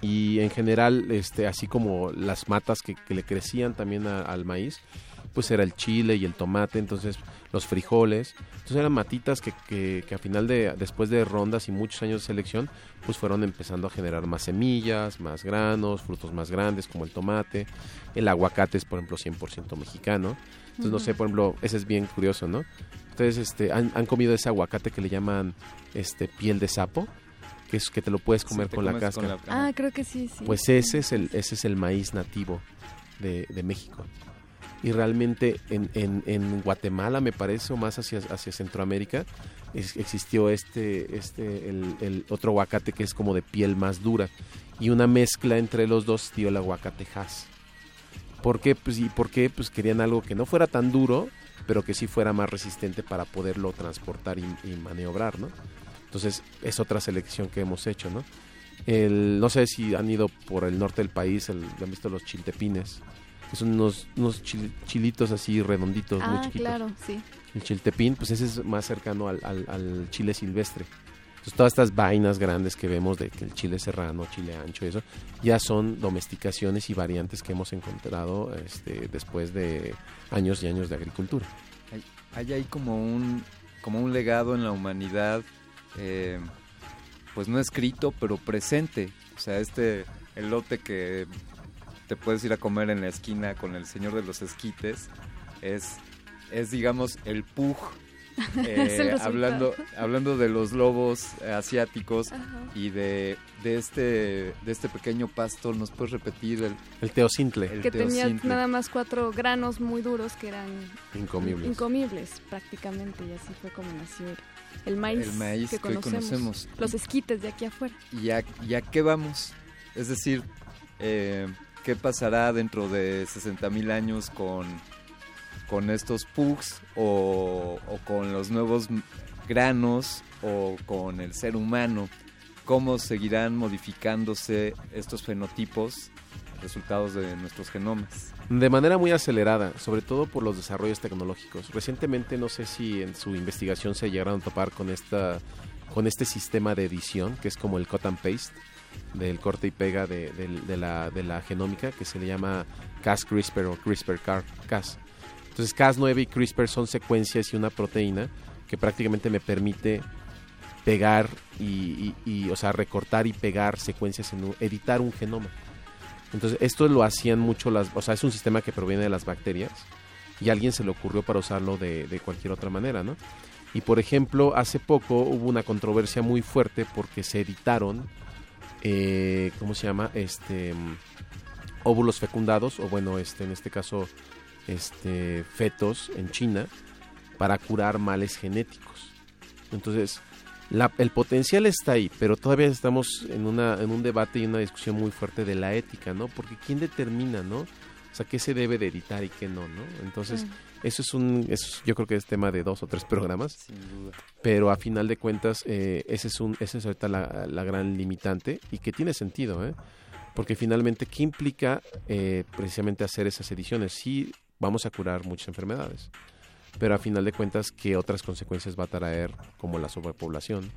y en general, este, así como las matas que, que le crecían también a- al maíz, pues era el chile y el tomate, entonces los frijoles, entonces eran matitas que, que, que a final de, después de rondas y muchos años de selección, pues fueron empezando a generar más semillas, más granos, frutos más grandes como el tomate, el aguacate es por ejemplo 100% mexicano, entonces no sé, por ejemplo, ese es bien curioso, ¿no? Ustedes este, han, han comido ese aguacate que le llaman este piel de sapo, que es que te lo puedes comer con la con cáscara. Ah, creo que sí, sí. Pues ese es el, ese es el maíz nativo de, de México. Y realmente en, en, en Guatemala, me parece, o más hacia, hacia Centroamérica, es- existió este, este el, el otro aguacate que es como de piel más dura. Y una mezcla entre los dos dio el aguacate Hass. ¿Por qué? Pues, ¿y por qué? Pues querían algo que no fuera tan duro, pero que sí fuera más resistente para poderlo transportar y, y maniobrar, ¿no? Entonces es otra selección que hemos hecho, ¿no? El, no sé si han ido por el norte del país, el- han visto los chiltepines, que son unos, unos chil- chilitos así redonditos, muy Ah, chiquitos. claro, sí. El chiltepín, pues ese es más cercano al, al- al chile silvestre. Entonces todas estas vainas grandes que vemos de que el chile serrano, chile ancho, eso, ya son domesticaciones y variantes que hemos encontrado este, después de años y años de agricultura. Hay, ahí como un, como un legado en la humanidad eh, pues no escrito, pero presente. O sea, este elote que te puedes ir a comer en la esquina con el señor de los esquites es, es digamos, el pug. eh, hablando, hablando de los lobos eh, asiáticos Ajá. y de, de este de este pequeño pasto, ¿nos puedes repetir el, El teocintle. el que tenía nada más cuatro granos muy duros que eran Incomibles. incomibles prácticamente y así fue como nació el, el maíz, El maíz que que hoy conocemos, conocemos. los esquites de aquí afuera. ¿Y a, y a qué vamos? Es decir, eh, ¿qué pasará dentro de 60 mil años con, con estos pugs o, con los nuevos granos o con el ser humano? ¿Cómo seguirán modificándose estos fenotipos, resultados de nuestros genomas? De manera muy acelerada, sobre todo por los desarrollos tecnológicos. Recientemente, no sé si en su investigación se llegaron a topar con esta con este sistema de edición, que es como el cut and paste, del corte y pega de, la, de la genómica, que se le llama Cas-CRISPR o CRISPR-Cas. Entonces, Cas9 y CRISPR son secuencias y una proteína que prácticamente me permite pegar y, o sea, recortar y pegar secuencias, en un- editar un genoma. Entonces, esto lo hacían mucho las, o sea, es un sistema que proviene de las bacterias y a alguien se le ocurrió para usarlo de, cualquier otra manera, ¿no? Y por ejemplo, hace poco hubo una controversia muy fuerte porque se editaron, eh, ¿cómo se llama? Este, óvulos fecundados, o bueno, este, en este caso, este, fetos en China para curar males genéticos. Entonces, la- el potencial está ahí, pero todavía estamos en, una, en un debate y una discusión muy fuerte de la ética, ¿no? Porque ¿quién determina, ¿no? O sea, qué se debe de editar y qué no, ¿no? Entonces, Mm. eso es un, eso es- yo creo que es tema de dos o tres programas. Sin duda. Pero a final de cuentas, eh, ese es un, esa es ahorita la, la gran limitante y que tiene sentido, ¿eh? Porque finalmente, ¿qué implica eh, precisamente hacer esas ediciones? Sí, vamos a curar muchas enfermedades, pero a final de cuentas, ¿qué otras consecuencias va a traer como la sobrepoblación?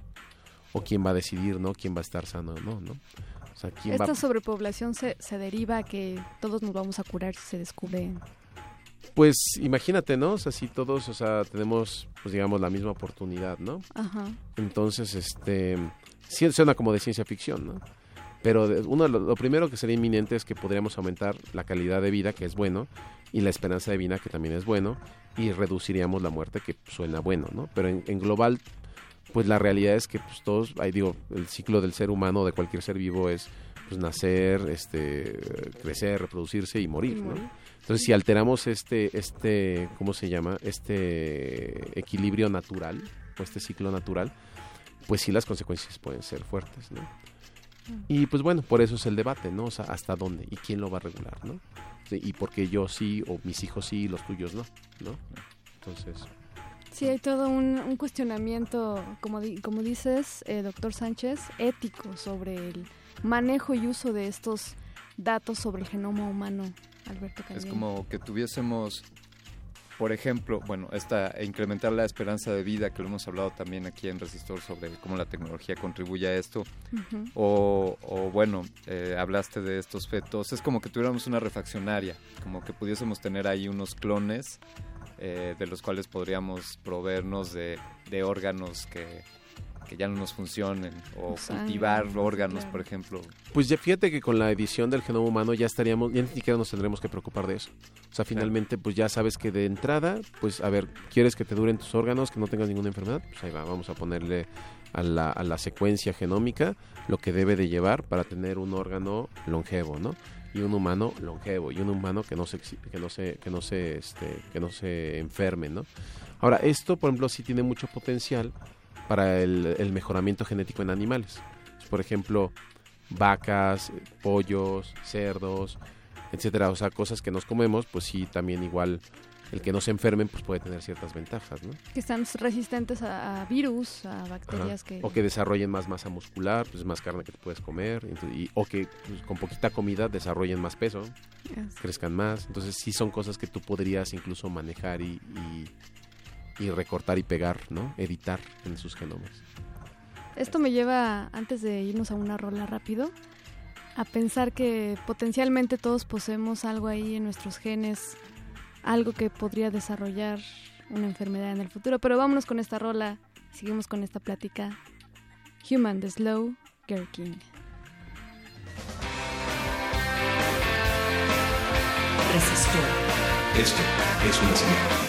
¿O quién va a decidir, no? ¿Quién va a estar sano o no, no? O sea, ¿quién va Esta sobrepoblación se, se deriva a que todos nos vamos a curar si se descubre. Pues imagínate, ¿no? O sea, si todos, o sea, tenemos, pues digamos, la misma oportunidad, ¿no? Ajá. Entonces, este, sí suena como de ciencia ficción, ¿no? Pero uno, lo primero que sería inminente es que podríamos aumentar la calidad de vida, que es bueno, y la esperanza de vida, que también es bueno, y reduciríamos la muerte, que suena bueno, ¿no? Pero en, en global, pues la realidad es que pues todos, ahí digo, el ciclo del ser humano, de cualquier ser vivo, es pues nacer, este, crecer, reproducirse y morir, ¿no? Entonces, si alteramos este, este, ¿cómo se llama? Este equilibrio natural, o este ciclo natural, pues sí las consecuencias pueden ser fuertes, ¿no? Y pues bueno, por eso es el debate, ¿no? O sea, hasta dónde y quién lo va a regular, ¿no? Sí, Y por qué yo sí, o mis hijos sí, y los tuyos no, ¿no? Entonces, Sí, hay todo un, un cuestionamiento, como, di- como dices, eh, doctor Sánchez, ético sobre el manejo y uso de estos datos sobre el genoma humano, Alberto Es Cañón. como que tuviésemos, por ejemplo, bueno, esta, e incrementar la esperanza de vida, que lo hemos hablado también aquí en Resistor sobre cómo la tecnología contribuye a esto. O, o, bueno, eh, hablaste de estos fetos, es como que tuviéramos una refaccionaria, como que pudiésemos tener ahí unos clones eh, de los cuales podríamos proveernos de, de órganos que, que ya no nos funcionen, o cultivar órganos, claro. por ejemplo. pues ya fíjate que con la edición del genoma humano ya estaríamos, ya ni siquiera nos tendremos que preocupar de eso. O sea, finalmente, pues ya sabes que de entrada, pues a ver, ¿quieres que te duren tus órganos, que no tengas ninguna enfermedad? Pues ahí va, vamos a ponerle a la, a la secuencia genómica lo que debe de llevar para tener un órgano longevo, ¿no? Y un humano longevo, y un humano que no se, exi- que no se, que no se, este, que no se enferme, ¿no? Ahora, esto, por ejemplo, sí tiene mucho potencial para el, el mejoramiento genético en animales. Por ejemplo, vacas, pollos, cerdos, etcétera, o sea, cosas que nos comemos, pues sí, también igual el que no se enfermen, pues puede tener ciertas ventajas, ¿no? Que están resistentes a, a virus, a Ajá. bacterias que... O que desarrollen más masa muscular, pues más carne que te puedes comer, y- o que pues, con poquita comida desarrollen más peso, Yes. crezcan más. Entonces sí son cosas que tú podrías incluso manejar y, y, y recortar y pegar, ¿no? Editar en sus genomas. Esto me lleva, antes de irnos a una rola rápido, a pensar que potencialmente todos poseemos algo ahí en nuestros genes, algo que podría desarrollar una enfermedad en el futuro. Pero vámonos con esta rola, seguimos con esta plática Human de Slow Gherkin. Resistor. Esto es una señal.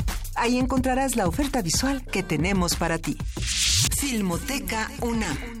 Ahí encontrarás la oferta visual que tenemos para ti. Filmoteca UNAM.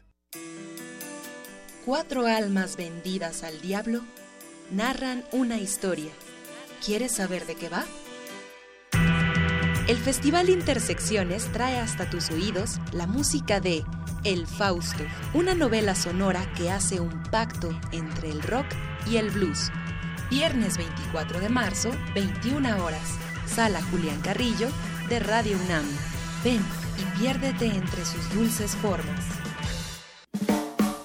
Cuatro almas vendidas al diablo narran una historia. ¿Quieres saber de qué va? El Festival Intersecciones trae hasta tus oídos la música de El Fausto, una novela sonora que hace un pacto entre el rock y el blues. Viernes 24 de marzo, 21 horas. Sala Julián Carrillo de Radio UNAM. Ven y piérdete entre sus dulces formas.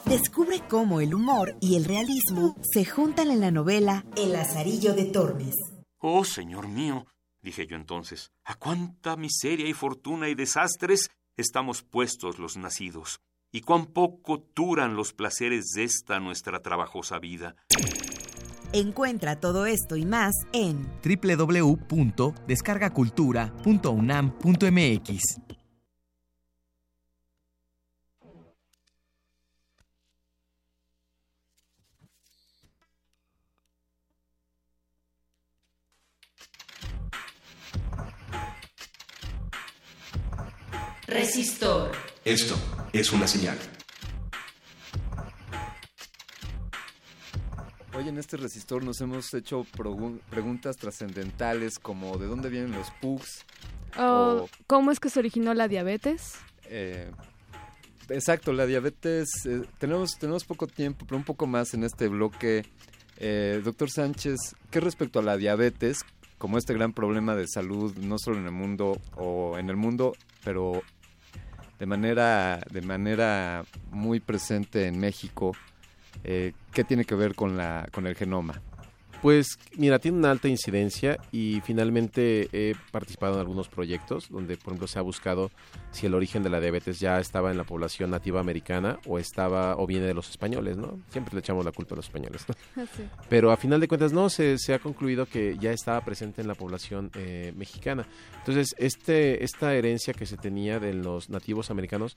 Descubre cómo el humor y el realismo se juntan en la novela El Lazarillo de Tormes. Oh, señor mío, dije yo entonces, a cuánta miseria y fortuna y desastres estamos puestos los nacidos, y cuán poco duran los placeres de esta nuestra trabajosa vida. Encuentra todo esto y más en www.descargacultura.unam.mx. Resistor. Esto es una señal. Hoy en este resistor nos hemos hecho preguntas trascendentales como de dónde vienen los pugs. O, ¿Cómo es que se originó la diabetes? Eh, exacto, la diabetes. eh, tenemos, tenemos poco tiempo, pero un poco más en este bloque. Eh, doctor Sánchez, ¿qué respecto a la diabetes, como este gran problema de salud, no solo en el mundo o en el mundo, pero de manera, de manera muy presente en México. Eh, ¿Qué tiene que ver con, la, con el genoma? Pues mira, tiene una alta incidencia y finalmente he participado en algunos proyectos donde, por ejemplo, se ha buscado si el origen de la diabetes ya estaba en la población nativa americana o estaba o viene de los españoles, ¿no? Siempre le echamos la culpa a los españoles, ¿no? Sí. Pero a final de cuentas no, se, se ha concluido que ya estaba presente en la población eh, mexicana. Entonces, este, esta herencia que se tenía de los nativos americanos,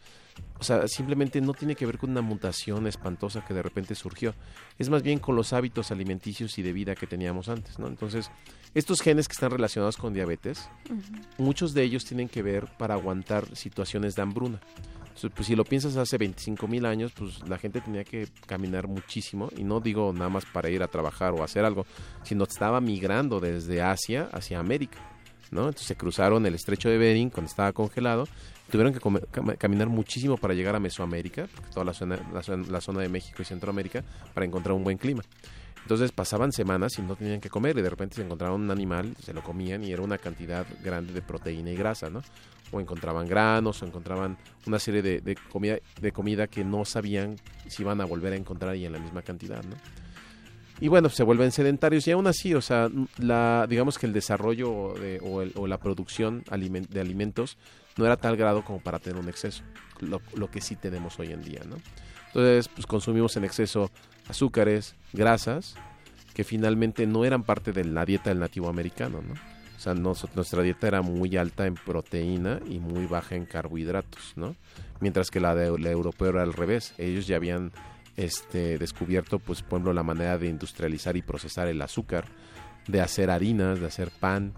o sea, simplemente no tiene que ver con una mutación espantosa que de repente surgió. Es más bien con los hábitos alimenticios y de vida que teníamos antes, ¿no? Entonces, estos genes que están relacionados con diabetes, muchos de ellos tienen que ver para aguantar situaciones de hambruna. Entonces, pues si lo piensas hace 25 mil años, pues la gente tenía que caminar muchísimo, y no digo nada más para ir a trabajar o hacer algo, sino estaba migrando desde Asia hacia América, ¿no? Entonces se cruzaron el estrecho de Bering cuando estaba congelado, tuvieron que cam- caminar muchísimo para llegar a Mesoamérica, toda la zona, la, zona, la zona de México y Centroamérica, para encontrar un buen clima. Entonces pasaban semanas y no tenían que comer y de repente se encontraban un animal, se lo comían y era una cantidad grande de proteína y grasa, ¿no? O encontraban granos o encontraban una serie de, comida, de comida que no sabían si iban a volver a encontrar y en la misma cantidad, ¿no? Y bueno, se vuelven sedentarios y aún así, o sea, la, digamos que el desarrollo de- o, la producción de alimentos no era tal grado como para tener un exceso, lo, lo que sí tenemos hoy en día, ¿no? Entonces, pues consumimos en exceso azúcares, grasas, que finalmente no eran parte de la dieta del nativo americano, ¿no? O sea, nuestra dieta era muy alta en proteína y muy baja en carbohidratos, ¿no? Mientras que la de la europea era al revés. Ellos ya habían este, descubierto, pues, por ejemplo, la manera de industrializar y procesar el azúcar, de hacer harinas, de hacer pan,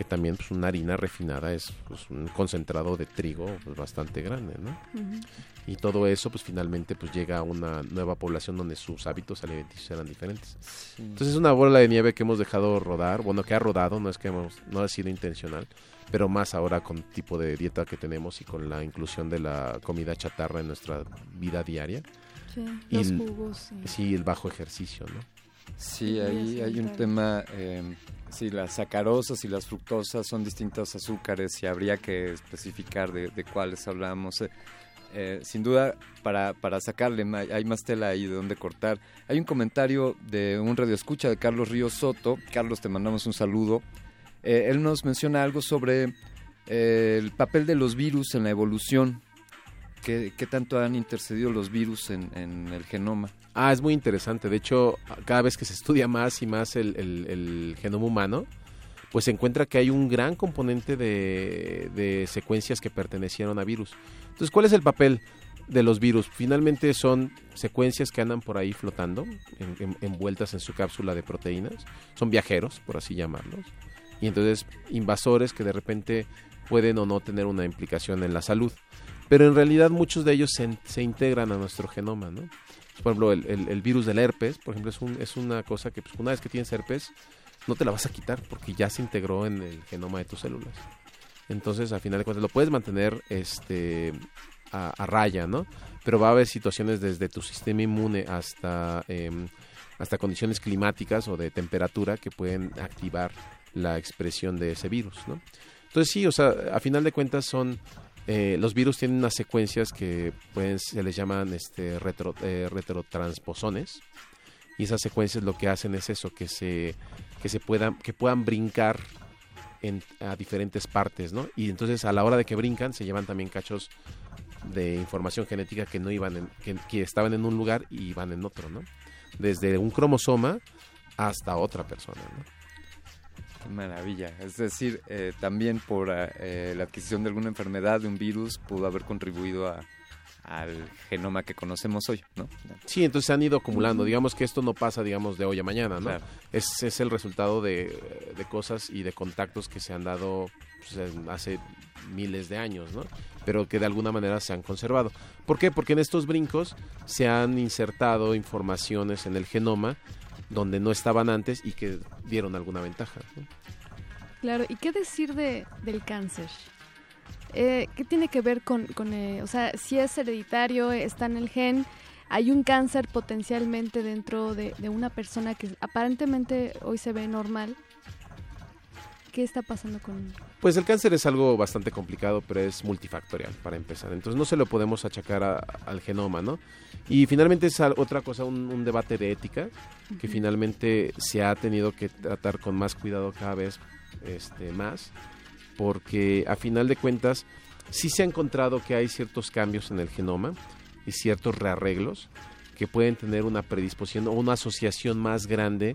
que también, pues, una harina refinada es pues, un concentrado de trigo pues, bastante grande, ¿no? Y todo eso, pues finalmente, pues llega a una nueva población donde sus hábitos alimenticios eran diferentes. Entonces es una bola de nieve que hemos dejado rodar, bueno, que ha rodado, no es que hemos, no ha sido intencional, pero más ahora con tipo de dieta que tenemos y con la inclusión de la comida chatarra en nuestra vida diaria. Sí, Y los el- jugos, sí. Sí, el bajo ejercicio, ¿no? Sí, ahí hay un tema, eh, sí, las sacarosas y las fructosas son distintos azúcares y habría que especificar de, de cuáles hablamos. Eh, eh, sin duda, para, para sacarle, hay más tela ahí de donde cortar. Hay un comentario de un radioescucha de Carlos Ríos Soto. Carlos, te mandamos un saludo. Eh, él nos menciona algo sobre eh, el papel de los virus en la evolución. ¿Qué, tanto han intercedido los virus en, el genoma? Ah, es muy interesante. De hecho, cada vez que se estudia más y más el, genoma humano, pues se encuentra que hay un gran componente de, secuencias que pertenecieron a virus. Entonces, ¿cuál es el papel de los virus? Finalmente son secuencias que andan por ahí flotando, en- en- envueltas en su cápsula de proteínas. Son viajeros, por así llamarlos. Y entonces, invasores que de repente pueden o no tener una implicación en la salud. Pero en realidad muchos de ellos se, integran a nuestro genoma, ¿no? Por ejemplo, el, virus del herpes, por ejemplo, es, un- una cosa que pues, una vez que tienes herpes, no te la vas a quitar porque ya se integró en el genoma de tus células. Entonces, al final de cuentas, lo puedes mantener este, a, a raya, ¿no? Pero va a haber situaciones desde tu sistema inmune hasta, em, hasta condiciones climáticas o de temperatura que pueden activar la expresión de ese virus, ¿no? Entonces, sí, o sea, a final de cuentas son eh, los virus tienen unas secuencias que pueden, se les llaman este, eh, retrotransposones. Y esas secuencias lo que hacen es eso que se puedan que puedan brincar a diferentes partes no y entonces a la hora de que brincan se llevan también cachos de información genética que no iban en, que, que estaban en un lugar y iban en otro no desde un cromosoma hasta otra persona ¿no? Qué maravilla. Es decir, eh, también por eh, la adquisición de alguna enfermedad de un virus pudo haber contribuido a, al genoma que conocemos hoy, ¿no? Sí, entonces se han ido acumulando. Digamos que esto no pasa, digamos, de hoy a mañana, ¿no? Claro. Es, es el resultado de, de cosas y de contactos que se han dado pues, hace miles de años, ¿no? Pero que de alguna manera se han conservado. ¿Por qué? Porque en estos brincos se han insertado informaciones en el genoma donde no estaban antes y que dieron alguna ventaja. Claro, ¿y qué decir de, del cáncer? Eh, ¿Qué tiene que ver con, eh, o sea, si es hereditario, está en el gen, hay un cáncer potencialmente dentro de, de una persona que aparentemente hoy se ve normal? ¿Qué está pasando con...? Pues el cáncer es algo bastante complicado, pero es multifactorial para empezar. Entonces no se lo podemos achacar a- al genoma, ¿no? Y finalmente es otra cosa, un, un debate de ética que Ujú. finalmente se ha tenido que tratar con más cuidado cada vez este, más, porque a final de cuentas sí se ha encontrado que hay ciertos cambios en el genoma y ciertos rearreglos que pueden tener una predisposición o una asociación más grande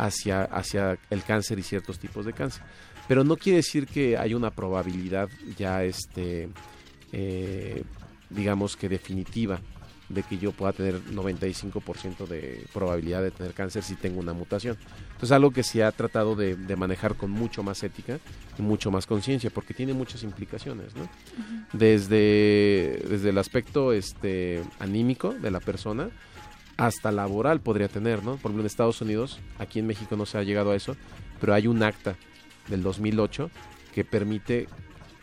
hacia, hacia el cáncer y ciertos tipos de cáncer. Pero no quiere decir que hay una probabilidad ya, este, eh, digamos que definitiva, de que yo pueda tener 95% de probabilidad de tener cáncer si tengo una mutación. Entonces algo que se ha tratado de, de manejar con mucho más ética y mucho más conciencia, porque tiene muchas implicaciones, ¿no? Desde, desde el aspecto este, anímico de la persona, hasta laboral podría tener, ¿no? Por ejemplo, en Estados Unidos, aquí en México no se ha llegado a eso, pero hay un acta del 2008 que permite,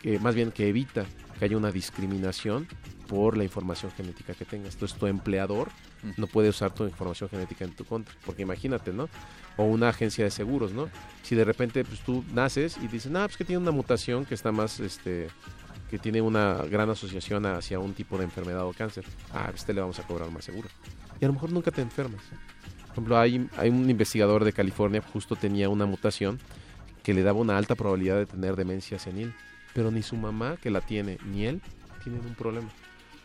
que, más bien que evita que haya una discriminación por la información genética que tengas. Entonces tu empleador no puede usar tu información genética en tu contra, porque imagínate, ¿no? O una agencia de seguros, ¿no? Si de repente pues tú naces y dices, "No, pues que tiene una mutación que está más este que tiene una gran asociación hacia un tipo de enfermedad o cáncer. Ah, a este le vamos a cobrar más seguro. Y a lo mejor nunca te enfermas. Por ejemplo, hay, hay un investigador de California justo tenía una mutación que le daba una alta probabilidad de tener demencia senil, pero ni su mamá que la tiene ni él tienen un problema.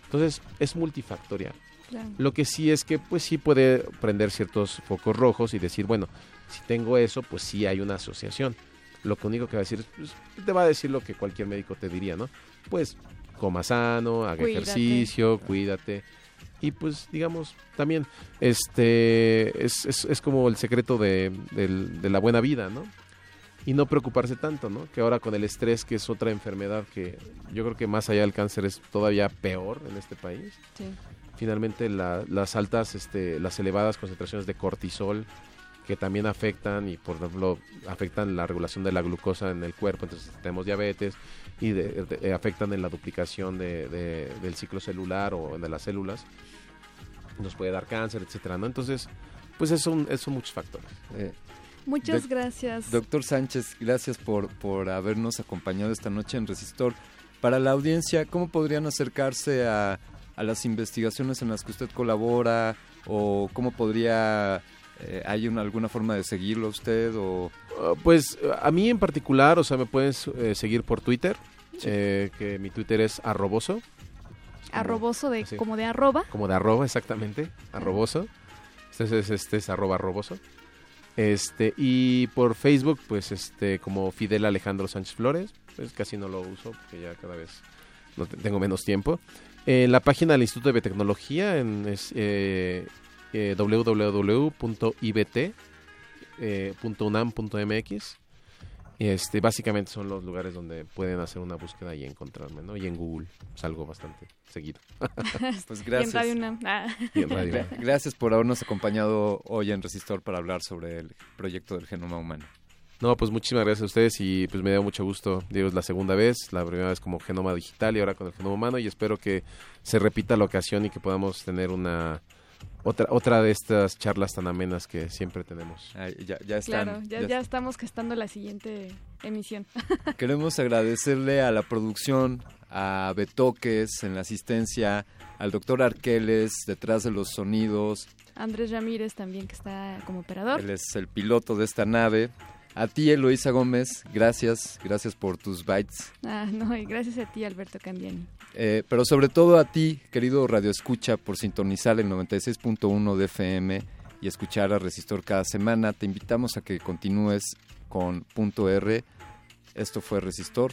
Entonces es multifactorial. Claro. Lo que sí es que pues sí puede prender ciertos focos rojos y decir, bueno, si tengo eso, pues sí hay una asociación. Lo único que va a decir es, pues, te va a decir lo que cualquier médico te diría, ¿no? Pues coma sano, haga Cuídate. ejercicio, cuídate. Y pues digamos, también este es, es, es como el secreto de, de la buena vida, ¿no? Y no preocuparse tanto, ¿no? Que ahora con el estrés, que es otra enfermedad que yo creo que más allá del cáncer es todavía peor en este país Sí. finalmente la- las altas, este, las elevadas concentraciones de cortisol que también afectan y por ejemplo afectan la regulación de la glucosa en el cuerpo, entonces tenemos diabetes y de- de- afectan en la duplicación de- de- del ciclo celular o de las células, nos puede dar cáncer, etcétera, ¿no? Entonces, pues eso son, eso son muchos factores. Muchas Doc- gracias. Doctor Sánchez, gracias por, por habernos acompañado esta noche en Resistor. Para la audiencia, ¿cómo podrían acercarse a, a las investigaciones en las que usted colabora? ¿O cómo podría... eh, ¿Hay una, alguna forma de seguirlo a usted? O... Uh, pues a mí en particular, o sea, me puedes eh, seguir por Twitter, eh, que mi Twitter es arroboso. Arroboso de, Así. como de arroba. Como de arroba, exactamente, arroboso. Este es, este es arroba arroboso. Este, y por Facebook, pues este, como Fidel Alejandro Sánchez Flores, pues casi no lo uso porque ya cada vez no te- tengo menos tiempo. En la página del Instituto de Biotecnología en es, eh, eh, www.ibt.unam.mx. Este, básicamente son los lugares donde pueden hacer una búsqueda y encontrarme, ¿no? Y en Google salgo bastante seguido. Pues Y en gracias. Radio. Ah. Y en Radio Gra- Gracias por habernos acompañado hoy en Resistor para hablar sobre el proyecto del genoma humano. No, pues muchísimas gracias a ustedes y pues me da mucho gusto. Digo, es la segunda vez, la primera vez como genoma digital y ahora con el genoma humano y espero que se repita la ocasión y que podamos tener una otra otra de estas charlas tan amenas que siempre tenemos. ya, ya Claro, ya, ya estamos gestando la siguiente emisión. Queremos agradecerle a la producción, a Betoques en la asistencia, al doctor Arqueles detrás de los sonidos, Andrés Ramírez también que está como operador. él es el piloto de esta nave. A ti, Eloísa Gómez, gracias, gracias por tus bytes. Ah, no, y gracias a ti, Alberto Candiani. Eh, pero sobre todo a ti, querido Radio Escucha, por sintonizar el 96.1 de FM y escuchar a Resistor cada semana. Te invitamos a que continúes con Punto R. Esto fue Resistor.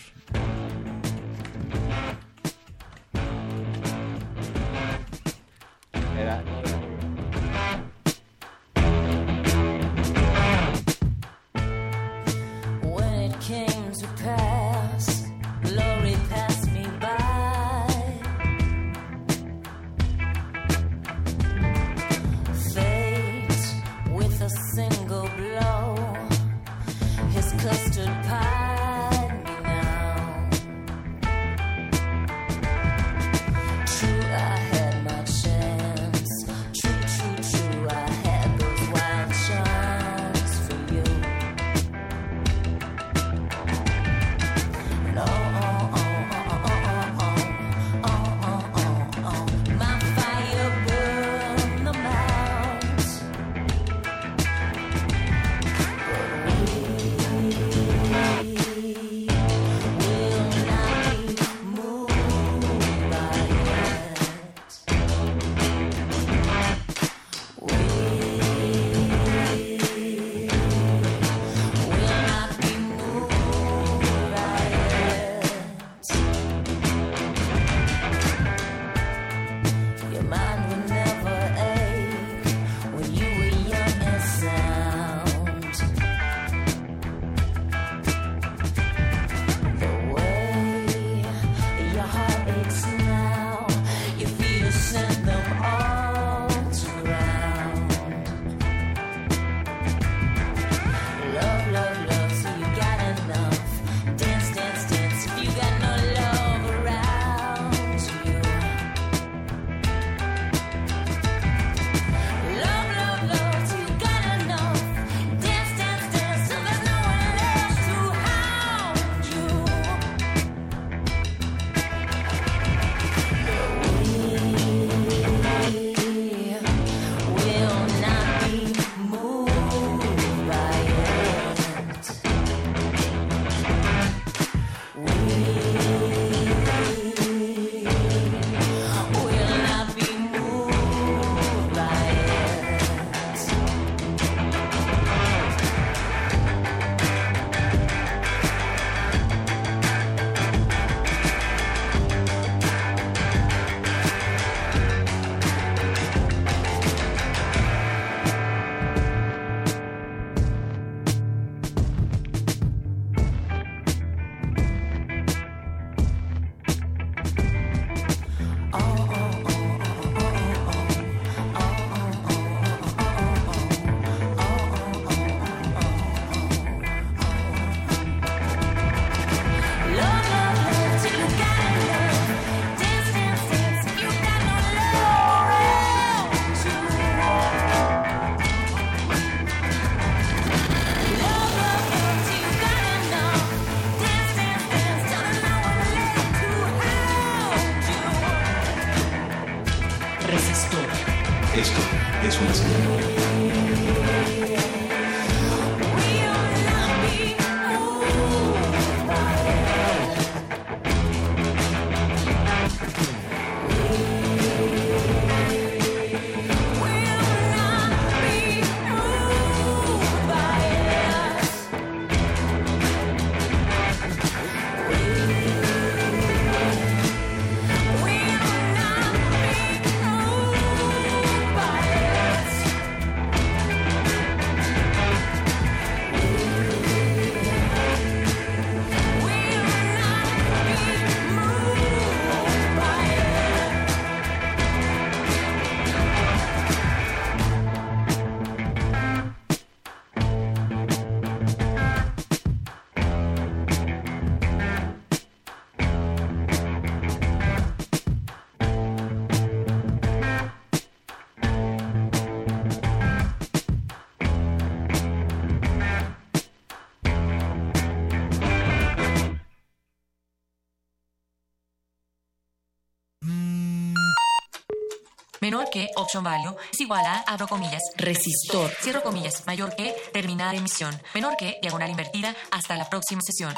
Menor que option value es igual a, abro comillas, resistor, cierro comillas, mayor que, terminar emisión, menor que, diagonal invertida, hasta la próxima sesión.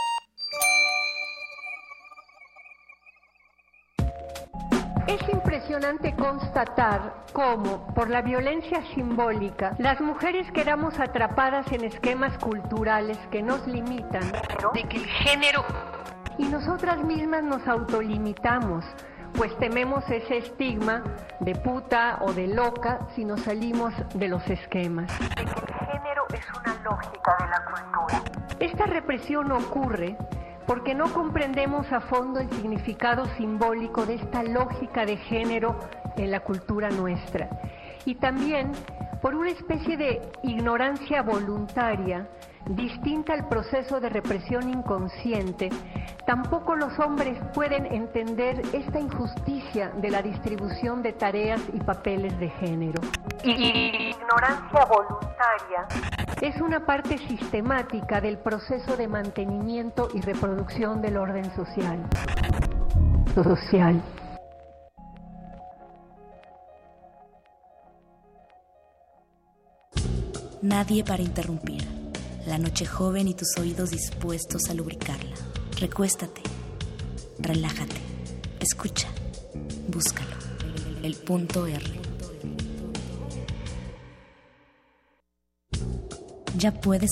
Es impresionante constatar cómo, por la violencia simbólica, las mujeres quedamos atrapadas en esquemas culturales que nos limitan, de que el género... Y nosotras mismas nos autolimitamos, pues tememos ese estigma de puta o de loca si nos salimos de los esquemas. El género es una lógica de la cultura. Esta represión ocurre porque no comprendemos a fondo el significado simbólico de esta lógica de género en la cultura nuestra. Y también por una especie de ignorancia voluntaria distinta al proceso de represión inconsciente, tampoco los hombres pueden entender esta injusticia de la distribución de tareas y papeles de género. Ignorancia voluntaria es una parte sistemática del proceso de mantenimiento y reproducción del orden social. Social. Nadie para interrumpir. La noche joven y tus oídos dispuestos a lubricarla. Recuéstate. Relájate. Escucha. Búscalo. El punto R. Ya puedes.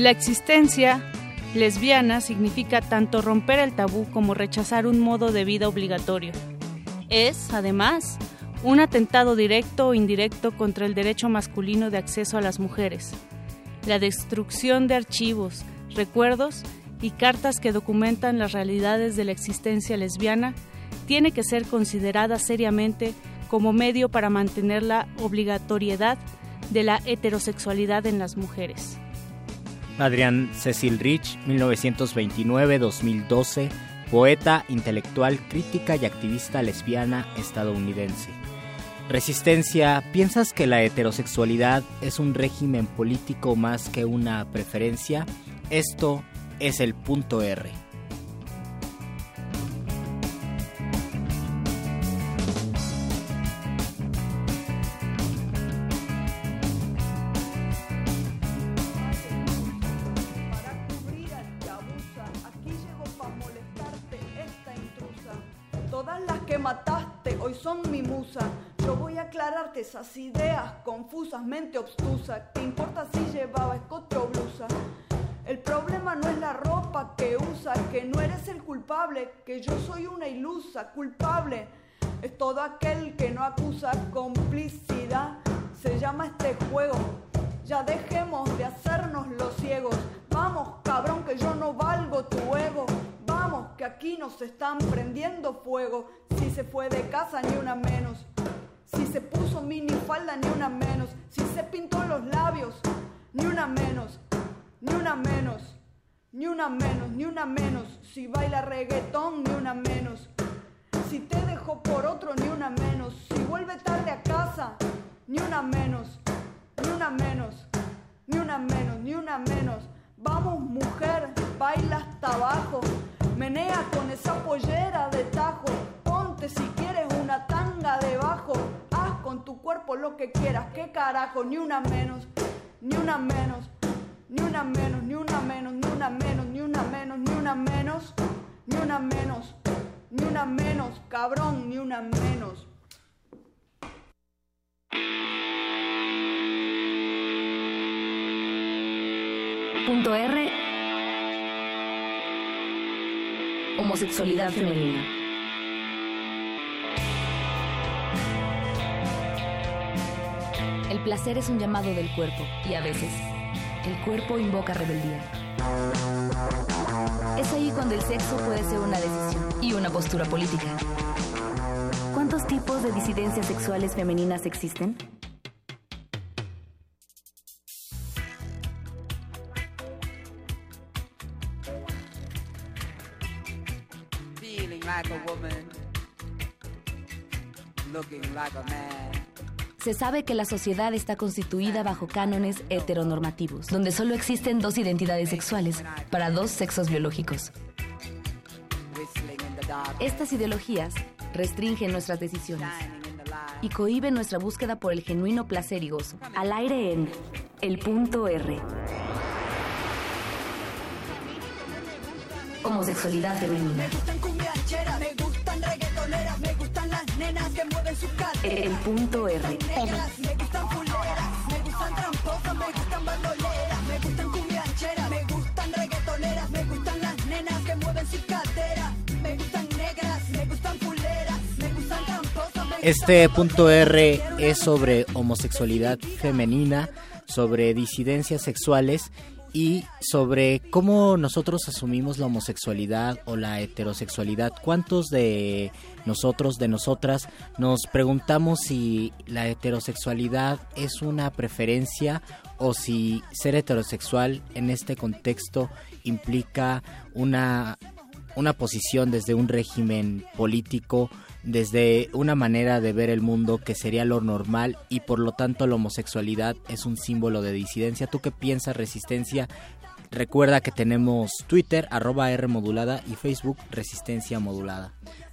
La existencia lesbiana significa tanto romper el tabú como rechazar un modo de vida obligatorio. Es, además, un atentado directo o indirecto contra el derecho masculino de acceso a las mujeres. La destrucción de archivos, recuerdos y cartas que documentan las realidades de la existencia lesbiana tiene que ser considerada seriamente como medio para mantener la obligatoriedad de la heterosexualidad en las mujeres. Adrián Cecil Rich, 1929-2012, poeta, intelectual, crítica y activista lesbiana estadounidense. Resistencia, ¿piensas que la heterosexualidad es un régimen político más que una preferencia? Esto es el punto R. mi musa. Yo voy a aclararte esas ideas confusas, mente obstusa. ¿Qué importa si llevaba escote o blusa? El problema no es la ropa que usa, que no eres el culpable, que yo soy una ilusa, culpable. Es todo aquel que no acusa complicidad. Se llama este juego. Ya dejemos de hacernos los ciegos. Vamos, cabrón, que yo no valgo tu ego. Que aquí nos están prendiendo fuego. Si se fue de casa, ni una menos. Si se puso minifalda, ni una menos. Si se pintó los labios, ni una menos. Ni una menos. Ni una menos, ni una menos. Si baila reggaetón, ni una menos. Si te dejó por otro, ni una menos. Si vuelve tarde a casa, ni una menos. Ni una menos. Ni una menos, ni una menos. Vamos, mujer, baila hasta abajo. Menea con esa pollera de tajo. Ponte si quieres una tanga debajo. Haz con tu cuerpo lo que quieras. ¿Qué carajo? Ni una menos. Ni una menos. Ni una menos, ni una menos, ni una menos, ni una menos, ni una menos. Ni una menos. Ni una menos, cabrón, ni una menos. Punto R. Homosexualidad femenina. El placer es un llamado del cuerpo y a veces el cuerpo invoca rebeldía. Es ahí cuando el sexo puede ser una decisión y una postura política. ¿Cuántos tipos de disidencias sexuales femeninas existen? Like a woman. looking like a man. Se sabe que la sociedad está constituida bajo cánones heteronormativos, donde solo existen dos identidades sexuales para dos sexos biológicos. Estas ideologías restringen nuestras decisiones y cohiben nuestra búsqueda por el genuino placer y gozo. Al aire en El Punto R. Homosexualidad femenina. Me gustan reggaetoneras, me gustan las nenas que mueven sus caderas. El Punto R. Negras, me gustan fuleras, me gustan tramposas, me gustan bandoleras, me gustan cumbiancheras, me gustan reggaetoneras, me gustan las nenas que mueven sus caderas, me gustan negras, me gustan fuleras, me gustan tramposas, me Este punto R es sobre homosexualidad femenina, sobre disidencias sexuales y sobre cómo nosotros asumimos la homosexualidad o la heterosexualidad. ¿Cuántos de nosotros, de nosotras, nos preguntamos si la heterosexualidad es una preferencia o si ser heterosexual en este contexto implica una una posición desde un régimen político, desde una manera de ver el mundo que sería lo normal y por lo tanto la homosexualidad es un símbolo de disidencia. ¿Tú qué piensas, Resistencia? Recuerda que tenemos Twitter, arroba R modulada y Facebook, Resistencia modulada.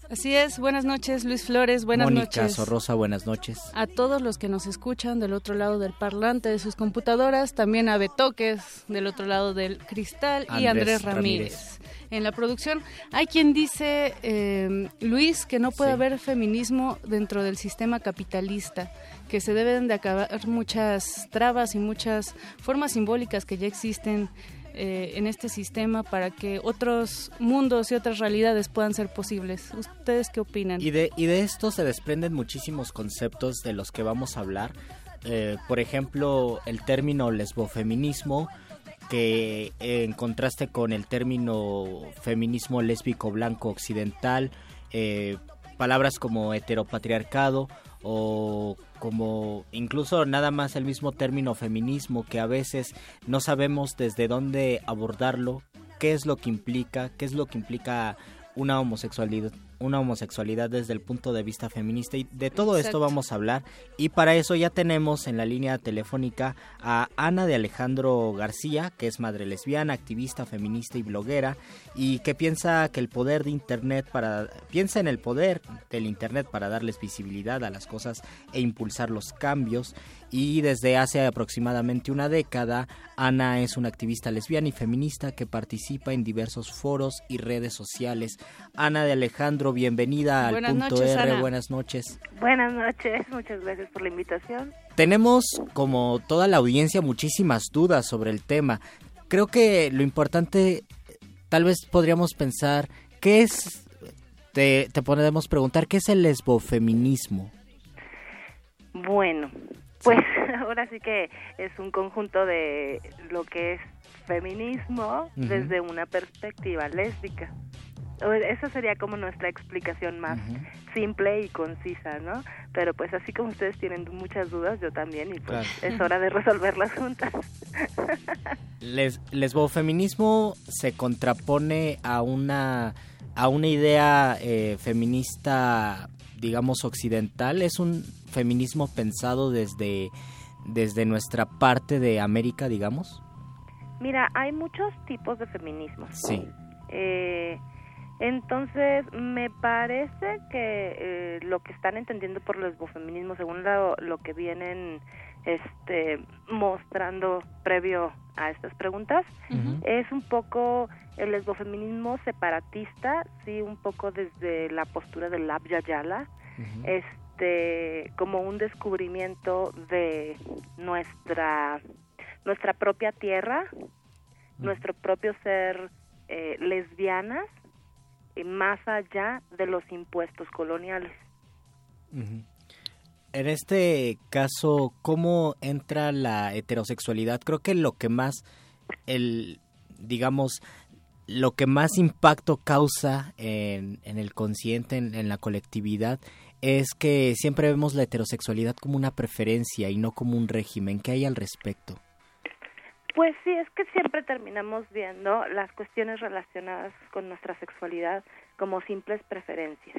Así es, buenas noches Luis Flores, buenas Mónica noches. Sorrosa, buenas noches. A todos los que nos escuchan del otro lado del parlante de sus computadoras, también a Betoques del otro lado del cristal y Andrés. Ramírez. En la producción hay quien dice, eh, Luis, que no puede haber feminismo dentro del sistema capitalista, que se deben de acabar muchas trabas y muchas formas simbólicas que ya existen eh, en este sistema para que otros mundos y otras realidades puedan ser posibles. ¿Ustedes qué opinan? Y de, y de esto se desprenden muchísimos conceptos de los que vamos a hablar. Eh, por ejemplo, el término lesbofeminismo, que en contraste con el término feminismo lésbico blanco occidental, eh, palabras como heteropatriarcado o como incluso nada más el mismo término feminismo que a veces no sabemos desde dónde abordarlo, qué es lo que implica, qué es lo que implica una homosexualidad una homosexualidad desde el punto de vista feminista. Y de todo esto vamos a hablar. Y para eso ya tenemos en la línea telefónica a Ana de Alejandro García que es madre lesbiana, activista, feminista y bloguera y que piensa que el poder de internet para piensa en el poder del internet para darles visibilidad a las cosas e impulsar los cambios y desde hace aproximadamente una década Ana es una activista lesbiana y feminista que participa en diversos foros y redes sociales. Ana de Alejandro, bienvenida al Buenas punto noches, R, Ana. buenas noches. Buenas noches, muchas gracias por la invitación. Tenemos, como toda la audiencia, muchísimas dudas sobre el tema. Creo que lo importante, tal vez podríamos pensar, ¿qué es, te, te podemos preguntar, ¿qué es el lesbofeminismo? Bueno, pues ahora sí que es un conjunto de lo que es feminismo desde una perspectiva lésbica. Esa sería como nuestra explicación más simple y concisa, ¿no? Pero pues así como ustedes tienen muchas dudas, yo también, y pues Claro. es hora de resolverlas juntas. Les, lesbofeminismo se contrapone a una a una idea eh, feminista digamos occidental es un feminismo pensado desde desde nuestra parte de América digamos Mira, hay muchos tipos de feminismo. sí Eh, entonces, me parece que eh, lo que están entendiendo por lesbofeminismo, según lo, lo que vienen este, mostrando previo a estas preguntas, es un poco el lesbofeminismo separatista, sí, un poco desde la postura del Abya Yala, este, como un descubrimiento de nuestra nuestra propia tierra, nuestro propio ser eh, lesbianas, más allá de los impuestos coloniales. En este caso, ¿cómo entra la heterosexualidad? Creo que lo que más, el, digamos, lo que más impacto causa en, en el consciente, en, en la colectividad, es que siempre vemos la heterosexualidad como una preferencia y no como un régimen. ¿Qué hay al respecto? Pues sí, es que siempre terminamos viendo las cuestiones relacionadas con nuestra sexualidad como simples preferencias.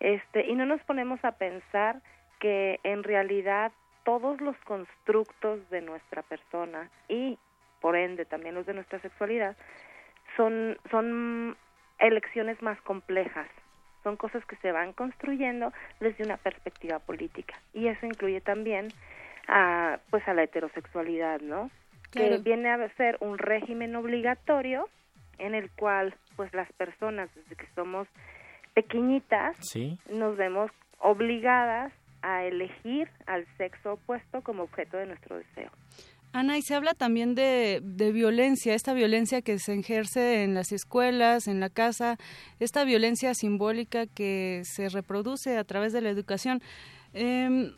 Este, y no nos ponemos a pensar que en realidad todos los constructos de nuestra persona y por ende también los de nuestra sexualidad son son elecciones más complejas. Son cosas que se van construyendo desde una perspectiva política. Y eso incluye también a pues a la heterosexualidad no que Claro. viene a ser un régimen obligatorio en el cual pues las personas desde que somos pequeñitas Sí. nos vemos obligadas a elegir al sexo opuesto como objeto de nuestro deseo. Ana, y se habla también de, de violencia, esta violencia que se ejerce en las escuelas, en la casa, esta violencia simbólica que se reproduce a través de la educación. Em,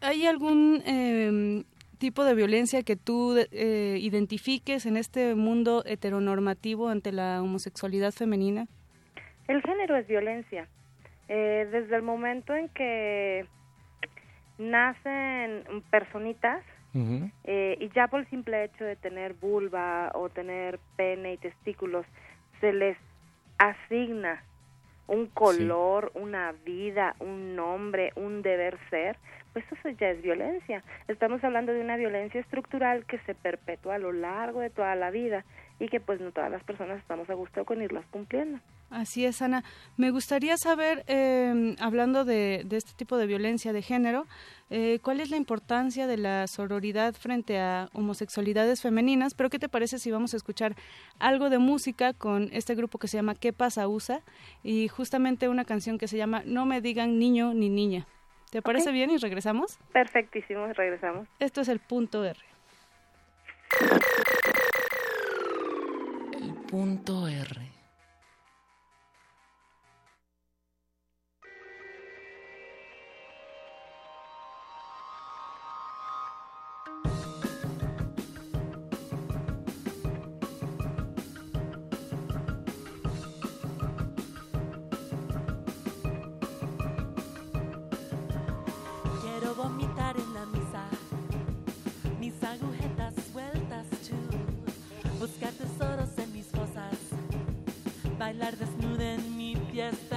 ¿Hay algún em, tipo de violencia que tú eh, identifiques en este mundo heteronormativo ante la homosexualidad femenina? El género es violencia. Eh, desde el momento en que nacen personitas eh, y ya por el simple hecho de tener vulva o tener pene y testículos se les asigna un color, una vida, un nombre, un deber ser, pues eso ya es violencia. Estamos hablando de una violencia estructural que se perpetúa a lo largo de toda la vida y que pues no todas las personas estamos a gusto con irlas cumpliendo. Así es, Ana. Me gustaría saber, eh, hablando de, de este tipo de violencia de género, eh, ¿cuál es la importancia de la sororidad frente a homosexualidades femeninas? Pero ¿qué te parece si vamos a escuchar algo de música con este grupo que se llama ¿Qué pasa USA? Y justamente una canción que se llama No me digan niño ni niña. ¿Te parece bien y regresamos? Perfectísimo, regresamos. Esto es el punto R. Punto R. bailar desnuda en mi fiesta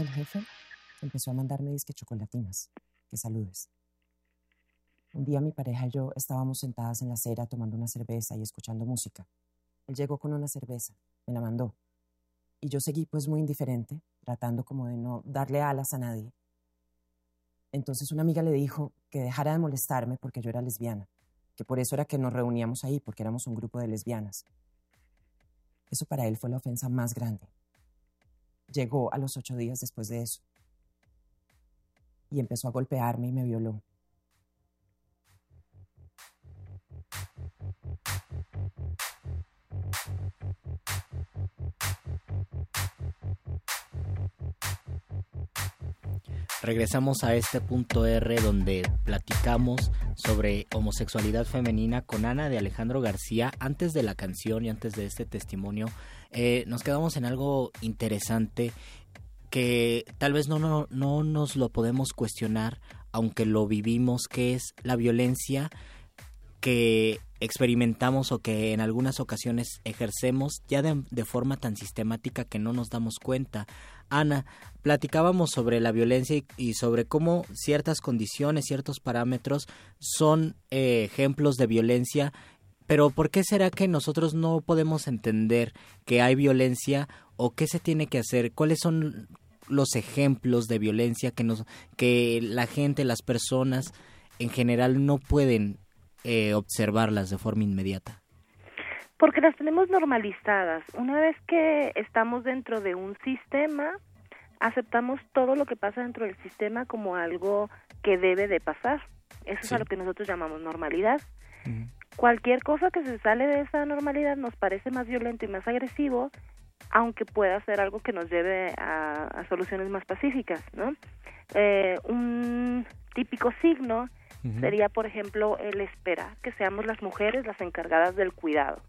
del jefe, empezó a mandarme disque chocolatinas, que saludes. Un día mi pareja y yo estábamos sentadas en la acera tomando una cerveza y escuchando música. Él llegó con una cerveza, me la mandó. Y yo seguí pues muy indiferente, tratando como de no darle alas a nadie. Entonces una amiga le dijo que dejara de molestarme porque yo era lesbiana, que por eso era que nos reuníamos ahí, porque éramos un grupo de lesbianas. Eso para él fue la ofensa más grande. Llegó a los ocho días después de eso y empezó a golpearme y me violó. Regresamos a este punto R donde platicamos sobre homosexualidad femenina con Ana de Alejandro García. Antes de la canción y antes de este testimonio, eh, nos quedamos en algo interesante que tal vez no, no, no nos lo podemos cuestionar, aunque lo vivimos, que es la violencia que experimentamos o que en algunas ocasiones ejercemos ya de, forma tan sistemática que no nos damos cuenta. Ana, platicábamos sobre la violencia y, y sobre cómo ciertas condiciones, ciertos parámetros son eh, ejemplos de violencia, pero ¿por qué será que nosotros no podemos entender que hay violencia o qué se tiene que hacer? ¿Cuáles son los ejemplos de violencia que nos que la gente, las personas en general no pueden eh, observarlas de forma inmediata? Porque las tenemos normalizadas. Una vez que estamos dentro de un sistema, aceptamos todo lo que pasa dentro del sistema como algo que debe de pasar. Eso sí. es a lo que nosotros llamamos normalidad. Uh -huh. Cualquier cosa que se sale de esa normalidad nos parece más violento y más agresivo, aunque pueda ser algo que nos lleve a, a soluciones más pacíficas, ¿no? Eh, un típico signo Uh -huh. sería, por ejemplo, el esperar que seamos las mujeres las encargadas del cuidado.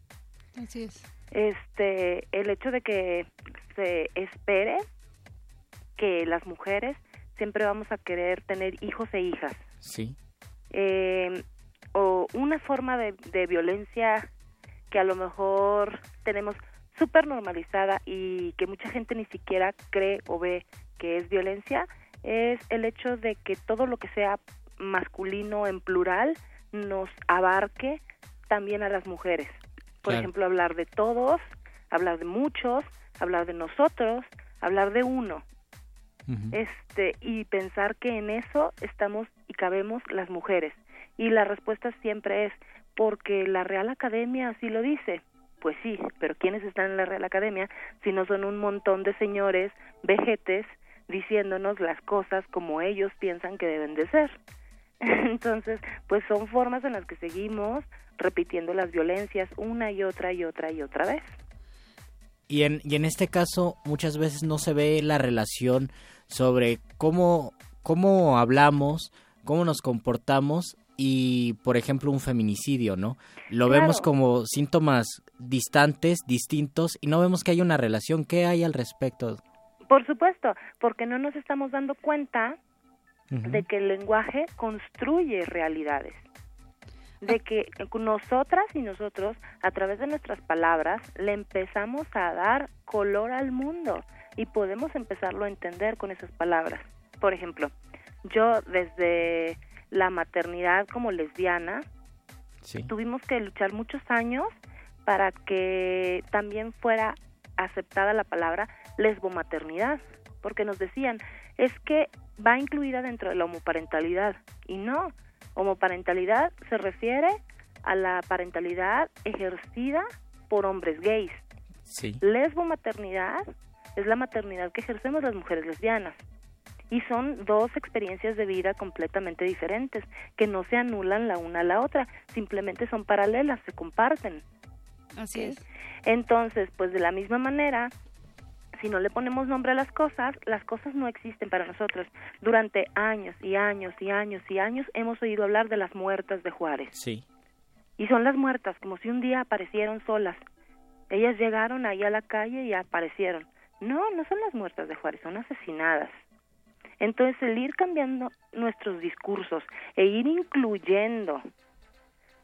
Así es. Este, el hecho de que se espere que las mujeres siempre vamos a querer tener hijos e hijas. Sí. Eh, o una forma de, de violencia que a lo mejor tenemos súper normalizada y que mucha gente ni siquiera cree o ve que es violencia, es el hecho de que todo lo que sea masculino en plural nos abarque también a las mujeres. Por claro. ejemplo, hablar de todos, hablar de muchos, hablar de nosotros, hablar de uno. Uh -huh. Este y pensar que en eso estamos y cabemos las mujeres. Y la respuesta siempre es porque la Real Academia así lo dice. Pues sí, pero ¿quiénes están en la Real Academia si no son un montón de señores vejetes diciéndonos las cosas como ellos piensan que deben de ser? Entonces, pues son formas en las que seguimos repitiendo las violencias una y otra y otra y otra vez. Y en, y en este caso muchas veces no se ve la relación sobre cómo, cómo hablamos, cómo nos comportamos y, por ejemplo, un feminicidio, ¿no? Lo claro. vemos como síntomas distantes, distintos, y no vemos que hay una relación. ¿Qué hay al respecto? Por supuesto, porque no nos estamos dando cuenta uh -huh. de que el lenguaje construye realidades de que nosotras y nosotros a través de nuestras palabras le empezamos a dar color al mundo y podemos empezarlo a entender con esas palabras. Por ejemplo, yo desde la maternidad como lesbiana sí. tuvimos que luchar muchos años para que también fuera aceptada la palabra lesbomaternidad, porque nos decían, es que va incluida dentro de la homoparentalidad y no, homoparentalidad se refiere a la parentalidad ejercida por hombres gays. Sí. Lesbomaternidad es la maternidad que ejercemos las mujeres lesbianas. Y son dos experiencias de vida completamente diferentes, que no se anulan la una a la otra, simplemente son paralelas, se comparten. Así es. Entonces, pues de la misma manera, si no le ponemos nombre a las cosas, las cosas no existen para nosotros. Durante años y años y años y años hemos oído hablar de las muertas de Juárez. Sí. Y son las muertas, como si un día aparecieron solas. Ellas llegaron ahí a la calle y aparecieron. No, no son las muertas de Juárez, son asesinadas. Entonces, el ir cambiando nuestros discursos e ir incluyendo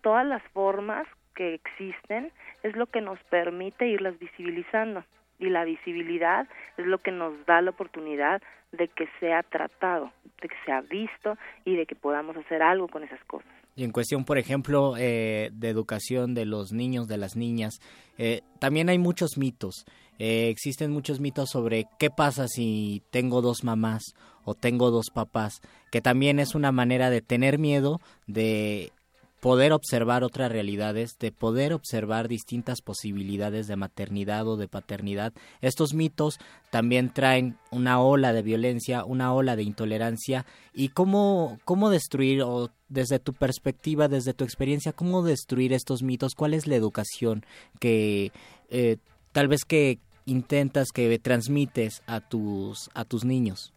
todas las formas que existen es lo que nos permite irlas visibilizando. Y la visibilidad es lo que nos da la oportunidad de que sea tratado, de que sea visto y de que podamos hacer algo con esas cosas. Y en cuestión, por ejemplo, eh, de educación de los niños, de las niñas, eh, también hay muchos mitos. Eh, existen muchos mitos sobre qué pasa si tengo dos mamás o tengo dos papás, que también es una manera de tener miedo de poder observar otras realidades, de poder observar distintas posibilidades de maternidad o de paternidad. Estos mitos también traen una ola de violencia, una ola de intolerancia y cómo, cómo destruir o desde tu perspectiva, desde tu experiencia, cómo destruir estos mitos, cuál es la educación que eh, tal vez que intentas que transmites a tus a tus niños.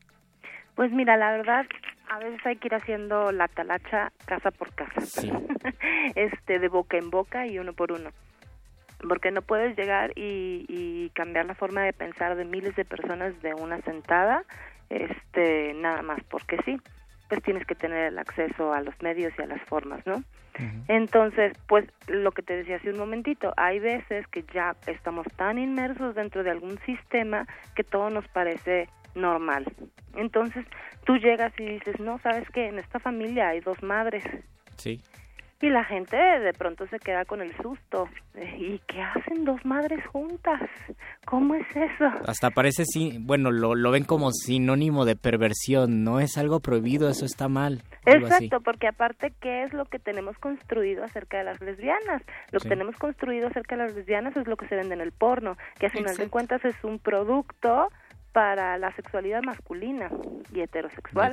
Pues mira, la verdad, a veces hay que ir haciendo la talacha casa por casa, este, de boca en boca y uno por uno, porque no puedes llegar y, y cambiar la forma de pensar de miles de personas de una sentada, este, nada más porque sí, pues tienes que tener el acceso a los medios y a las formas, ¿no? Entonces, pues lo que te decía hace un momentito, hay veces que ya estamos tan inmersos dentro de algún sistema que todo nos parece normal. Entonces, tú llegas y dices, no, sabes que en esta familia hay dos madres. Sí. Y la gente de pronto se queda con el susto. ¿Y qué hacen dos madres juntas? ¿Cómo es eso? Hasta parece, sí, bueno, lo, lo ven como sinónimo de perversión, no es algo prohibido, eso está mal. Exacto, porque aparte, ¿qué es lo que tenemos construido acerca de las lesbianas? Lo que tenemos construido acerca de las lesbianas es lo que se vende en el porno, que a final de cuentas es un producto para la sexualidad masculina y heterosexual.